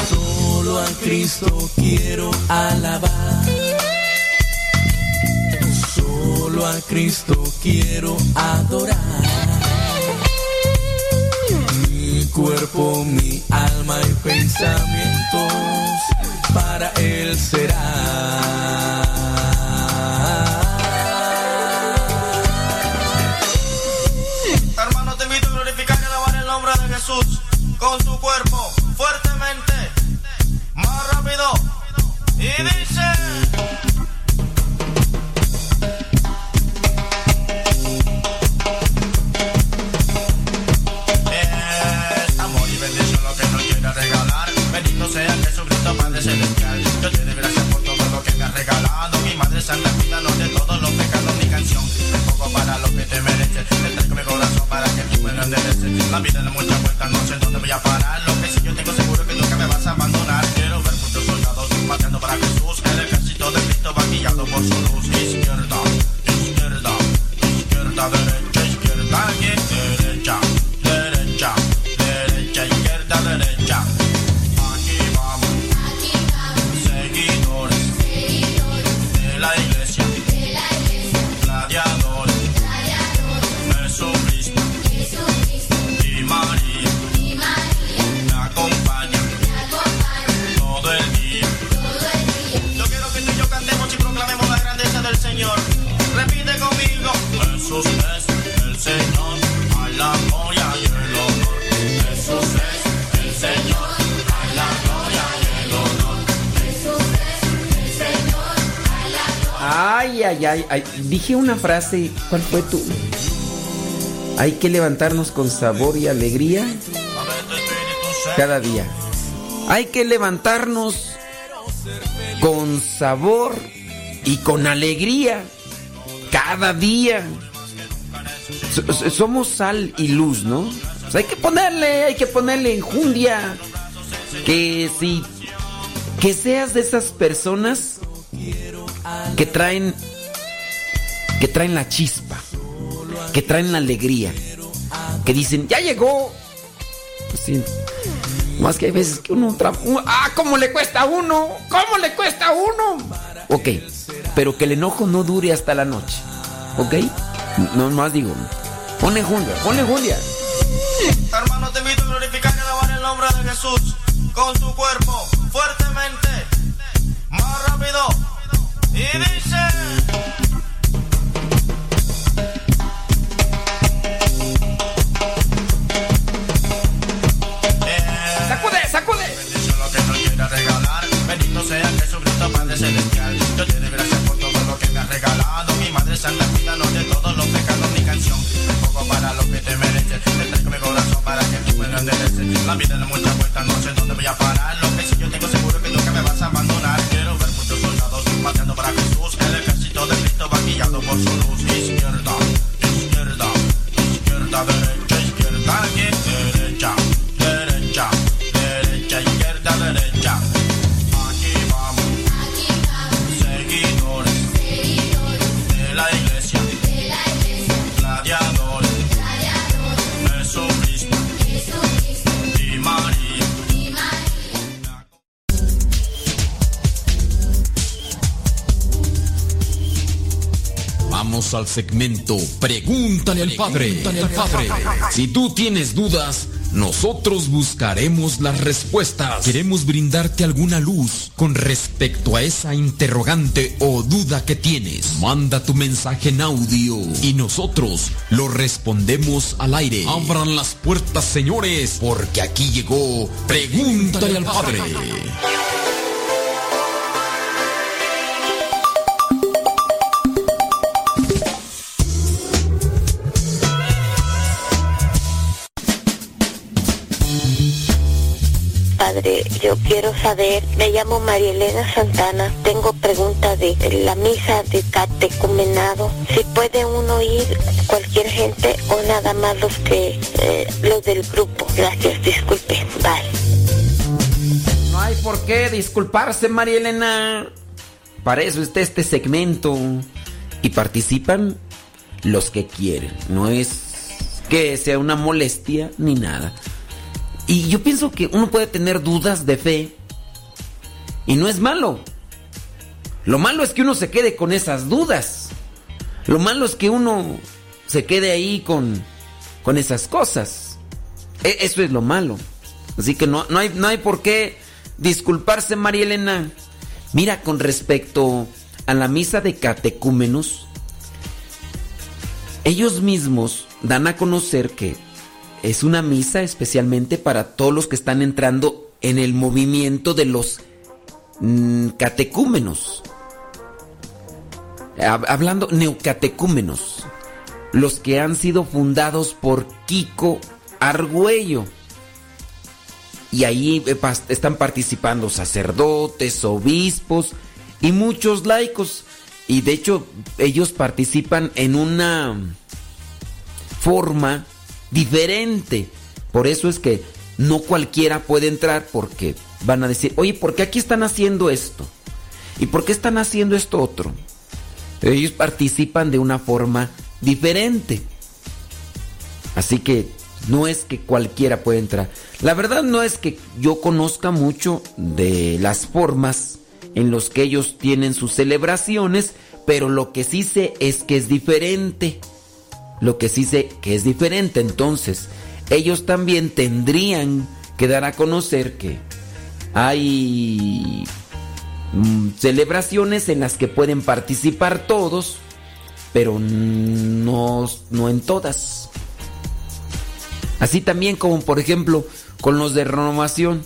Solo a Cristo quiero alabar. Solo a Cristo quiero adorar. Mi cuerpo, mi alma y pensamientos para Él será. Jesús con su cuerpo fuertemente, más rápido. Y dice... amor y bendición lo que nos quieres regalar. Bendito sea Jesucristo, Padre celestial. Yo te doy gracias por todo lo que me has regalado. Mi madre santa, cuídanos de todos los pecados. Mi canción, me pongo para lo que te mereces. Te traigo mi corazón para que tú me lo endereces. La vida dije una frase, ¿cuál fue tu? Hay que levantarnos con sabor y alegría cada día. Hay que levantarnos con sabor y con alegría cada día. Somos sal y luz, ¿no? Hay que ponerle, hay que ponerle enjundia. Que si que seas de esas personas que traen que traen la chispa, que traen la alegría, que dicen, ya llegó. Pues sí. Más que hay veces que uno... ¡Ah, cómo le cuesta a uno! ¿Cómo le cuesta a uno? Ok, pero que el enojo no dure hasta la noche. ¿Ok? No más digo. Ponle Julia, ponle Julia. Hermano, te invito a glorificar y alabar el nombre de Jesús con tu cuerpo fuertemente, más rápido. Y dice. Jesucristo, Padre Celestial. Yo te doy gracias por todo lo que me has regalado. Mi Madre Santa, cuídanos de todos los pecados. Mi canción, un poco para lo que te mereces. Te traigo mi corazón para que tú me lo endereces. La vida da muchas vueltas, no sé al segmento Pregúntale al Padre. Si tú tienes dudas, nosotros buscaremos las respuestas. Queremos brindarte alguna luz con respecto a esa interrogante o duda que tienes. Manda tu mensaje en audio y nosotros lo respondemos al aire. Abran las puertas, señores, porque aquí llegó Pregúntale al Padre. Padre, yo quiero saber, me llamo María Elena Santana, tengo pregunta de la misa de catecumenado, si puede uno ir cualquier gente o nada más los que, eh, los del grupo. Gracias, disculpe, bye. No hay por qué disculparse, María Elena. Para eso está este segmento. Y participan los que quieren. No es que sea una molestia ni nada. Y yo pienso que uno puede tener dudas de fe. Y no es malo. Lo malo es que uno se quede con esas dudas. Lo malo es que uno se quede ahí con, con esas cosas. E- eso es lo malo. Así que no, no, hay, no hay por qué disculparse, María Elena. Mira, con respecto a la misa de catecúmenos, ellos mismos dan a conocer que es una misa especialmente para todos los que están entrando en el movimiento de los mm, catecúmenos. Hab- Hablando neocatecúmenos, los que han sido fundados por Kiko Argüello. Y ahí eh, están participando sacerdotes, obispos y muchos laicos. Y de hecho ellos participan en una forma diferente. Por eso es que no cualquiera puede entrar porque van a decir, oye, ¿por qué aquí están haciendo esto? ¿Y por qué están haciendo esto otro? Ellos participan de una forma diferente. Así que no es que cualquiera pueda entrar. La verdad no es que yo conozca mucho de las formas en los que ellos tienen sus celebraciones, pero lo que sí sé es que es diferente. Lo que sí sé que es diferente, entonces ellos también tendrían que dar a conocer que hay mm, celebraciones en las que pueden participar todos, pero no, no en todas. Así también como por ejemplo con los de renovación.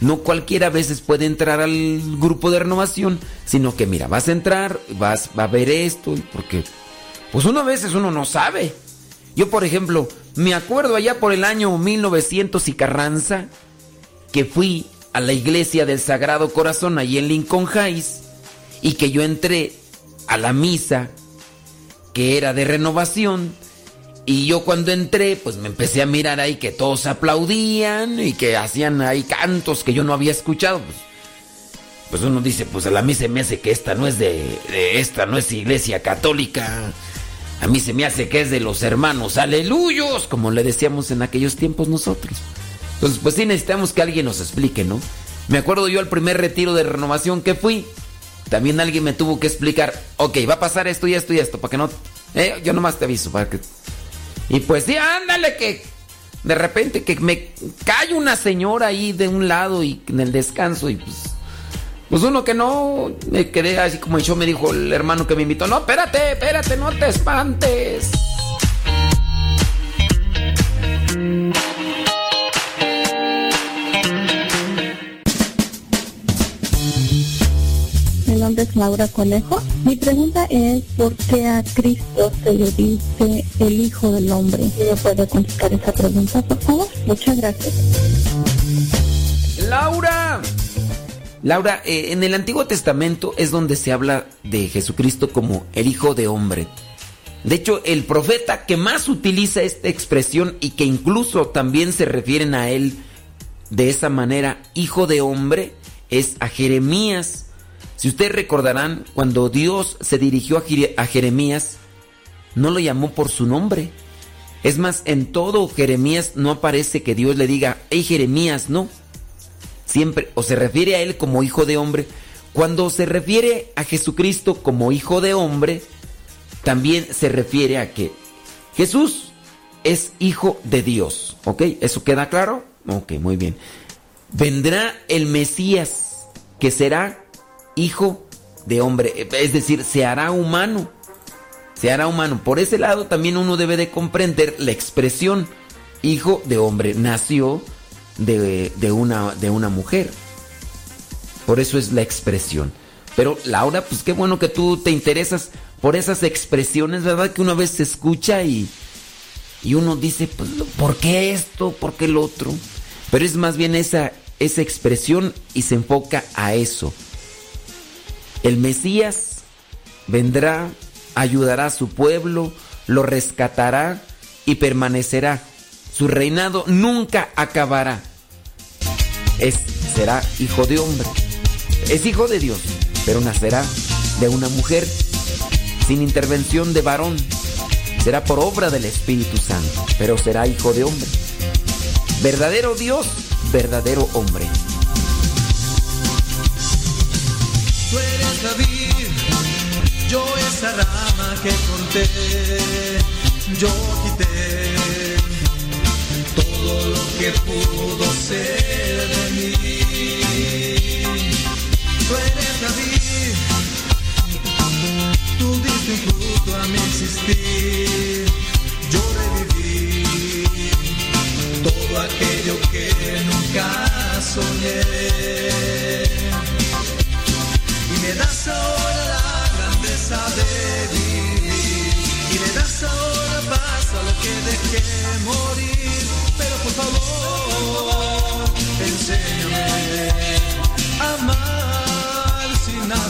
No cualquiera a veces puede entrar al grupo de renovación, sino que mira, vas a entrar, vas va a ver esto, porque pues uno a veces uno no sabe. Yo por ejemplo, me acuerdo allá por el año 1900 y Carranza que fui a la iglesia del Sagrado Corazón allí en Lincoln Heights y que yo entré a la misa que era de renovación y yo cuando entré, pues me empecé a mirar ahí que todos aplaudían y que hacían ahí cantos que yo no había escuchado. Pues, pues uno dice, pues a la mí se me hace que esta no es de esta no es iglesia católica. A mí se me hace que es de los hermanos aleluyos, como le decíamos en aquellos tiempos nosotros. Entonces, pues sí necesitamos que alguien nos explique, ¿no? Me acuerdo yo al primer retiro de renovación que fui, también alguien me tuvo que explicar, ok, va a pasar esto y esto y esto, para que no... Eh, yo nomás te aviso, para que... Y pues sí, ándale que de repente que me cae una señora ahí de un lado y en el descanso y pues... Pues uno que no, me quedé así como yo me dijo el hermano que me invitó, no, espérate, espérate, no te espantes. Mi nombre es Laura Conejo. Mi pregunta es ¿por qué a Cristo se le dice el Hijo del Hombre? ¿Me puede contestar esa pregunta, por favor? Muchas gracias. Laura. Laura, eh, en el Antiguo Testamento es donde se habla de Jesucristo como el Hijo de Hombre. De hecho, el profeta que más utiliza esta expresión y que incluso también se refieren a él de esa manera, Hijo de Hombre, es a Jeremías. Si ustedes recordarán, cuando Dios se dirigió a, Jere- a Jeremías, no lo llamó por su nombre. Es más, en todo Jeremías no aparece que Dios le diga, hey Jeremías, no. Siempre, o se refiere a él como hijo de hombre. Cuando se refiere a Jesucristo como hijo de hombre, también se refiere a que Jesús es hijo de Dios. ¿Ok? ¿Eso queda claro? Ok, muy bien. Vendrá el Mesías, que será hijo de hombre, es decir, se hará humano. Se hará humano. Por ese lado también uno debe de comprender la expresión hijo de hombre. Nació de, de una, de una mujer. Por eso es la expresión. Pero Laura, pues qué bueno que tú te interesas por esas expresiones, ¿verdad? Que una vez se escucha y, y uno dice, pues, ¿por qué esto? ¿Por qué el otro? Pero es más bien esa, esa expresión y se enfoca a eso. El Mesías vendrá, ayudará a su pueblo, lo rescatará y permanecerá. Su reinado nunca acabará. Es, será hijo de hombre. Es hijo de Dios, pero nacerá de una mujer sin intervención de varón. Será por obra del Espíritu Santo, pero será hijo de hombre. Verdadero Dios, verdadero hombre. Tú eres la vid, yo esa rama que corté, yo quité lo que pudo ser de mí. Tú eres la vid, tú diste un fruto a mi existir, yo reviví todo aquello que nunca soñé. Y me das ahora la grandeza de vivir. Y me das ahora paz a lo que dejé morir.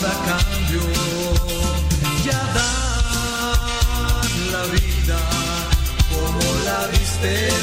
A cambio. Y a dar la vida como la viste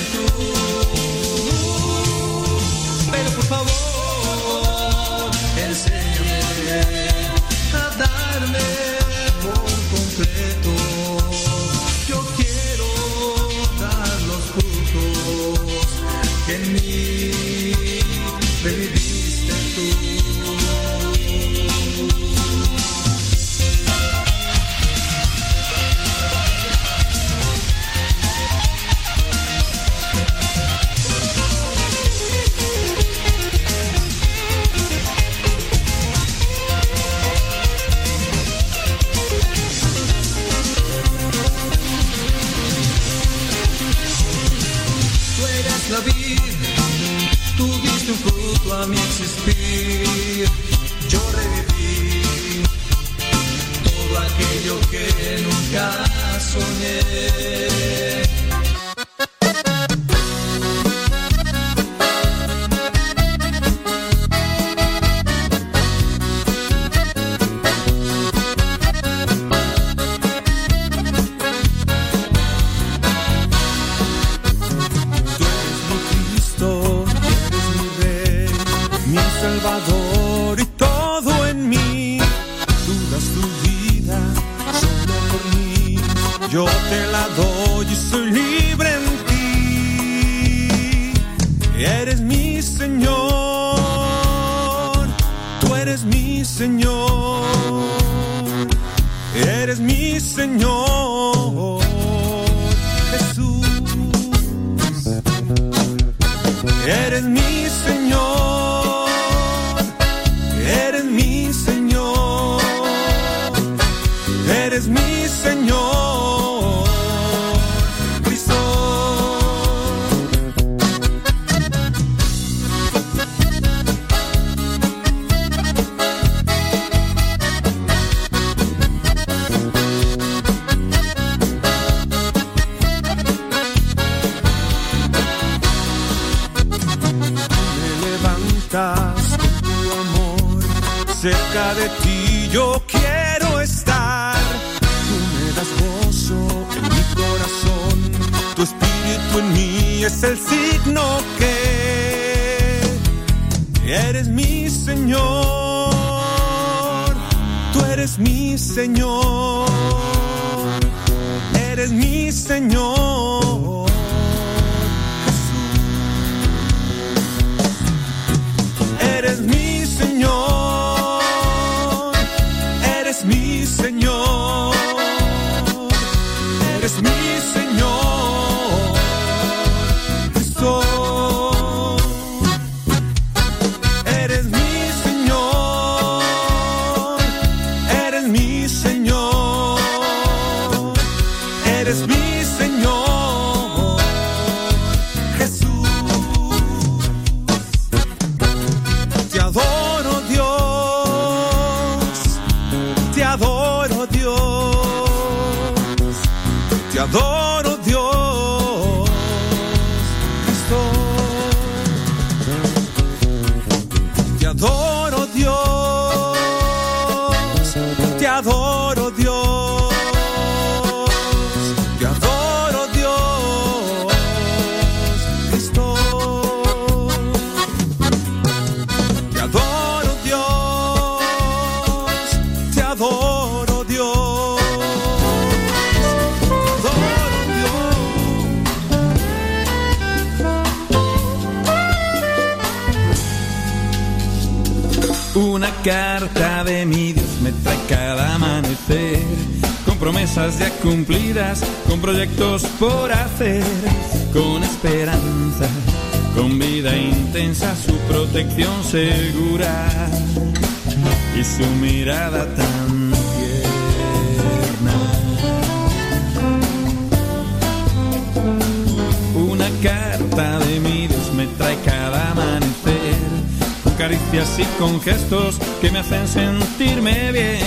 que me hacen sentirme bien.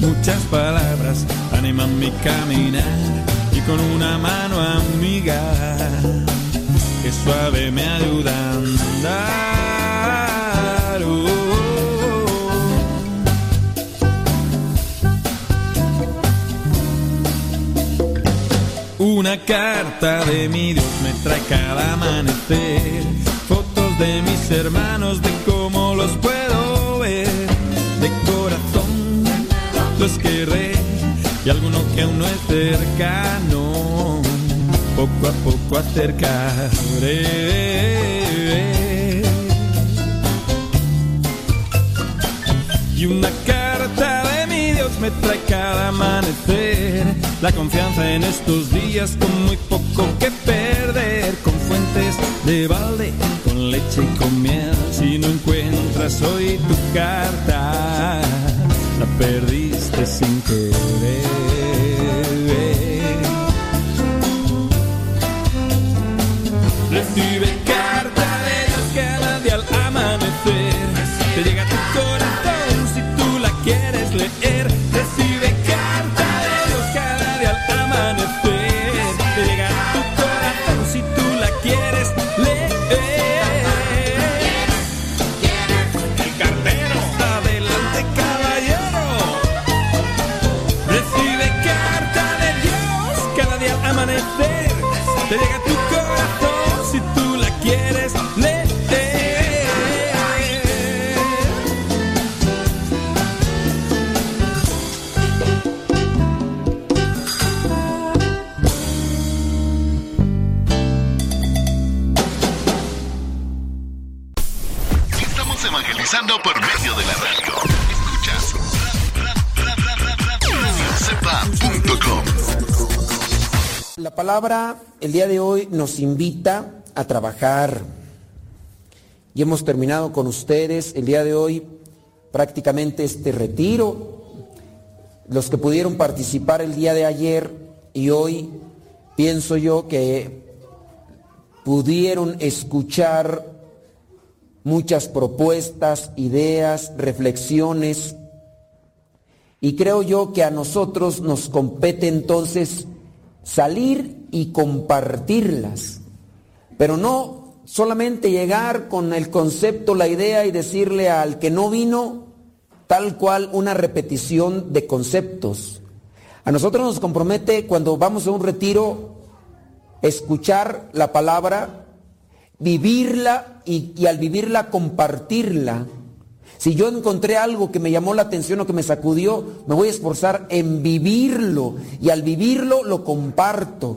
Muchas palabras animan mi caminar y con una mano amiga que suave me ayuda a andar. Oh, Una carta de mi Dios me trae cada amanecer fotos de mis hermanos, de cómo los puedo los querré y alguno que aún no es cercano, poco a poco acercaré. Y una carta de mi Dios me trae cada amanecer la confianza en estos días con muy poco que perder, con fuentes de balde, con leche y con miel. Si no encuentras hoy tu carta, la perdiste sin querer. Recibe carta de Dios cada día al amanecer. Te llega tu corazón el día de hoy nos invita a trabajar. Y hemos terminado con ustedes el día de hoy prácticamente este retiro. Los que pudieron participar el día de ayer y hoy, pienso yo que pudieron escuchar muchas propuestas, ideas, reflexiones. Y creo yo que a nosotros nos compete entonces salir y compartirlas. Pero no solamente llegar con el concepto, la idea y decirle al que no vino tal cual una repetición de conceptos. A nosotros nos compromete cuando vamos a un retiro escuchar la palabra, vivirla y, al vivirla compartirla. Si yo encontré algo que me llamó la atención o que me sacudió, me voy a esforzar en vivirlo y al vivirlo lo comparto.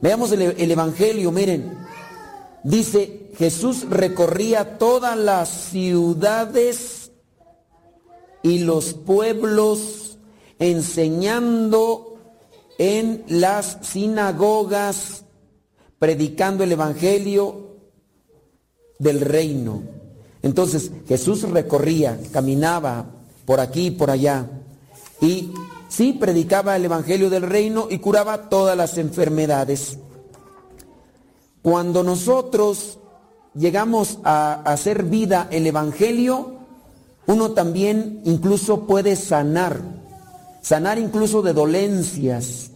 Veamos el, el Evangelio, miren. Dice, Jesús recorría todas las ciudades y los pueblos enseñando en las sinagogas, predicando el Evangelio del reino. Entonces Jesús recorría, caminaba por aquí y por allá. Y sí, predicaba el Evangelio del reino y curaba todas las enfermedades. Cuando nosotros llegamos a hacer vida el Evangelio, uno también incluso puede sanar, sanar incluso de dolencias.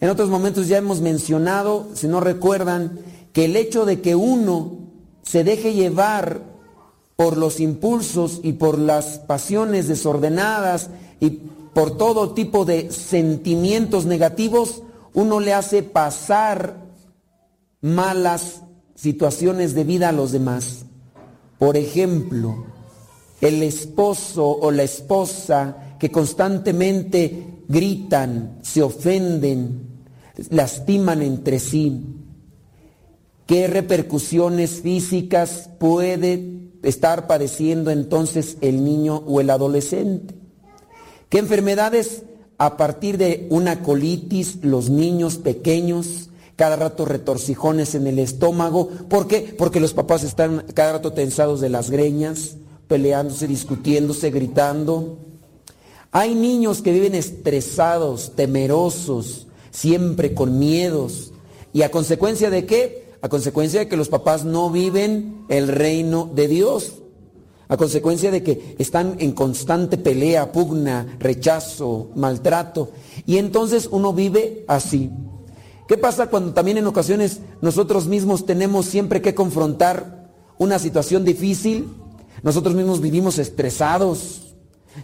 En otros momentos ya hemos mencionado, si no recuerdan, que el hecho de que uno se deje llevar por los impulsos y por las pasiones desordenadas y por todo tipo de sentimientos negativos, uno le hace pasar malas situaciones de vida a los demás. Por ejemplo, el esposo o la esposa que constantemente gritan, se ofenden, lastiman entre sí. ¿Qué repercusiones físicas puede estar padeciendo entonces el niño o el adolescente? ¿Qué enfermedades a partir de una colitis los niños pequeños, cada rato retorcijones en el estómago? ¿Por qué? Porque los papás están cada rato tensados de las greñas, peleándose, discutiéndose, gritando. Hay niños que viven estresados, temerosos, siempre con miedos. ¿Y a consecuencia de qué? A consecuencia de que los papás no viven el reino de Dios. A consecuencia de que están en constante pelea, pugna, rechazo, maltrato. Y entonces uno vive así. ¿Qué pasa cuando también en ocasiones nosotros mismos tenemos siempre que confrontar una situación difícil? Nosotros mismos vivimos estresados,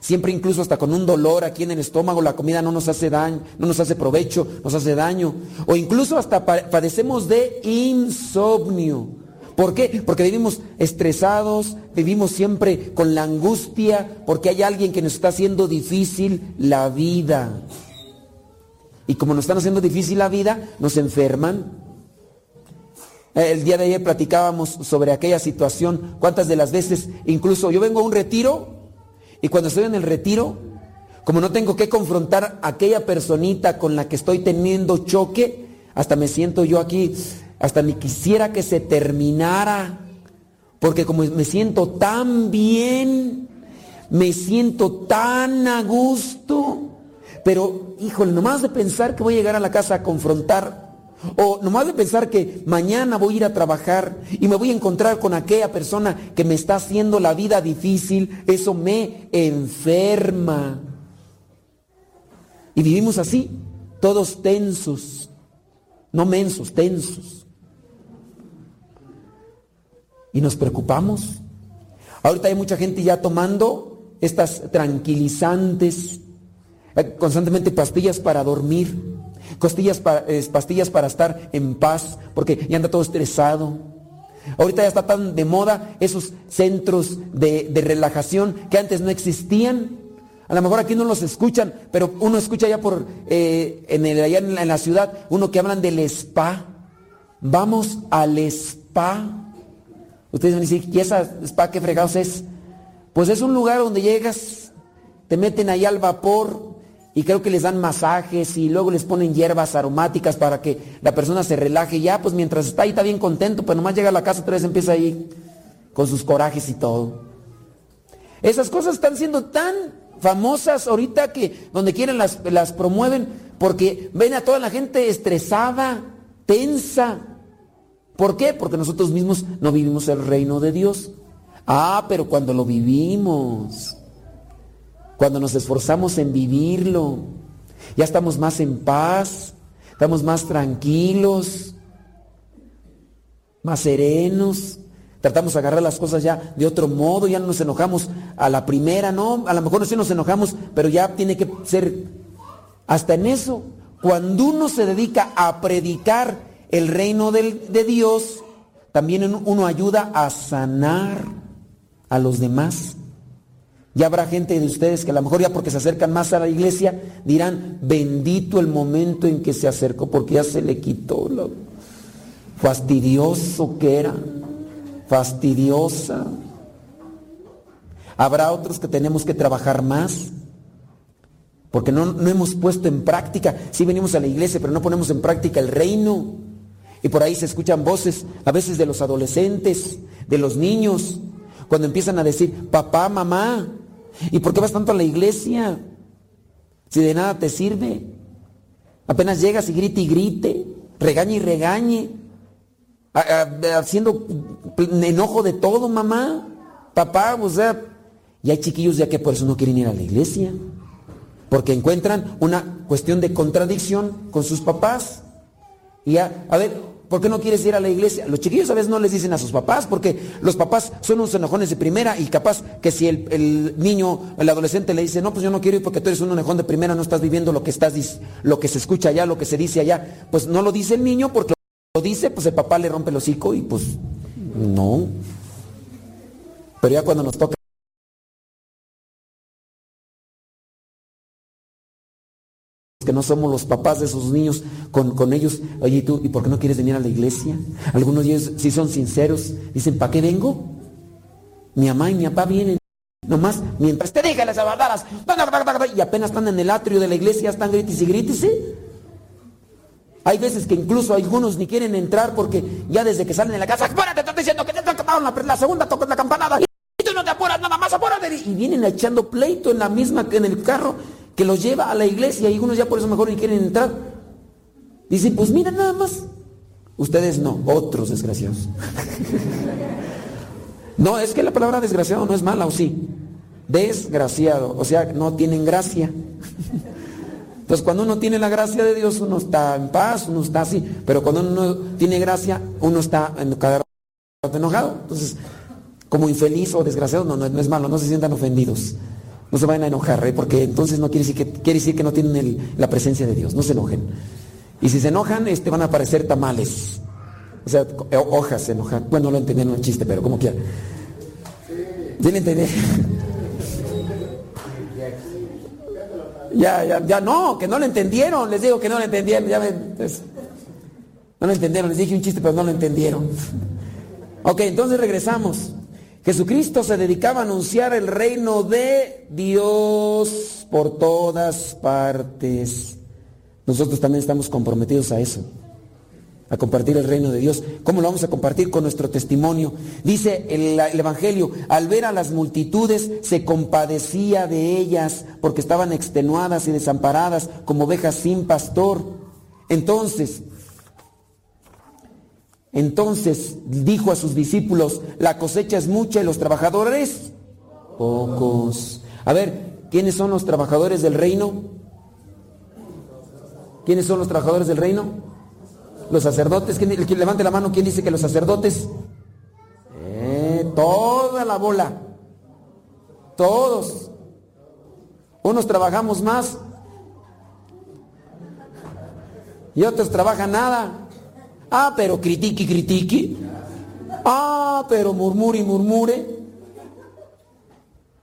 siempre incluso hasta con un dolor aquí en el estómago, la comida no nos hace daño, no nos hace provecho, nos hace daño. O incluso hasta padecemos de insomnio. ¿Por qué? Porque vivimos estresados, vivimos siempre con la angustia, porque hay alguien que nos está haciendo difícil la vida. Y como nos están haciendo difícil la vida, nos enferman, el día de ayer platicábamos sobre aquella situación, cuántas de las veces, incluso yo vengo a un retiro y cuando estoy en el retiro, como no tengo que confrontar a aquella personita con la que estoy teniendo choque, hasta me siento yo aquí, hasta ni quisiera que se terminara, porque como me siento tan bien, me siento tan a gusto, pero híjole, nomás de pensar que voy a llegar a la casa a confrontar o nomás de pensar que mañana voy a ir a trabajar y me voy a encontrar con aquella persona que me está haciendo la vida difícil, eso me enferma. Y vivimos así, todos tensos, no mensos, tensos. Y nos preocupamos. Ahorita hay mucha gente ya tomando estas tranquilizantes, eh, constantemente pastillas para dormir costillas pastillas para estar en paz, porque ya anda todo estresado. Ahorita ya está tan de moda esos centros de, de relajación que antes no existían. A lo mejor aquí no los escuchan, pero uno escucha ya por eh, en el, allá en la, en la ciudad, uno que hablan del spa. Vamos al spa. Ustedes van a decir, ¿y esa spa qué fregados es? Pues es un lugar donde llegas, te meten ahí al vapor y creo que les dan masajes y luego les ponen hierbas aromáticas para que la persona se relaje. Ya, pues mientras está ahí está bien contento, pero nomás llega a la casa otra vez empieza ahí con sus corajes y todo. Esas cosas están siendo tan famosas ahorita que donde quieren las, las promueven porque ven a toda la gente estresada, tensa. ¿Por qué? Porque nosotros mismos no vivimos el reino de Dios. Ah, pero cuando lo vivimos, cuando nos esforzamos en vivirlo, ya estamos más en paz, estamos más tranquilos, más serenos, tratamos de agarrar las cosas ya de otro modo, ya no nos enojamos a la primera, no, a lo mejor sí nos enojamos, pero ya tiene que ser hasta en eso. Cuando uno se dedica a predicar el reino del- de Dios, también uno ayuda a sanar a los demás. Ya habrá gente de ustedes que a lo mejor ya porque se acercan más a la iglesia dirán, bendito el momento en que se acercó porque ya se le quitó lo fastidioso que era, fastidiosa. Habrá otros que tenemos que trabajar más porque no, no hemos puesto en práctica, sí venimos a la iglesia, pero no ponemos en práctica el reino. Y por ahí se escuchan voces, a veces de los adolescentes, de los niños, cuando empiezan a decir, papá, mamá, ¿y por qué vas tanto a la iglesia? Si de nada te sirve. Apenas llegas y grite y grite, regañe y regañe, haciendo enojo de todo, mamá, papá, o sea, y hay chiquillos ya que por eso no quieren ir a la iglesia, porque encuentran una cuestión de contradicción con sus papás. Y ya, a ver, ¿por qué no quieres ir a la iglesia? Los chiquillos a veces no les dicen a sus papás, porque los papás son unos enojones de primera y capaz que si el, el niño, el adolescente le dice, no, pues yo no quiero ir porque tú eres un enojón de primera, no estás viviendo lo que estás, lo que se escucha allá, lo que se dice allá, pues no lo dice el niño porque lo dice, pues el papá le rompe el hocico y pues no. Pero ya cuando nos toca que no somos los papás de esos niños con, con ellos, oye, ¿y tú, ¿y por qué no quieres venir a la iglesia? Algunos de ellos sí son sinceros, dicen, ¿para qué vengo? Mi mamá y mi papá vienen, nomás, mientras te diga las abardaras, y apenas están en el atrio de la iglesia, están gritis y gritis, Hay veces que incluso algunos ni quieren entrar porque ya desde que salen de la casa, apúrate, te estoy diciendo que te tocaron la, la segunda, tocas la campanada, y tú no te apuras nada más, apúrate, y vienen echando pleito en la misma, en el carro, que los lleva a la iglesia y algunos ya por eso mejor ni quieren entrar. Dicen, pues mira nada más. Ustedes no, otros desgraciados. no, es que la palabra desgraciado no es mala, ¿o sí? Desgraciado, o sea, no tienen gracia. Entonces cuando uno tiene la gracia de Dios, uno está en paz, uno está así, pero cuando uno no tiene gracia, uno está en cada rato enojado. Entonces, como infeliz o desgraciado, no, no, no es malo, no se sientan ofendidos. No se vayan a enojar, ¿eh? porque entonces no quiere decir que, quiere decir que no tienen la presencia de Dios. No se enojen. Y si se enojan, este, van a aparecer tamales. O sea, eh, hojas se enojan. Bueno, no lo entendieron el chiste, pero como quiera. ¿Sí le entendí? ya, ya, ya, no, que no lo entendieron. Les digo que no lo entendieron. Ya ven, pues, no lo entendieron. Les dije un chiste, pero no lo entendieron. ok, entonces regresamos. Jesucristo se dedicaba a anunciar el reino de Dios por todas partes. Nosotros también estamos comprometidos a eso, a compartir el reino de Dios. ¿Cómo lo vamos a compartir? Con nuestro testimonio. Dice el, el Evangelio, al ver a las multitudes se compadecía de ellas porque estaban extenuadas y desamparadas como ovejas sin pastor. Entonces, entonces dijo a sus discípulos, la cosecha es mucha y los trabajadores pocos. A ver, ¿quiénes son los trabajadores del reino? ¿Quiénes son los trabajadores del reino? Los sacerdotes. ¿Quién, el que levante la mano, ¿quién dice que los sacerdotes? Eh, toda la bola. Todos. Unos trabajamos más y otros trabajan nada. Ah, pero critique, critique. Ah, pero murmure y murmure.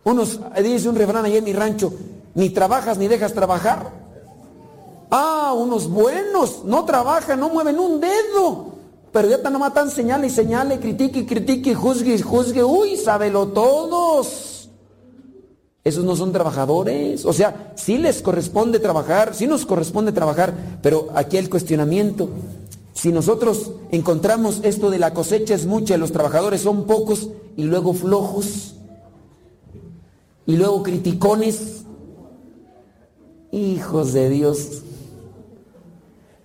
Unos, dice un refrán allá en mi rancho, ni trabajas ni dejas trabajar. Ah, unos buenos, no trabajan, no mueven un dedo. Pero ya están nomás tan señale y señale, critique critique, juzgue juzgue. Uy, sábelo todos. Esos no son trabajadores. O sea, sí les corresponde trabajar, sí nos corresponde trabajar, pero aquí el cuestionamiento. Si nosotros encontramos esto de la cosecha es mucha y los trabajadores son pocos y luego flojos y luego criticones, hijos de Dios.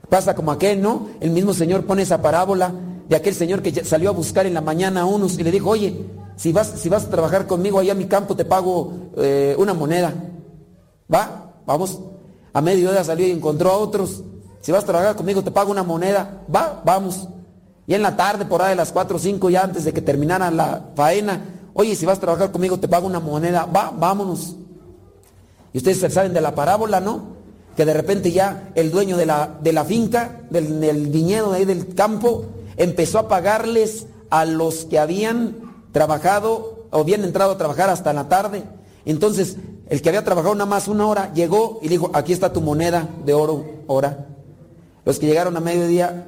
Pasa como aquel, ¿no? El mismo Señor pone esa parábola de aquel Señor que salió a buscar en la mañana a unos y le dijo, oye, si vas, si vas a trabajar conmigo allá a mi campo te pago eh, una moneda. ¿Va? Vamos. A mediodía salió y encontró a otros. Si vas a trabajar conmigo te pago una moneda. Va, vamos. Y en la tarde, por ahí de las 4 o 5, ya antes de que terminara la faena, oye, si vas a trabajar conmigo te pago una moneda. Va, vámonos. Y ustedes saben de la parábola, ¿no? Que de repente ya el dueño de la, de la finca, del, del viñedo de ahí del campo, empezó a pagarles a los que habían trabajado o habían entrado a trabajar hasta la tarde. Entonces, el que había trabajado nada más una hora llegó y dijo, aquí está tu moneda de oro, hora. Los que llegaron a mediodía,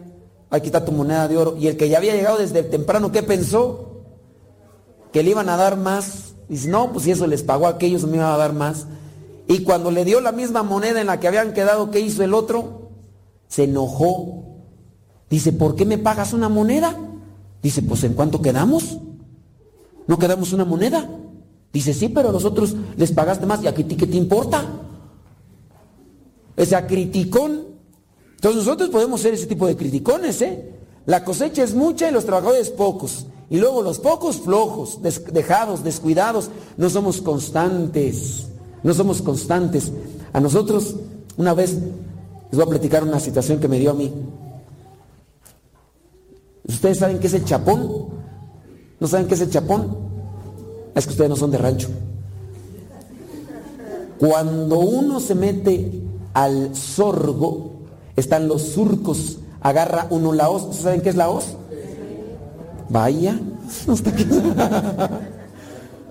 aquí está tu moneda de oro. Y el que ya había llegado desde temprano, ¿qué pensó? Que le iban a dar más. Dice, no, pues si eso les pagó a aquellos, me iban a dar más. Y cuando le dio la misma moneda en la que habían quedado, ¿qué hizo el otro? Se enojó. Dice, ¿por qué me pagas una moneda? Dice, pues ¿en cuánto quedamos? ¿No quedamos una moneda? Dice, sí, pero a los otros les pagaste más. ¿Y a ti qué te importa? O sea, criticón. Entonces nosotros podemos ser ese tipo de criticones, ¿eh? La cosecha es mucha y los trabajadores pocos. Y luego los pocos flojos, dejados, descuidados. No somos constantes. No somos constantes. A nosotros, una vez, les voy a platicar una situación que me dio a mí. ¿Ustedes saben qué es el chapón? ¿No saben qué es el chapón? Es que ustedes no son de rancho. Cuando uno se mete al sorgo, están los surcos, agarra uno la hoz. ¿Saben qué es la hoz? Vaya.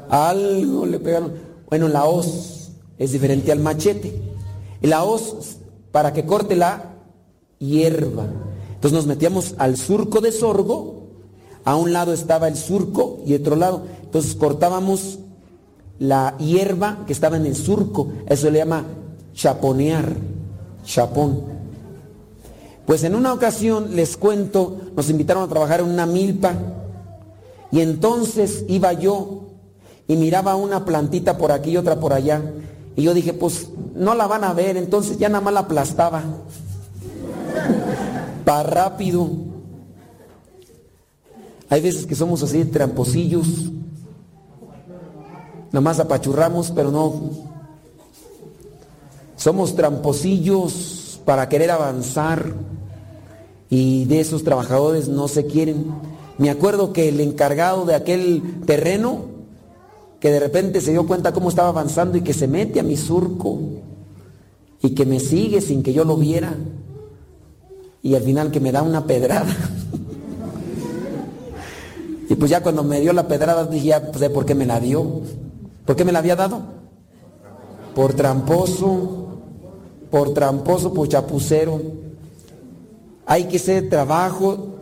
Algo le pegaron. Bueno, la hoz es diferente al machete. La hoz, para que corte la hierba. Entonces nos metíamos al surco de sorgo, a un lado estaba el surco y otro lado. Entonces cortábamos la hierba que estaba en el surco, eso le llama chaponear, chapón. Pues en una ocasión, les cuento, nos invitaron a trabajar en una milpa y entonces iba yo y miraba una plantita por aquí y otra por allá. Y yo dije, pues no la van a ver, entonces ya nada más la aplastaba para rápido. Hay veces que somos así tramposillos. Nada más apachurramos, pero no. Somos tramposillos para querer avanzar. Y de esos trabajadores no se quieren. Me acuerdo que el encargado de aquel terreno, que de repente se dio cuenta cómo estaba avanzando y que se mete a mi surco y que me sigue sin que yo lo viera y al final que me da una pedrada. y pues ya cuando me dio la pedrada dije, ya pues, sé por qué me la dio. ¿Por qué me la había dado? Por tramposo, por tramposo, por chapucero. Hay que ser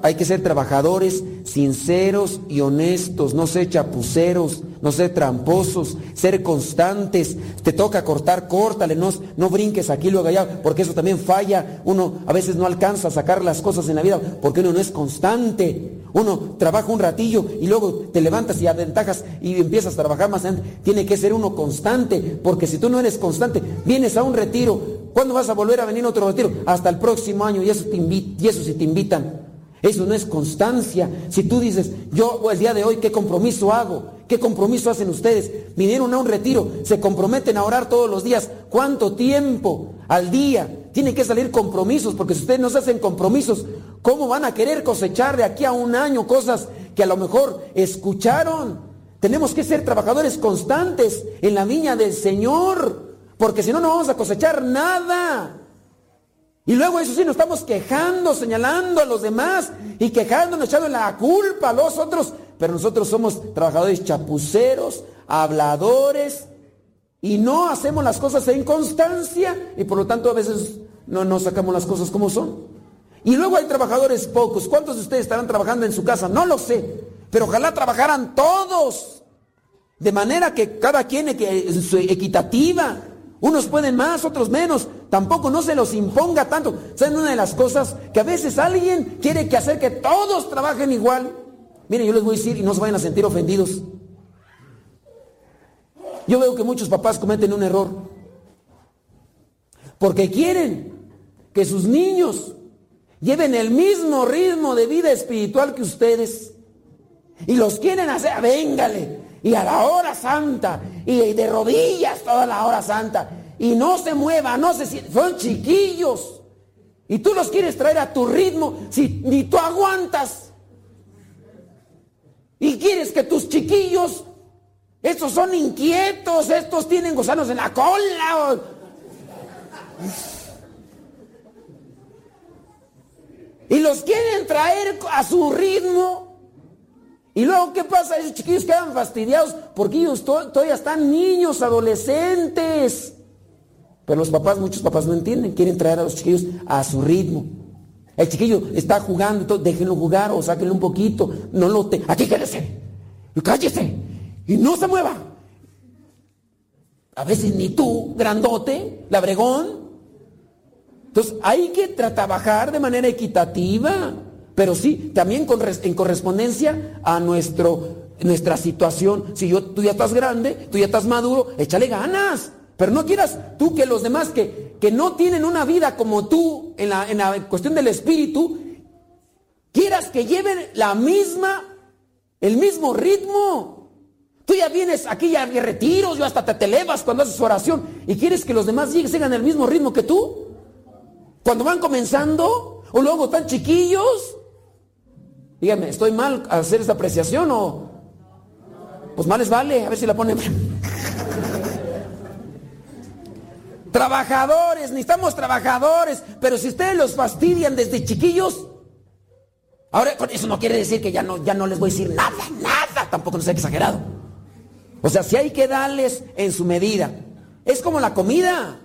hay que ser trabajadores sinceros y honestos, no ser chapuceros, no ser tramposos, ser constantes. Te toca cortar, córtale, no, no brinques aquí luego allá, porque eso también falla. Uno a veces no alcanza a sacar las cosas en la vida porque uno no es constante. Uno trabaja un ratillo y luego te levantas y aventajas y empiezas a trabajar más. Tiene que ser uno constante, porque si tú no eres constante, vienes a un retiro. ¿Cuándo vas a volver a venir a otro retiro? Hasta el próximo año y eso, te y eso si te invitan. Eso no es constancia. Si tú dices, yo el día de hoy, ¿qué compromiso hago? ¿Qué compromiso hacen ustedes? Vinieron a un retiro, se comprometen a orar todos los días. ¿Cuánto tiempo al día? Tienen que salir compromisos, porque si ustedes no se hacen compromisos, ¿cómo van a querer cosechar de aquí a un año cosas que a lo mejor escucharon? Tenemos que ser trabajadores constantes en la viña del Señor, porque si no, no vamos a cosechar nada. Y luego eso sí nos estamos quejando, señalando a los demás y quejándonos, echando la culpa a los otros. Pero nosotros somos trabajadores chapuceros, habladores y no hacemos las cosas en constancia y por lo tanto a veces no nos sacamos las cosas como son. Y luego hay trabajadores pocos. ¿Cuántos de ustedes estarán trabajando en su casa? No lo sé. Pero ojalá trabajaran todos. De manera que cada quien su equitativa. Unos pueden más, otros menos. Tampoco no se los imponga tanto. ¿Saben una de las cosas? Que a veces alguien quiere que hacer que todos trabajen igual. Miren, yo les voy a decir y no se vayan a sentir ofendidos. Yo veo que muchos papás cometen un error. Porque quieren que sus niños lleven el mismo ritmo de vida espiritual que ustedes. Y los quieren hacer, véngale, y a la hora santa, y de rodillas toda la hora santa, y no se mueva, no se son chiquillos. Y tú los quieres traer a tu ritmo, si ni tú aguantas. Y quieres que tus chiquillos, estos son inquietos, estos tienen gusanos en la cola. Y los quieren traer a su ritmo. Y luego, ¿qué pasa? Esos chiquillos quedan fastidiados porque ellos to- todavía están niños, adolescentes. Pero los papás, muchos papás no entienden, quieren traer a los chiquillos a su ritmo. El chiquillo está jugando, entonces déjenlo jugar o sáquenlo un poquito. No lo te. Aquí quédese. Y cállese. Y no se mueva. A veces ni tú, grandote, labregón. Entonces hay que tra- trabajar de manera equitativa, pero sí, también en correspondencia a nuestro, nuestra situación. Si yo, tú ya estás grande, tú ya estás maduro, échale ganas. Pero no quieras tú que los demás que, que no tienen una vida como tú en la, en la cuestión del espíritu, quieras que lleven la misma, el mismo ritmo. Tú ya vienes aquí ya retiros, yo hasta te, te elevas cuando haces oración y quieres que los demás lleguen, sigan el mismo ritmo que tú. Cuando van comenzando o luego están chiquillos. Dígame, ¿estoy mal a hacer esta apreciación o...? Pues mal les vale, a ver si la ponen. trabajadores, necesitamos trabajadores, pero si ustedes los fastidian desde chiquillos, ahora eso no quiere decir que ya no, ya no les voy a decir nada, nada, tampoco no sea exagerado. O sea, si hay que darles en su medida. Es como la comida.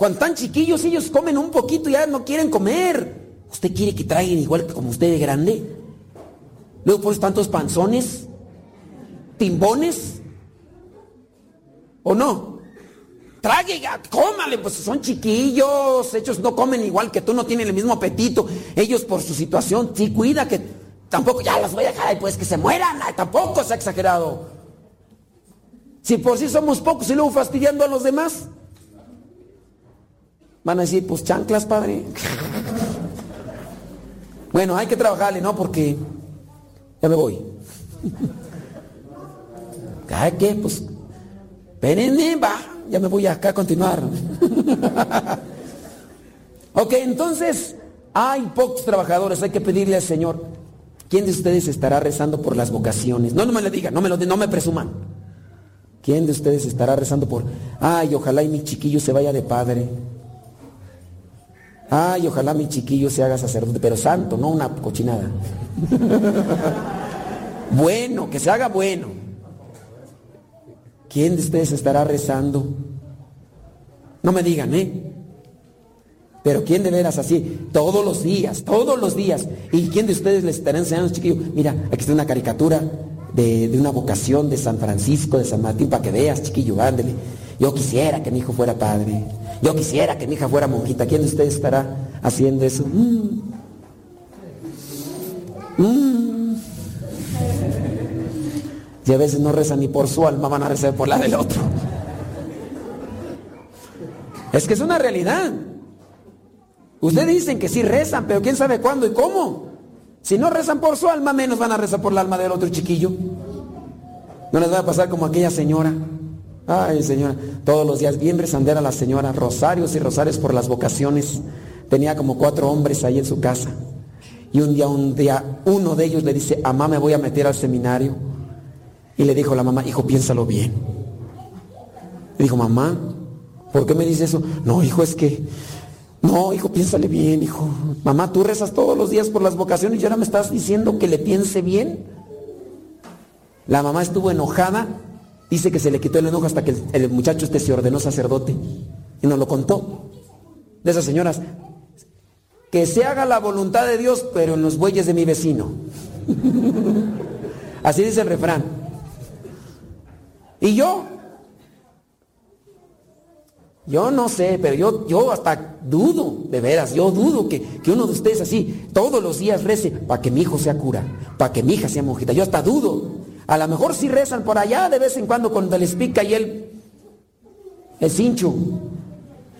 Cuando están chiquillos, ellos comen un poquito y ya no quieren comer. ¿Usted quiere que traigan igual que como usted de grande? Luego pones tantos panzones, timbones, ¿o no? Trague, cómale, pues son chiquillos, ellos no comen igual que tú, no tienen el mismo apetito. Ellos por su situación, sí, cuida que tampoco, ya las voy a dejar pues que se mueran, tampoco se ha exagerado. Si por sí somos pocos y luego fastidiando a los demás. Van a decir, pues chanclas, padre. Bueno, hay que trabajarle, ¿no? Porque ya me voy. ¿Cada qué? Pues, espérenme, va, ya me voy acá a continuar. ok, entonces, hay pocos trabajadores, hay que pedirle al Señor. ¿Quién de ustedes estará rezando por las vocaciones? No, no me lo digan, no me, lo, no me presuman. ¿Quién de ustedes estará rezando por, ay, ojalá y mi chiquillo se vaya de padre? Ay, ojalá mi chiquillo se haga sacerdote, pero santo, no una cochinada. bueno, que se haga bueno. ¿Quién de ustedes estará rezando? No me digan, ¿eh? Pero ¿quién de veras así? Todos los días, todos los días. ¿Y quién de ustedes les estará enseñando chiquillos? Mira, aquí está una caricatura de, de una vocación de San Francisco, de San Martín, para que veas, chiquillo, ándele. Yo quisiera que mi hijo fuera padre. Yo quisiera que mi hija fuera monjita. ¿Quién de ustedes estará haciendo eso? Mm. Mm. Y a veces no rezan ni por su alma, van a rezar por la del otro. Es que es una realidad. Ustedes dicen que sí rezan, pero quién sabe cuándo y cómo. Si no rezan por su alma, menos van a rezar por el alma del otro chiquillo. No les va a pasar como aquella señora. Ay, señora, todos los días bien rezandera la señora, rosarios y rosarios por las vocaciones. Tenía como cuatro hombres ahí en su casa. Y un día, un día, uno de ellos le dice, mamá, me voy a meter al seminario. Y le dijo la mamá, hijo, piénsalo bien. Le dijo, mamá, ¿por qué me dice eso? No, hijo, es que, no, hijo, piénsale bien, hijo. Mamá, tú rezas todos los días por las vocaciones y ahora me estás diciendo que le piense bien. La mamá estuvo enojada, dice que se le quitó el enojo hasta que el, muchacho este se ordenó sacerdote y nos lo contó. De esas señoras, que se haga la voluntad de Dios, pero en los bueyes de mi vecino. Así dice el refrán. ¿Y yo? Yo no sé, pero yo, yo hasta dudo, de veras, yo dudo que, que uno de ustedes así todos los días rece para que mi hijo sea cura, para que mi hija sea monjita. Yo hasta dudo. A lo mejor sí rezan por allá de vez en cuando cuando les pica y él, el cincho.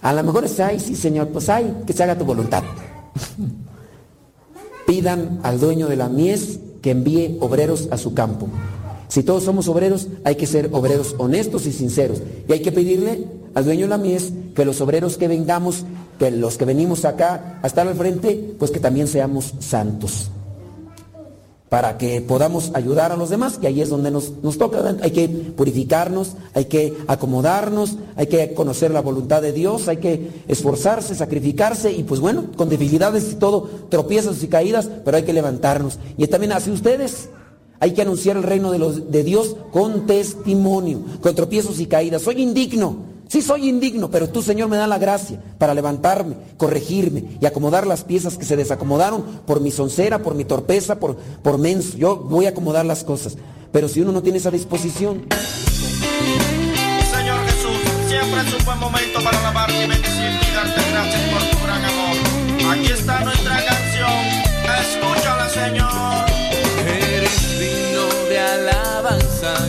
A lo mejor es, ay, sí señor, pues ay, que se haga tu voluntad. Pidan al dueño de la mies que envíe obreros a su campo. Si todos somos obreros, hay que ser obreros honestos y sinceros. Y hay que pedirle al dueño de la mies que los obreros que vengamos, que los que venimos acá a estar al frente, pues que también seamos santos. Para que podamos ayudar a los demás, y ahí es donde nos, nos toca. Hay que purificarnos, hay que acomodarnos, hay que conocer la voluntad de Dios, hay que esforzarse, sacrificarse, y pues bueno, con debilidades y todo, tropiezos y caídas, pero hay que levantarnos. Y también así ustedes, hay que anunciar el reino de, los, de Dios con testimonio, con tropiezos y caídas. Soy indigno, sí soy indigno, pero tú Señor me da la gracia para levantarme, corregirme y acomodar las piezas que se desacomodaron por mi soncera, por mi torpeza, por, por menso. Yo voy a acomodar las cosas. Pero si uno no tiene esa disposición, Señor Jesús, siempre es un buen momento para alabarte y bendecirte y darte gracias por tu gran amor. Aquí está nuestra canción, escúchala Señor. Eres digno de alabanza,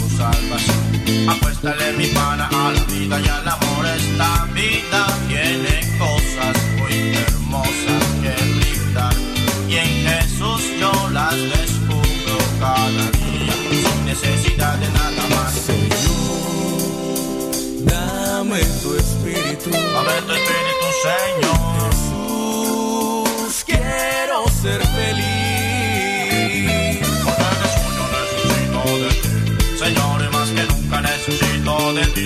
salvación. Apuéstale mi pana a la vida y al amor. Esta vida tiene cosas muy hermosas que brindar. Y en Jesús yo las descubro cada día. Sin necesidad de nada más. Dame tu espíritu. Dame tu espíritu, Señor.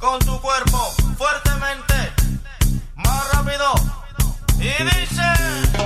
Con tu cuerpo fuertemente, más rápido. Y dice.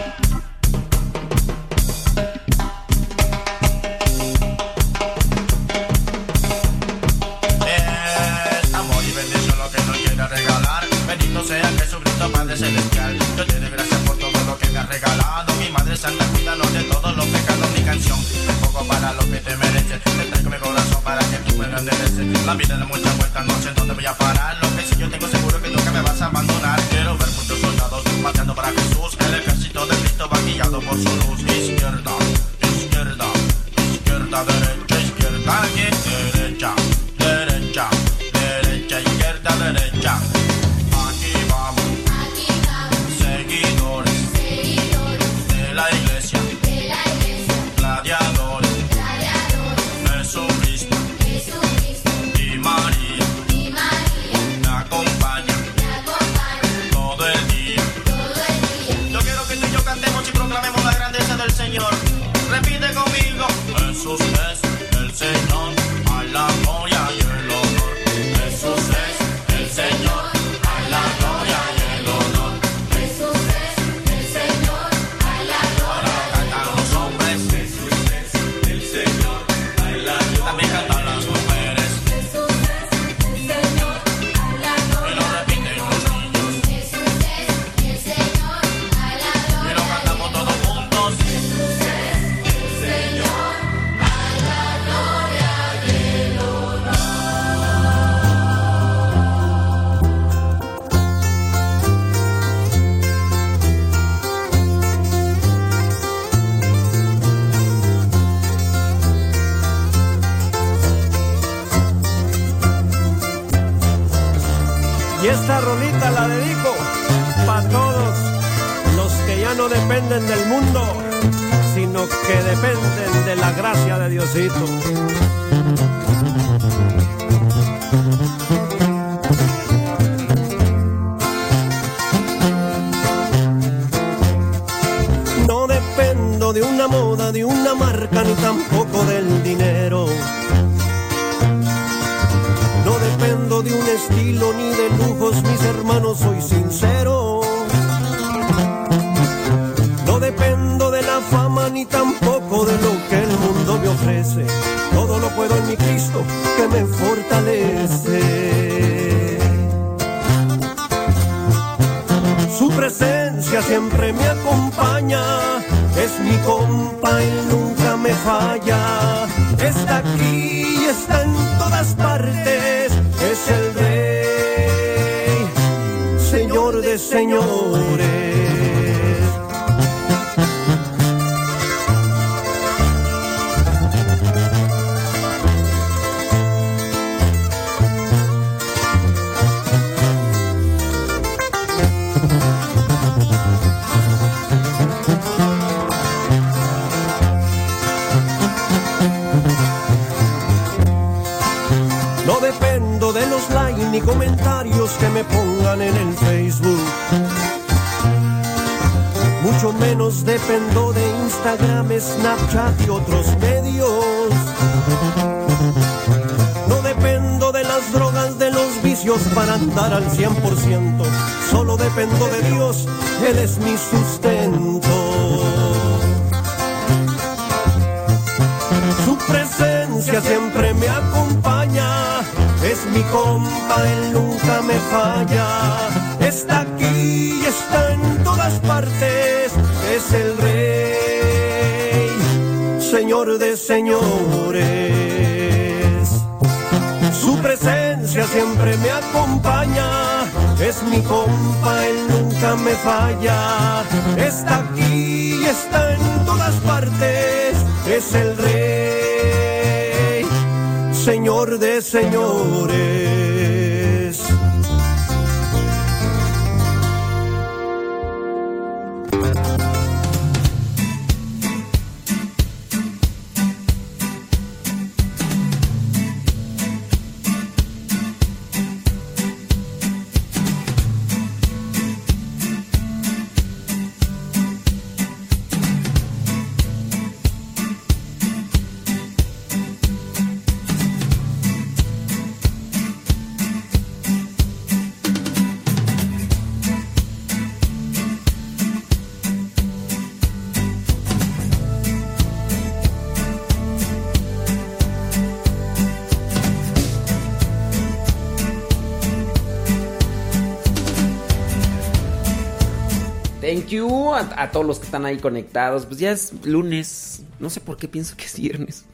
Thank you a, todos los que están ahí conectados. Pues ya es lunes. No sé por qué pienso que es viernes.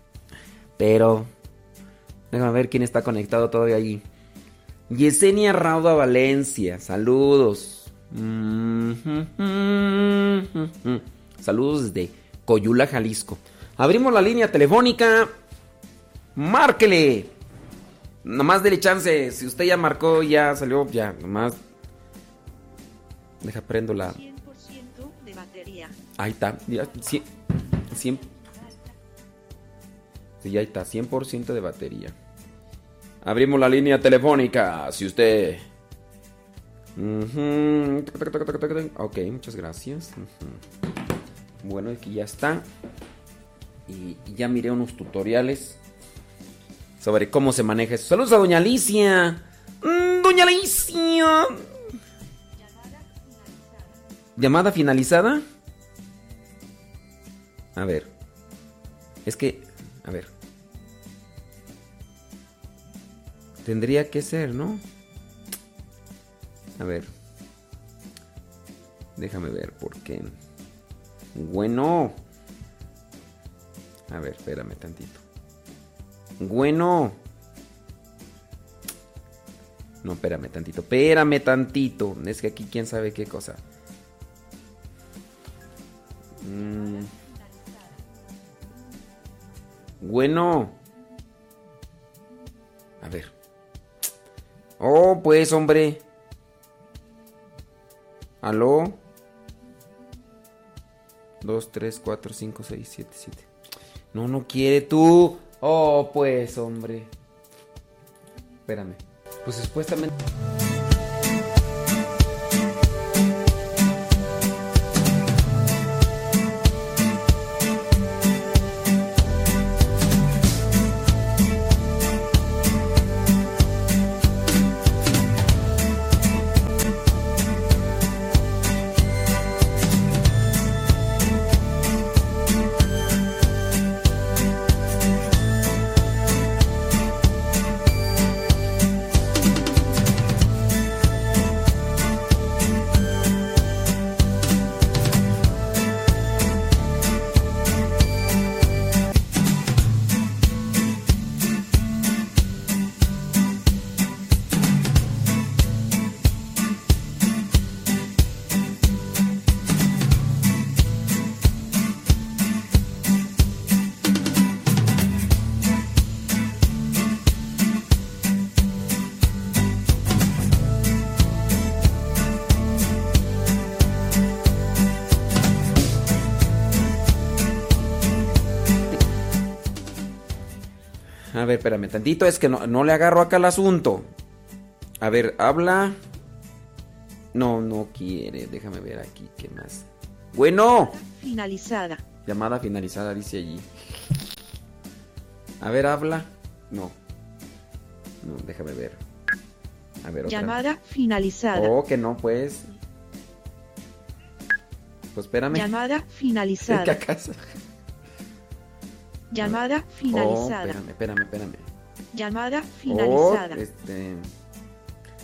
Pero. Déjame ver quién está conectado todavía ahí. Yesenia Rauda Valencia. Saludos. Saludos desde Coyula, Jalisco. Abrimos la línea telefónica. Márquele. Nomás dele chance. Si usted ya marcó, ya salió, ya. Nomás. Deja prendo la. Ahí está. Ya, 100, 100. Sí, ahí está. 100% de batería. Abrimos la línea telefónica. Si usted. Ujú. Ok, muchas gracias. Bueno, aquí ya está. Y, y ya miré unos tutoriales sobre cómo se maneja eso. Saludos a Doña Alicia. Mm, Doña Alicia. ¿Llamada finalizada? A ver. Es que. A ver. Tendría que ser, ¿no? A ver. Déjame ver, porque. Bueno. A ver, espérame tantito. Bueno. No, espérame tantito. Espérame tantito. Es que aquí quién sabe qué cosa. Mm. Bueno. A ver. Oh, pues, hombre. ¿Aló? 2, 3, 4, 5, 6, 7, 7. No, no quiere tú. Oh, pues, hombre. Espérame. Pues supuestamente. Espérame tantito, es que no, no le agarro acá el asunto. A ver, habla. No, no quiere. Déjame ver aquí qué más. Bueno. Finalizada. Llamada finalizada, dice allí. A ver, habla. No. No, déjame ver. A ver, otra. Llamada finalizada. Oh, que no, pues. Pues espérame. Llamada finalizada. acaso. Llamada Oh, finalizada. espérame, espérame, espérame. Llamada Oh, finalizada. este.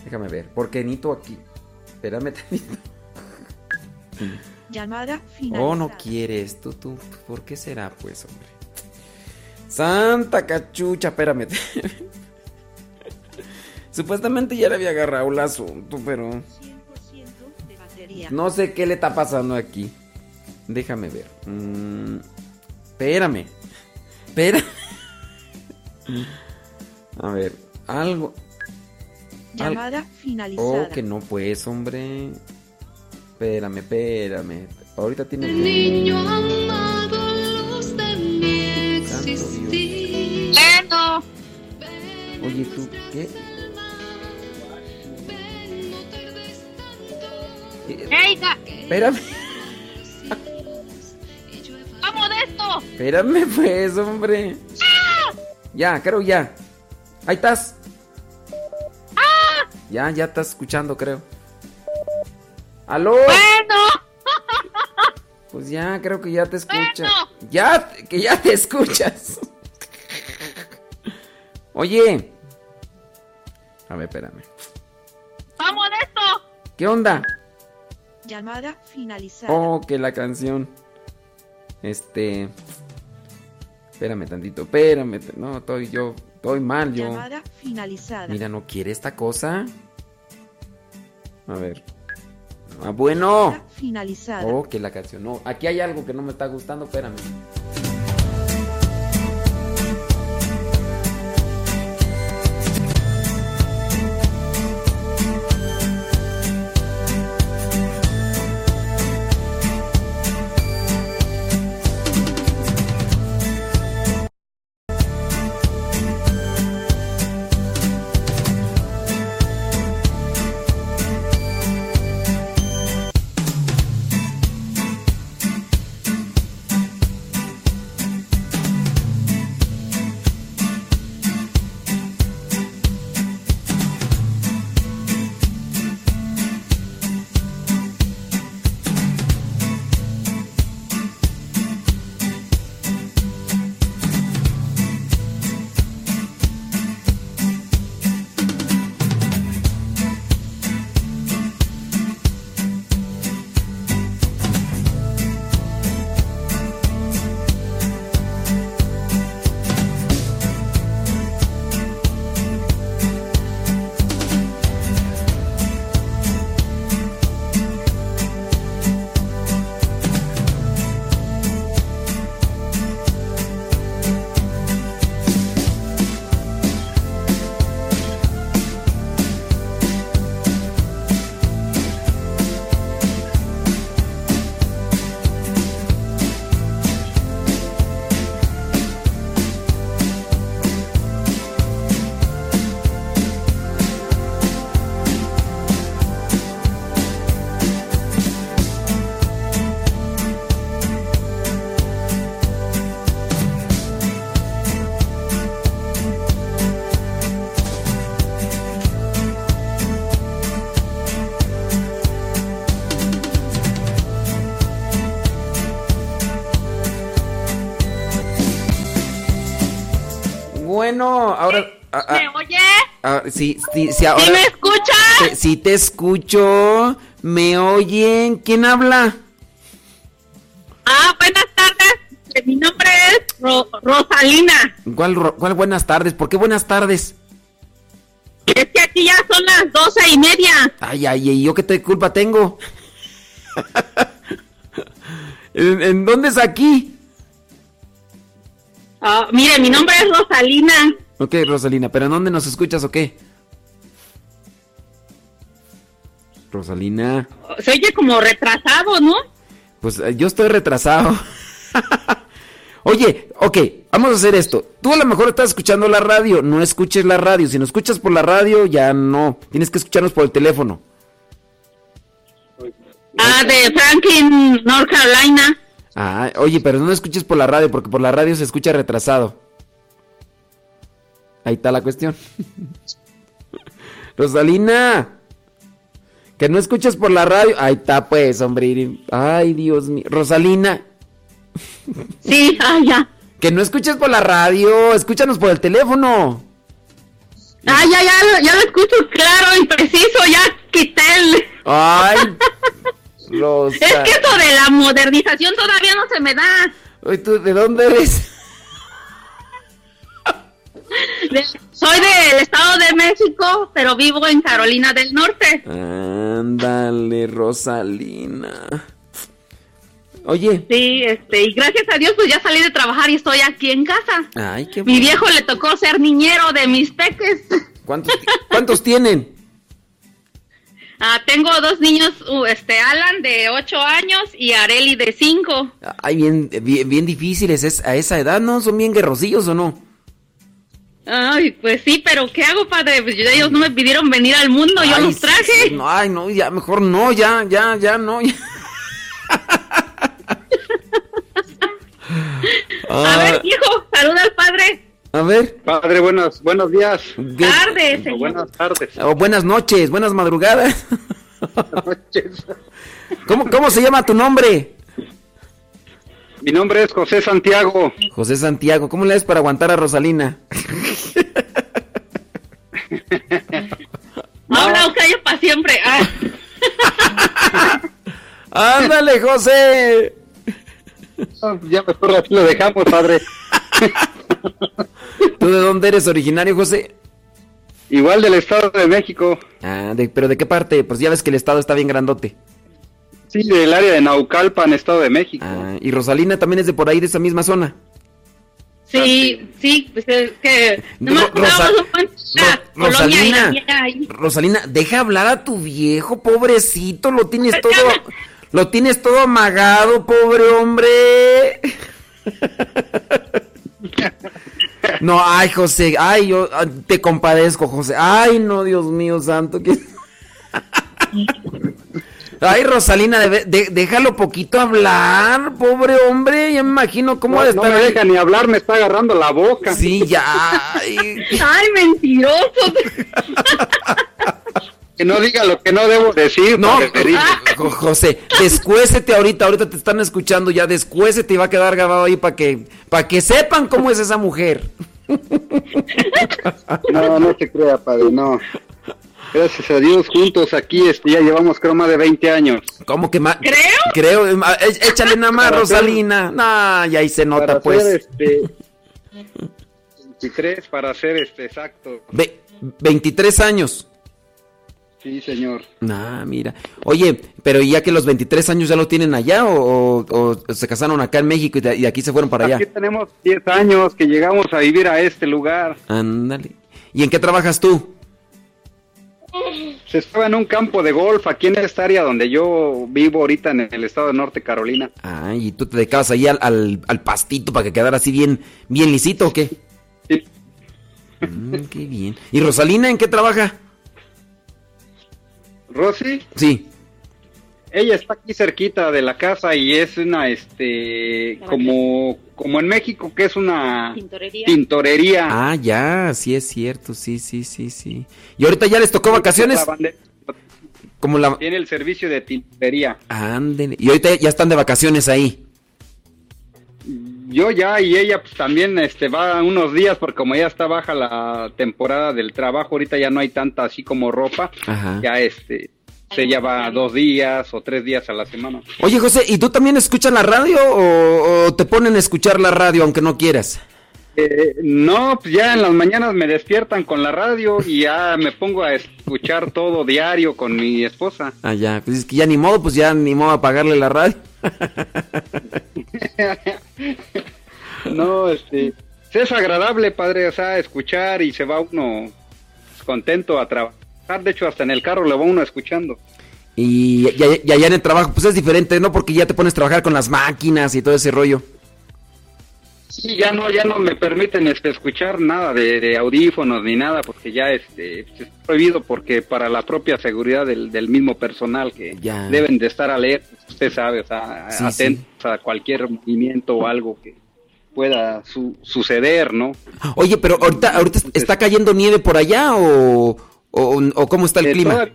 Déjame ver. Porque Nito aquí. Espérame tantito. Llamada finalizada. Oh, no quieres. Tú, tú. ¿Por qué será, pues, hombre? Santa cachucha, espérame. Supuestamente ya le había agarrado el asunto, pero. de batería. No sé qué le está pasando aquí. Déjame ver. Mm, espérame. Espera. A ver, algo. al- Llamada finalizada. Oh, que no pues, hombre. Espérame, espérame. Ahorita tiene que... Niño amado, luz de mi existir. Oye, ¿tú qué? Eh, ¡Ey, ca- Espérame, ¡Vamos de esto! espérame pues, hombre. Ya, creo ya. Ahí estás. Ya, ya estás escuchando, creo. ¡Aló! ¡Bueno! Pues ya, creo que ya te escucha. Ya, que ya te escuchas. Oye. A ver, espérame. ¡Vamos de esto! ¿Qué onda? Llamada finalizada. Oh, que la canción. Este. Espérame tantito, espérame. No, estoy yo. Estoy mal yo. Llamada finalizada. Mira, ¿no quiere esta cosa? A ver. Ah, bueno. Finalizada. Oh, que la canción. No, aquí hay algo que no me está gustando, espérame. Bueno, ahora... ah, ah, ¿Me oye? ah, sí, sí, sí, ahora... ¿Sí me escucha? Te- sí te escucho. ¿Me oyen? ¿Quién habla? Ah, buenas tardes. Eh, Mi nombre es Ro- Rosalina. ¿Cuál, ro- ¿Cuál buenas tardes? ¿Por qué buenas tardes? Es que aquí ya son las doce y media. Ay, ay, ¿y yo qué te culpa tengo? ¿En, en dónde es aquí? Ah, mire, mi nombre es Rosalina. Ok, Rosalina, ¿pero en dónde nos escuchas o qué? Rosalina, Se oye como retrasado, ¿no? pues eh, yo estoy retrasado. Oye, ok, vamos a hacer esto. Tú a lo mejor estás escuchando la radio, no escuches la radio. Si no escuchas por la radio, ya no. Tienes que escucharnos por el teléfono. Ah, de Franklin, North Carolina. Ah, oye, pero no escuches por la radio, porque por la radio se escucha retrasado. Ahí está la cuestión. Rosalina, que no escuches por la radio. Ahí está, pues, hombre. Ay, Dios mío. Rosalina, Sí, ah, ya. que no escuches por la radio, escúchanos por el teléfono. Ah, ya, ya, ya lo escucho claro y preciso. Ya quité el... Ay, Rosa. Es que eso de la modernización todavía no se me da. Oye, ¿tú de dónde eres? De- soy del Estado de México, pero vivo en Carolina del Norte. Ándale, Rosalina. Oye. Sí, este, y gracias a Dios pues ya salí de trabajar y estoy aquí en casa. Ay, qué Mi bueno. viejo le tocó ser niñero de mis peques. ¿Cuántos, ¿Cuántos tienen? Ah, tengo dos niños, uh, este, Alan de 8 años y Areli de 5. Ay, bien, bien, bien difíciles. Es, a esa edad, ¿no? ¿Son bien guerrosillos o no? Ay, pues sí, pero ¿qué hago, padre? Pues ellos no me pidieron venir al mundo, yo los traje. No, ay, no, ya, mejor no, ya, ya, ya, no. ya. A ver, hijo, saluda al padre. A ver. Padre, buenos, buenos días. Tarde, señor. Buenas tardes. O buenas noches, buenas madrugadas. ¿Cómo, ¿Cómo se llama tu nombre? Mi nombre es José Santiago. José Santiago. ¿Cómo le haces para aguantar a Rosalina? Habla o calla para siempre. Ah. Ándale, José. Ya mejor así lo dejamos, padre. ¿Tú de dónde eres originario, José? Igual del Estado de México. Ah, de- pero ¿de qué parte? Pues ya ves que el estado está bien grandote. Sí, del área de Naucalpan, Estado de México. Ah, y Rosalina también es de por ahí, de esa misma zona. Sí, sí, pues es que nomás Ro- Rosa- Rosalina. Rosalina, deja hablar a tu viejo, pobrecito, lo tienes todo, lo tienes todo amagado, pobre hombre. No, ay, José, ay, yo ah, te compadezco, José. Ay, no, Dios mío santo. que- Ay, Rosalina, debe- de- déjalo poquito hablar, pobre hombre. Ya me imagino cómo No, de no me deja ni hablar, me está agarrando la boca. Sí, ya. Ay, Ay, mentiroso. Que no diga lo que no debo decir. No, José, descuécete ahorita, ahorita te están escuchando ya, descuécete y va a quedar grabado ahí para que, para que sepan cómo es esa mujer. No, no se crea, padre, no. Gracias a Dios, juntos aquí este, ya llevamos creo más de 20 años. ¿Cómo que más? Creo. Creo, é- échale nada más, Rosalina. Nah, ya ahí se nota, para pues. Ser, este, 23 para ser este exacto. Ve- 23 años. Sí, señor. Ah, mira. Oye, pero ya que los 23 años ya lo tienen allá o, o- o se casaron acá en México y de, y aquí se fueron para Aquí allá. tenemos 10 años que llegamos a vivir a este lugar. Ándale. ¿Y en qué trabajas tú? Se estaba en un campo de golf aquí en esta área donde yo vivo ahorita en el estado de Norte Carolina. Ah, y tú te dedicabas ahí al, al- al pastito para que quedara así bien, bien lisito o qué? Sí. Mm, qué bien. ¿Y Rosalina en qué trabaja? Rosy, Sí. ella está aquí cerquita de la casa y es una, este, como, como en México que es una Tintorería. tintorería. Ah, ya, sí es cierto, sí, sí, sí, sí. ¿Y ahorita ya les tocó vacaciones? Como la... Tiene el servicio de tintorería. Ándele. Y ahorita ya están de vacaciones ahí. Yo ya y ella pues también este va unos días porque como ya está baja la temporada del trabajo, ahorita ya no hay tanta así como ropa, Ajá. ya este ella va dos días o tres días a la semana. Oye, José, ¿y tú también escuchas la radio o, o te ponen a escuchar la radio aunque no quieras? Eh, no, pues ya en las mañanas me despiertan con la radio y ya me pongo a escuchar todo diario con mi esposa. Ah, ya, pues es que ya ni modo, pues ya ni modo apagarle la radio. no, este, es agradable, padre, o sea, escuchar y se va uno contento a trabajar. De hecho, hasta en el carro le va uno escuchando. Y, y, y allá en el trabajo, pues es diferente, ¿no? Porque ya te pones a trabajar con las máquinas y todo ese rollo. Sí, ya no, ya no me permiten este, escuchar nada de, de audífonos ni nada, porque ya este, es prohibido porque para la propia seguridad del, del mismo personal que Ya. deben de estar alertas, usted sabe, o sea, Sí, atentos a cualquier movimiento o algo que pueda su- suceder, ¿no? Oye, pero ahorita, ahorita está cayendo nieve por allá o, o, o cómo está el clima.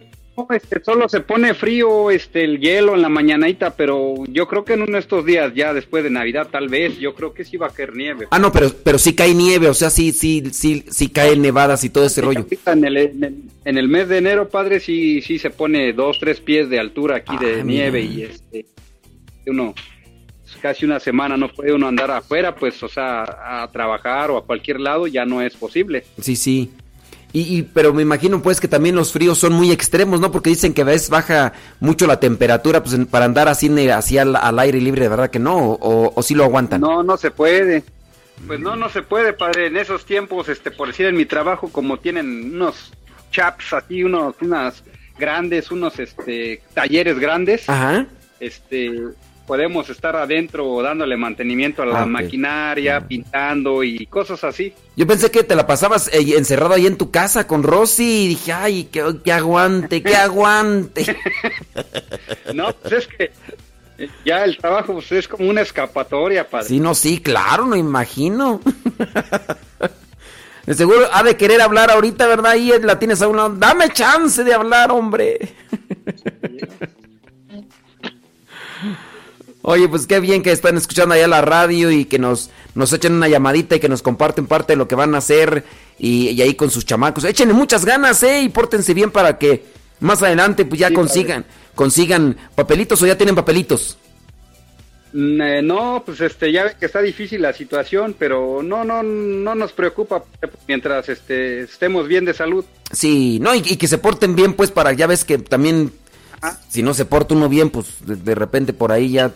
Este, solo se pone frío este el hielo en la mañanita, pero yo creo que en uno de estos días ya después de Navidad tal vez, yo creo que sí va a caer nieve. Ah, no, pero, pero sí cae nieve, o sea, sí, sí, sí, sí caen nevadas y todo ese rollo. En el, en, el, en el mes de enero, padre, sí, sí se pone dos, tres pies de altura aquí de Ah, nieve y este, uno casi una semana no puede uno andar afuera, pues, o sea, a trabajar o a cualquier lado ya no es posible. Sí, sí. Y, y- pero me imagino pues que también los fríos son muy extremos, ¿no? Porque dicen que a veces baja mucho la temperatura, pues para andar así, así al, al aire libre, de verdad que no, o, o, o sí lo aguantan. No, no se puede. Pues no, no se puede, padre. En esos tiempos, este, por decir en mi trabajo, como tienen unos chaps así, unos, unas grandes, unos, este, talleres grandes. Ajá. Este, podemos estar adentro dándole mantenimiento a la Ah, maquinaria, pintando y cosas así. Yo pensé que te la pasabas eh, encerrado ahí en tu casa con Rosy y dije, ay, que, que aguante, que aguante. No, pues es que ya el trabajo pues, es como una escapatoria, padre. Sí, no, sí, claro, no imagino. De seguro ha de querer hablar ahorita, ¿verdad? Ahí la tienes a un lado. Dame chance de hablar, hombre. Oye, pues qué bien que están escuchando allá la radio y que nos, nos echen una llamadita y que nos comparten parte de lo que van a hacer y, y ahí con sus chamacos. Échenle muchas ganas, ¿eh? Y pórtense bien para que más adelante pues ya Sí, consigan, consigan papelitos o ya tienen papelitos. Mm, eh, no, pues este, ya ve que está difícil la situación, pero no, no, no nos preocupa mientras este, estemos bien de salud. Sí, no, y, y que se porten bien, pues, para, ya ves que también, si no se porta uno bien, pues, de, de repente por ahí ya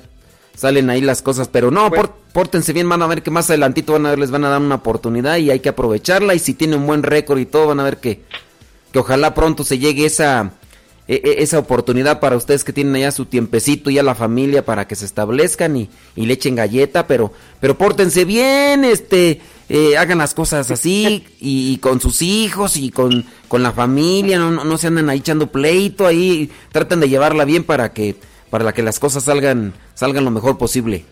salen ahí las cosas, pero no, Pues- pórtense bien, van a ver que más adelantito van a ver, les van a dar una oportunidad y hay que aprovecharla, y si tiene un buen récord y todo, van a ver que, que ojalá pronto se llegue esa, e- e- esa oportunidad para ustedes que tienen allá su tiempecito y a la familia para que se establezcan y, y le echen galleta, pero, pero pórtense bien, este, eh, hagan las cosas así y, y con sus hijos y con, con la familia, no, no, no se anden ahí echando pleito, ahí traten de llevarla bien para que, para que las cosas salgan, salgan lo mejor posible.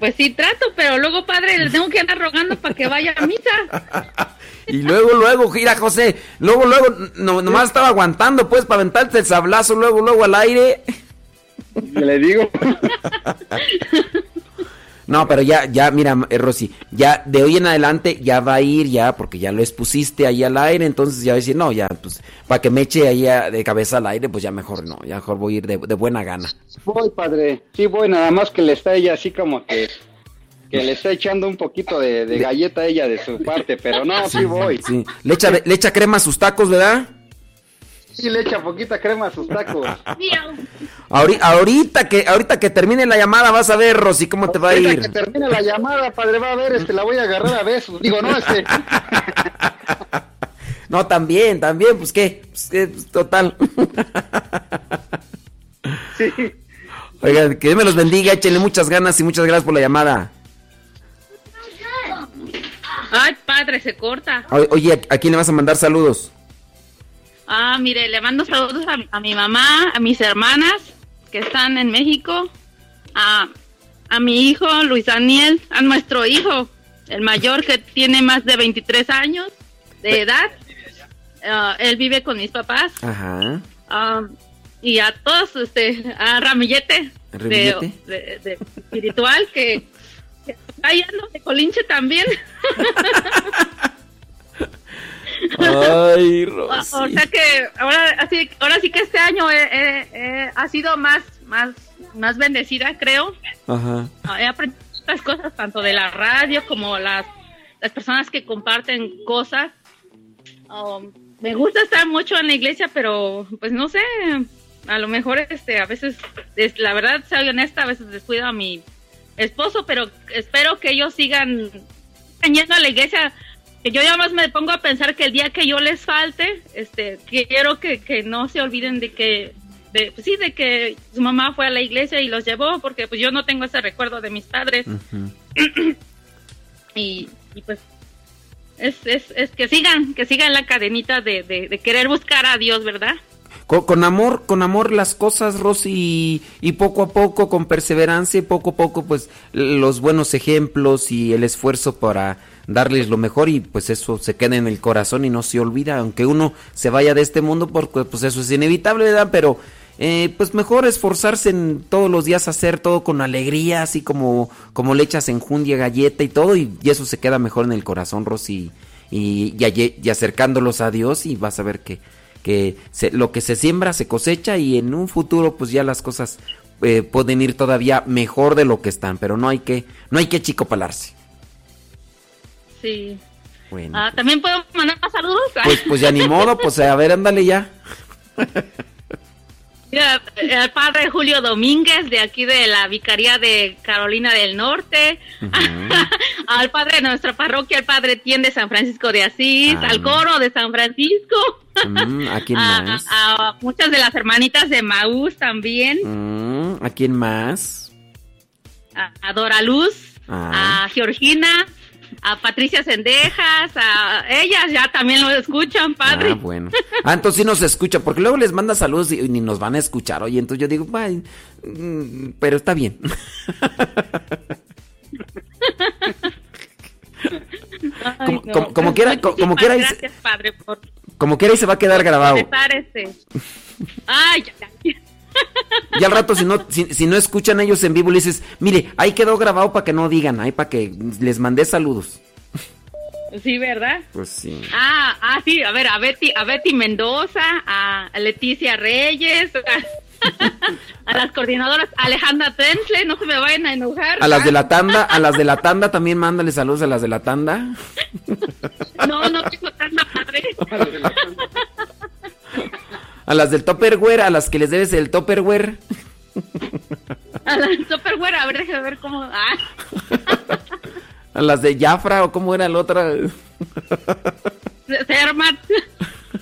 Pues sí trato, pero luego, padre, le tengo que andar rogando para que vaya a misa. Y luego, luego, gira José, luego, luego, no, nomás estaba aguantando pues para aventarte el sablazo, luego, luego al aire. Le digo. No, pero ya, ya, mira, eh, Rosy, ya de hoy en adelante ya va a ir ya, porque ya lo expusiste ahí al aire, entonces ya va a decir, no, ya, pues, para que me eche ahí a- de cabeza al aire, pues ya mejor no, ya mejor voy a ir de, de buena gana. Voy, padre. Sí, voy, nada más que le está ella así como que, que le está echando un poquito de, de galleta a ella de su parte, pero no, sí voy. Sí, le echa, le echa crema a sus tacos, ¿verdad? Sí, le echa poquita crema a sus tacos. Ahori- ahorita que, ahorita que termine la llamada vas a ver, Rosy, cómo te va a Ahorita ir. que termine la llamada, padre, va a ver, este, la voy a agarrar a besos. Digo, no, este. No, también, también, pues qué, pues, qué, pues, total. Sí. Oigan, que Dios me los bendiga, échenle muchas ganas y muchas gracias por la llamada. Ay, padre, se corta. O- Oye, ¿a- ¿a quién le vas a mandar saludos? Ah, mire, le mando saludos a, a mi mamá, a mis hermanas que están en México, a, a mi hijo Luis Daniel, a nuestro hijo, el mayor que tiene más de 23 años de edad. Ah, él vive con mis papás. Ajá. Ah, y a todos, este, a Ramillete, de, ¿Ramillete? de- de espiritual, que ahí ando de colinche también. Ay, Rosy. o sea que ahora, así, ahora sí que este año eh, eh, eh, ha sido más, más, más bendecida, creo. Ajá. He aprendido muchas cosas, tanto de la radio como las, las personas que comparten cosas. Um, me gusta estar mucho en la iglesia, pero pues no sé, a lo mejor este, a veces, es, la verdad, soy honesta, a veces descuido a mi esposo, pero espero que ellos sigan yendo a la iglesia. Que yo ya más me pongo a pensar que el día que yo les falte, este, quiero que, que no se olviden de que, de, pues sí, de que su mamá fue a la iglesia y los llevó, porque pues yo no tengo ese recuerdo de mis padres. y, y, pues es, es, es que sigan, que sigan la cadenita de, de, de querer buscar a Dios, ¿verdad? Con, con amor, con amor las cosas, Rosy, y, y poco a poco, con perseverancia, y poco a poco, pues los buenos ejemplos y el esfuerzo para darles lo mejor y pues eso se queda en el corazón y no se olvida, aunque uno se vaya de este mundo, porque pues eso es inevitable, ¿verdad? Pero eh, pues mejor esforzarse en todos los días hacer todo con alegría, así como, como le echas enjundia, galleta y todo, y, eso se queda mejor en el corazón, Rosy, y acercándolos a Dios y vas a ver que, que se- lo que se siembra se cosecha y en un futuro pues ya las cosas eh, pueden ir todavía mejor de lo que están, pero no hay que, no hay que chicopalarse. Sí. Bueno, Ah, También puedo mandar más saludos. pues, pues ya ni modo, pues a ver, ándale ya. Mira, eh, al padre Julio Domínguez de aquí de la Vicaría de Carolina del Norte, al padre de nuestra parroquia, el padre Tien de San Francisco de Asís, Ah. al coro de San Francisco, Mm, ¿A quién más? a- a muchas de las hermanitas de Maús también, Mm, ¿A quién más? a, a Dora Luz, Ah. a Georgina, a Patricia Sendejas, a ellas ya también lo escuchan, padre. Ah, bueno. Ah, entonces sí nos escucha, porque luego les manda saludos y, y ni nos van a escuchar. Oye, entonces yo digo, "Ay, mm, pero está bien. Ay, como- no. como- como quiera- co- como quiera Gracias, padre, por Como quiera y se va a quedar grabado. este. Ay, ya, ya. Y al rato, si no, si, si no escuchan ellos en vivo, le dices, mire, ahí quedó grabado para que no digan, ahí para que les mandé saludos. Sí, ¿verdad? Pues sí. Ah, ah, sí, a ver, a Betty, a Betty Mendoza, a Leticia Reyes, a, a las coordinadoras Alejandra Tentle, no se me vayan a enojar. A las de la tanda, a las de la tanda también mándale saludos a las de la tanda. No, no tengo tanta padre. A las del Topperware, a las que les debes el Topperware. A las Tupperware, a ver, déjame ver cómo. Ah, A las de Jafra o cómo era la otra. Sermat.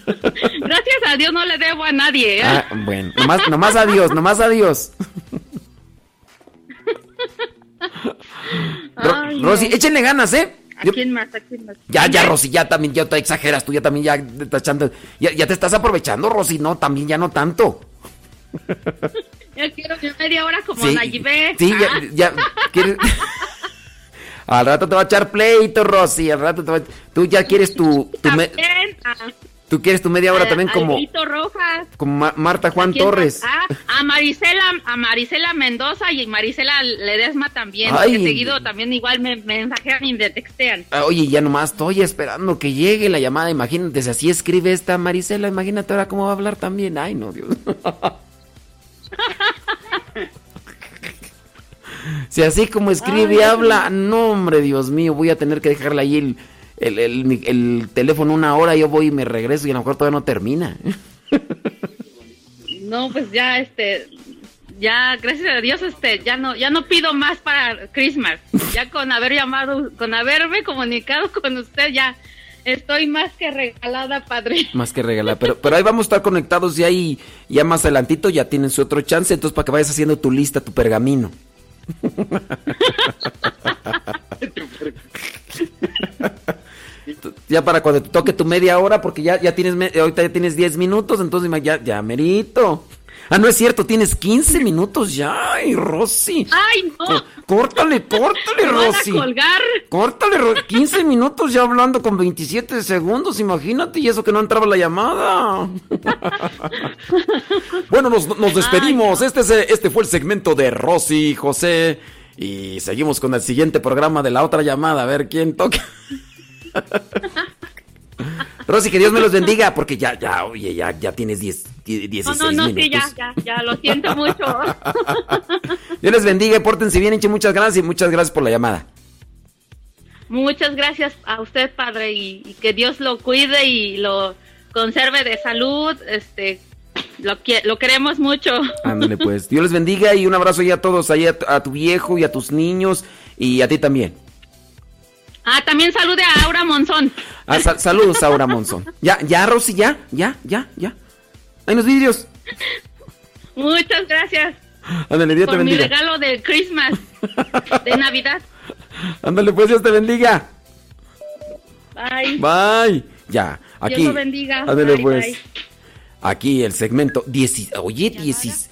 Gracias a Dios no le debo a nadie. ¿eh? Ah, bueno, nomás, nomás adiós, nomás adiós. Ro- Ay, no. Rosy, échenle ganas, ¿eh? ¿A quién más? ¿A quién más? ya, ya, Rosy, ya también, ya te exageras, tú ya también ya te estás echando- ya, ya te estás aprovechando, Rosy, no, también ya no tanto. Ya quiero mi media hora como Sí, Nayibé. sí, ya, Ah. ya, ¿quieres? Al rato te va a echar pleito, Rosy, al rato te va Tú ya quieres tu, tu me- También, a- tú quieres tu media hora a- también como, Rojas. como Ma- Marta Juan ¿Quién Torres. Ah, a Marisela, a Marisela Mendoza y Marisela Ledesma también. Que seguido también igual me, me mensajean y me textean. Ah, Oye, ya nomás estoy esperando que llegue la llamada. Imagínate, si así escribe esta Marisela, imagínate ahora cómo va a hablar también. Ay, no, Dios. si así como escribe y habla, no, hombre, Dios mío, voy a tener que dejarle ahí el, el, el- el teléfono una hora, yo voy y me regreso y a lo mejor todavía no termina. No, pues ya este ya gracias a Dios este ya no ya no pido más para Christmas. Ya con haber llamado, con haberme comunicado con usted ya estoy más que regalada, padre. Más que regalar, pero, pero ahí vamos a estar conectados ya y ya más adelantito ya tienen su otro chance, entonces para que vayas haciendo tu lista, tu pergamino. ya para cuando te toque tu media hora, porque ya, ya tienes, ahorita ya tienes 10 minutos, entonces ya, ya merito. Ah, no es cierto, tienes 15 minutos ya, ay, Rosy. Ay, no. Co- Córtale, córtale, Me van a Rosy. colgar. Córtale, Ro- 15 minutos ya hablando con 27 segundos, imagínate, y eso que no entraba la llamada. bueno, nos, nos despedimos. Este, es, este fue el segmento de Rosy, José Y seguimos con el siguiente programa de la otra llamada, a ver quién toca. Rosy, que Dios me los bendiga, porque ya, ya, oye, ya, ya tienes 10, 16 No, no, no, minutos. sí, ya, ya, ya, lo siento mucho. Dios les bendiga, pórtense bien, Inche, muchas gracias y muchas gracias por la llamada. Muchas gracias a usted, padre, y, y que Dios lo cuide y lo conserve de salud. Este, lo, que- lo queremos mucho. Ándale, pues. Dios les bendiga y un abrazo ahí a todos, ahí a, a tu viejo y a tus niños y a ti también. Ah, también salude a Aura Monzón. Ah, sa- saludos, Aura Monzón. Ya, ya, Rosy, ya, ya, ya, ya. Hay los vídeos. Muchas gracias Ándale, Dios te por mi bendiga. regalo de Christmas, de Navidad. Ándale, pues, Dios te bendiga. Bye. Bye. Ya, aquí. Dios lo bendiga. Ándale, Bye, pues. bye. Aquí el segmento. dieci- oye, diecis-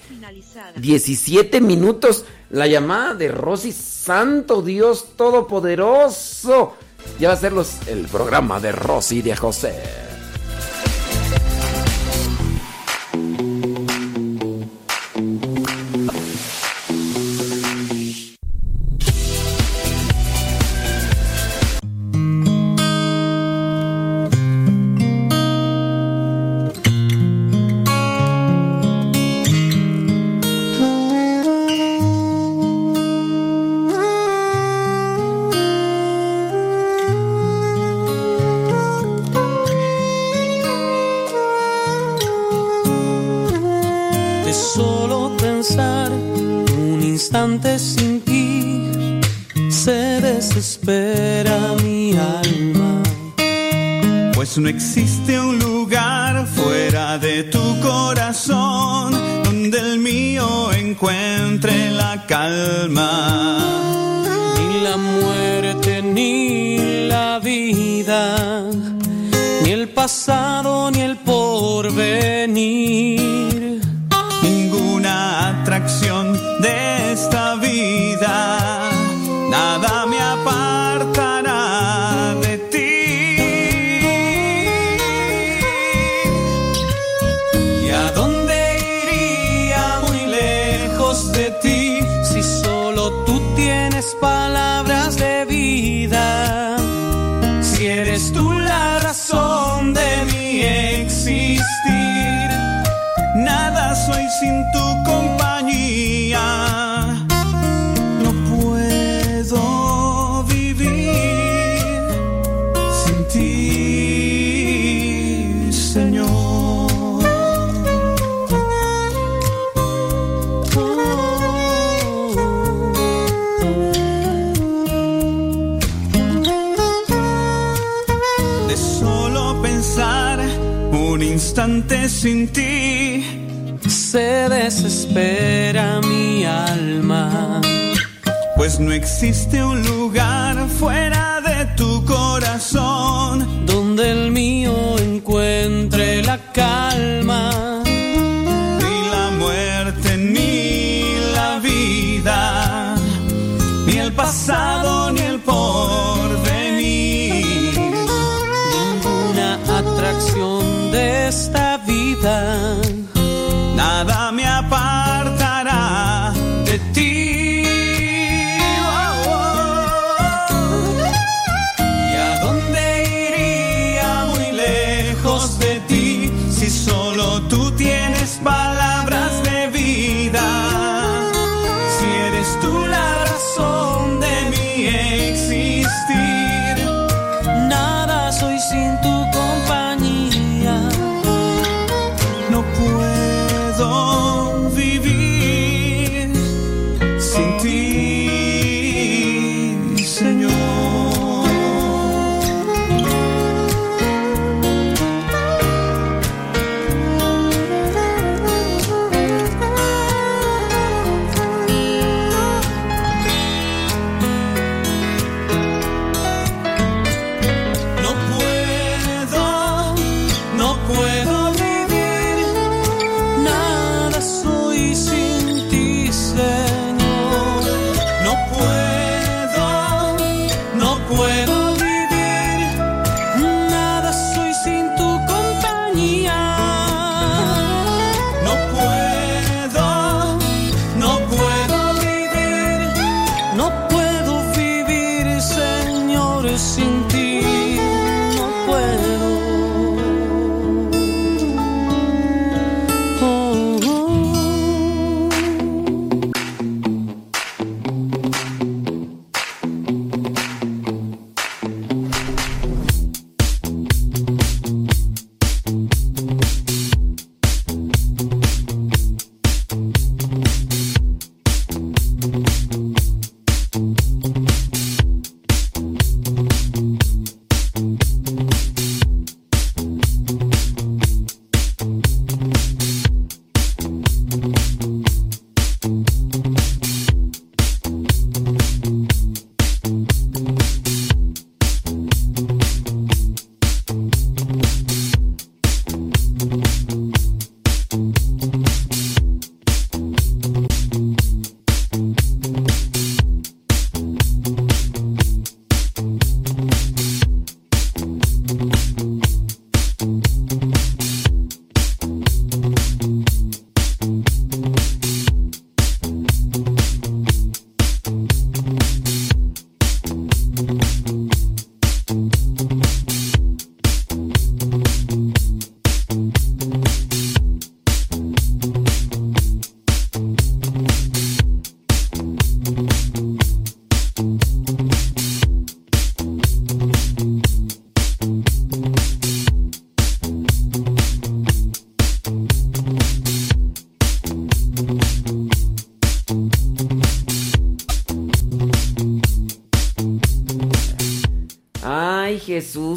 17 minutos. La llamada de Rosy, Santo Dios Todopoderoso. Ya va a ser el programa de Rosy de José.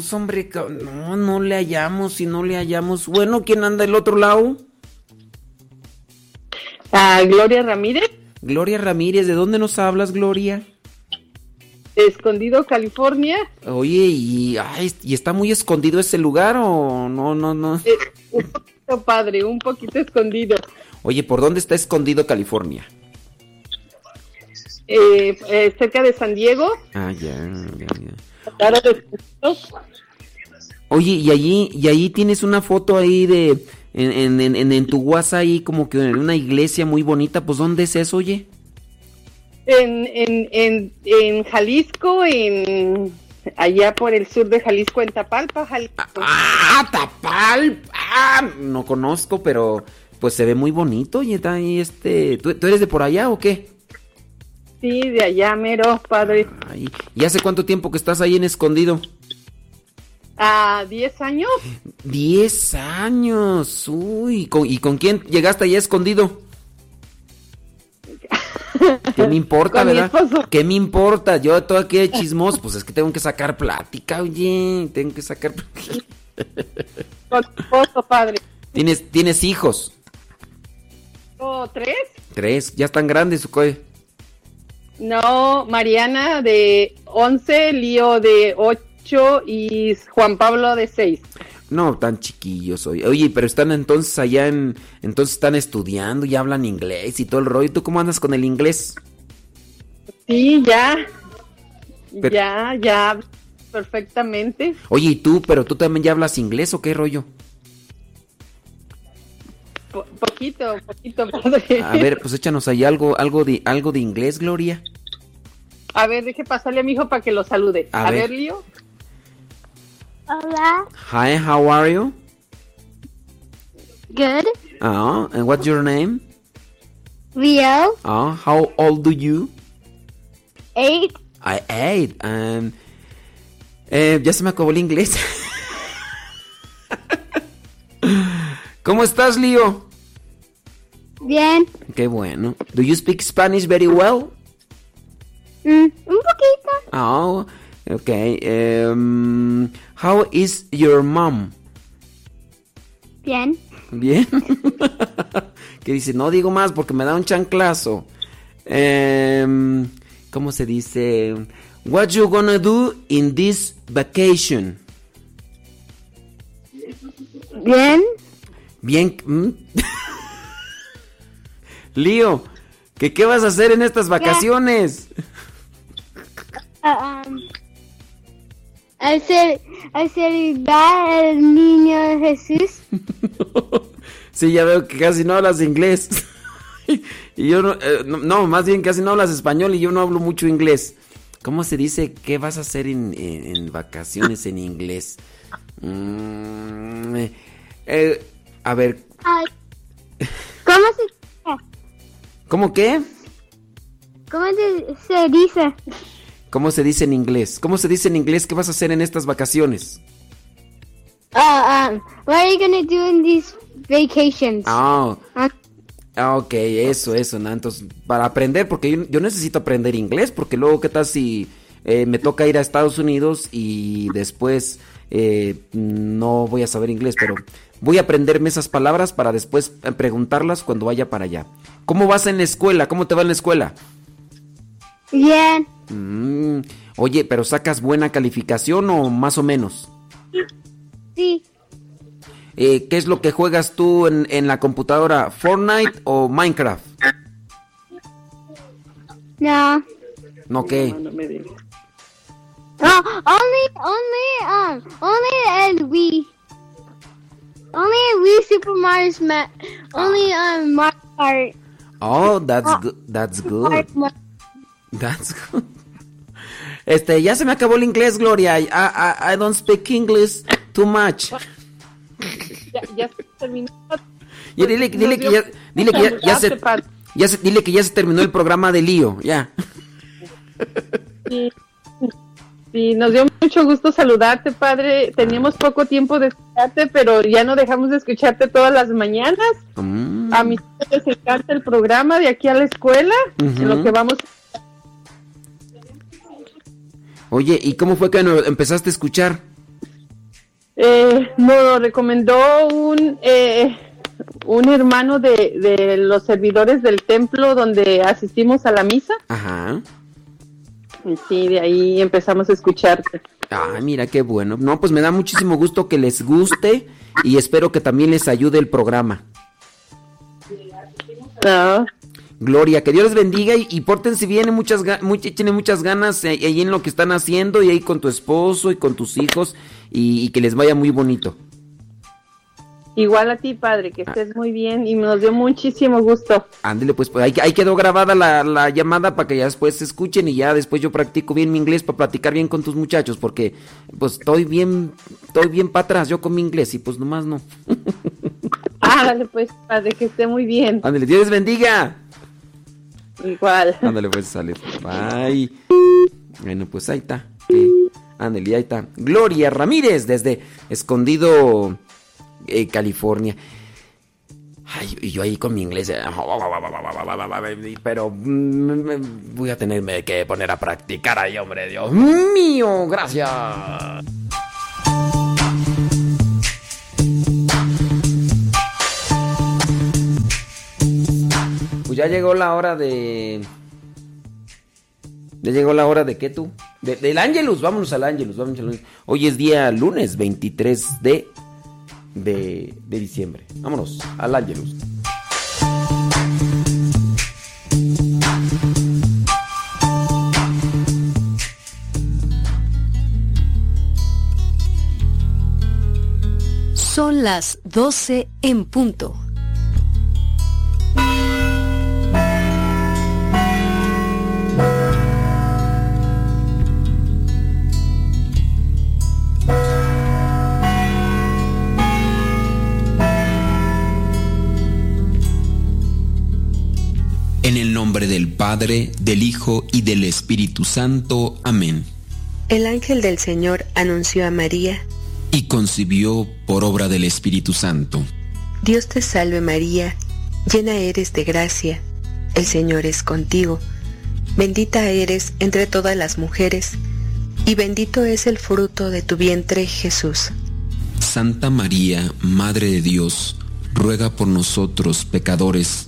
Jesús, hombre. No, no le hallamos y no le hallamos. Bueno, ¿quién anda del otro lado? Ah, Gloria Ramírez, Gloria Ramírez, ¿de dónde nos hablas, Gloria? Escondido, California. Oye, y, ay, ¿y está muy escondido ese lugar o no, no, no? Eh, un poquito padre, un poquito escondido. Oye, ¿por dónde está escondido California? Eh, eh, cerca de San Diego. Ah, ya, ya, ya. Oye, y allí, y allí tienes una foto ahí de, en, en, en, en- tu WhatsApp ahí como que en una iglesia muy bonita, pues ¿dónde es eso, oye? En, en, en, en Jalisco, en allá por el sur de Jalisco, en Tapalpa, Jalisco. ¡Ah, Tapal! ¡Ah! No conozco, pero pues se ve muy bonito y está ahí este... ¿Tú, tú eres de por allá o qué? Sí, de allá, mero, padre. Ay, ¿Y hace cuánto tiempo que estás ahí en escondido? A 10 años. Diez años. Uy, ¿con- ¿y con quién llegaste allá escondido? ¿Qué me importa, verdad? ¿Qué me importa? Yo todo aquí de chismoso, pues es que tengo que sacar plática, oye, tengo que sacar plática. Con mi esposo, padre. ¿Tienes, ¿Tienes hijos? ¿O tres? Tres, ya están grandes, ¿o qué? No, Mariana de 11, Lío de 8 y Juan Pablo de 6. No, tan chiquillos hoy. Oye, pero están entonces allá en... Entonces están estudiando y hablan inglés y todo el rollo. ¿Tú cómo andas con el inglés? Sí, ya. Pero- Ya, ya, perfectamente. Oye, ¿y tú? ¿Pero tú también ya hablas inglés o qué rollo? Po- poquito, poquito, padre. A ver, pues échanos ahí algo, algo de, algo de inglés, Gloria. A ver, deje pasarle a mi hijo para que lo salude. A A, ver. ver, Lío. Hola. Hi, how are you? Good. Oh, and what's your name? Rio. Oh, how old do you? Eight. I eight. Um, eh, ya se me acabó el inglés. ¿Cómo estás, Leo? Bien. Qué bueno. Do you speak Spanish very well? Mm, un poquito. Oh, okay. Um, how is your mom? Bien. Bien. que dice, no digo más porque me da un chanclazo. Em, ¿Cómo se dice? What you gonna do in this vacation? Bien. Bien. ¿mm? Lío, ¿que qué vas a hacer en estas vacaciones? Um, al ser, al al niño Jesús. Sí, ya veo que casi no hablas inglés. y yo no, eh, no, no, más bien casi no hablas español y yo no hablo mucho inglés. ¿Cómo se dice qué vas a hacer en, en- en vacaciones en inglés? Mm, eh, a ver, Ay. ¿Cómo se, ¿cómo qué? cómo se, se dice? ¿Cómo se dice en inglés? ¿Cómo se dice en inglés qué vas a hacer en estas vacaciones? Uh, um, what are you gonna do in these vacations? Ah, Ah, ah, ok, eso, eso, ¿no? Entonces, para aprender, porque yo, yo necesito aprender inglés, porque luego, ¿qué tal si eh, me toca ir a Estados Unidos y después eh, no voy a saber inglés? Pero voy a aprenderme esas palabras para después preguntarlas cuando vaya para allá. ¿Cómo vas en la escuela? ¿Cómo te va en la escuela? Bien. Mm, oye, pero ¿sacas buena calificación o más o menos? Sí. Eh, ¿Qué es lo que juegas tú en, en la computadora? ¿Fortnite o Minecraft? No. No, ¿qué? Oh, only, only, um, only in Wii. Only Wii Super Mario Smash. Only um Mario Kart. Oh, that's good. That's good. That's good. Este, ya se me acabó el inglés, Gloria. I, I, I don't speak English too much. Ya, ya se terminó. Y dile, dile que ya, dile que ya, ya se, ya se- dile que ya se terminó el programa de lío, ya. Sí. Sí, nos dio mucho gusto saludarte, padre. Teníamos poco tiempo de escucharte, pero ya no dejamos de escucharte todas las mañanas. Mm. A mis les encanta el programa de aquí a la escuela, Ujú. en lo que vamos. Oye, ¿y cómo fue que no- empezaste a escuchar? Eh, nos lo recomendó un, eh, un hermano de, de los servidores del templo donde asistimos a la misa. Ajá. Y sí, de ahí empezamos a escucharte. Ah, mira qué bueno. No, pues me da muchísimo gusto que les guste y espero que también les ayude el programa. Ah, Gloria, que Dios les bendiga y, y pórtense bien, muchas, ga- much- tienen muchas ganas eh, ahí en lo que están haciendo y ahí con tu esposo y con tus hijos y, y que les vaya muy bonito. igual a ti, padre, que estés muy bien y nos dio muchísimo gusto. Ándele, pues, pues ahí, ahí quedó grabada la, la llamada para que ya después se escuchen y ya después yo practico bien mi inglés para platicar bien con tus muchachos porque pues estoy bien, estoy bien para atrás yo con mi inglés y pues nomás no. Ándale, pues, padre, que esté muy bien. Ándele, Dios les bendiga. Igual. Ándale, pues sale. Bye. Bueno, pues ahí está. Ándale, ahí está. Gloria Ramírez desde Escondido, eh, California. Ay, yo ahí con mi inglés. eh, Pero mm, me- voy a tenerme que poner a practicar ahí, hombre. Dios mío, gracias. Ya llegó la hora de. Ya llegó la hora de qué tú? De- del Ángelus, vámonos al Ángelus, vámonos al Ángelus. Hoy es día lunes 23 de, de, de diciembre. Vámonos al Ángelus. Son las 12 en punto. Del Padre, del Hijo y del Espíritu Santo. Amén. El ángel del Señor anunció a María, Y concibió por obra del Espíritu Santo. Dios te salve María, llena eres de gracia, el Señor es contigo, bendita eres entre todas las mujeres, y bendito es el fruto de tu vientre Jesús. Santa María, Madre de Dios, ruega por nosotros pecadores,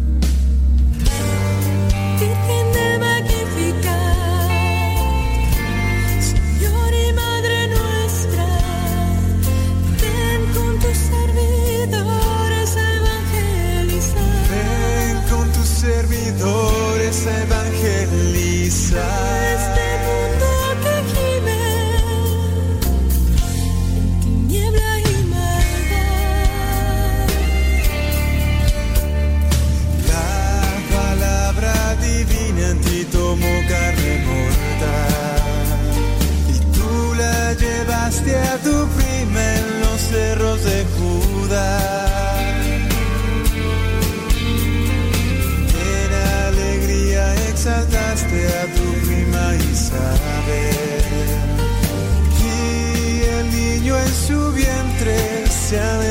tell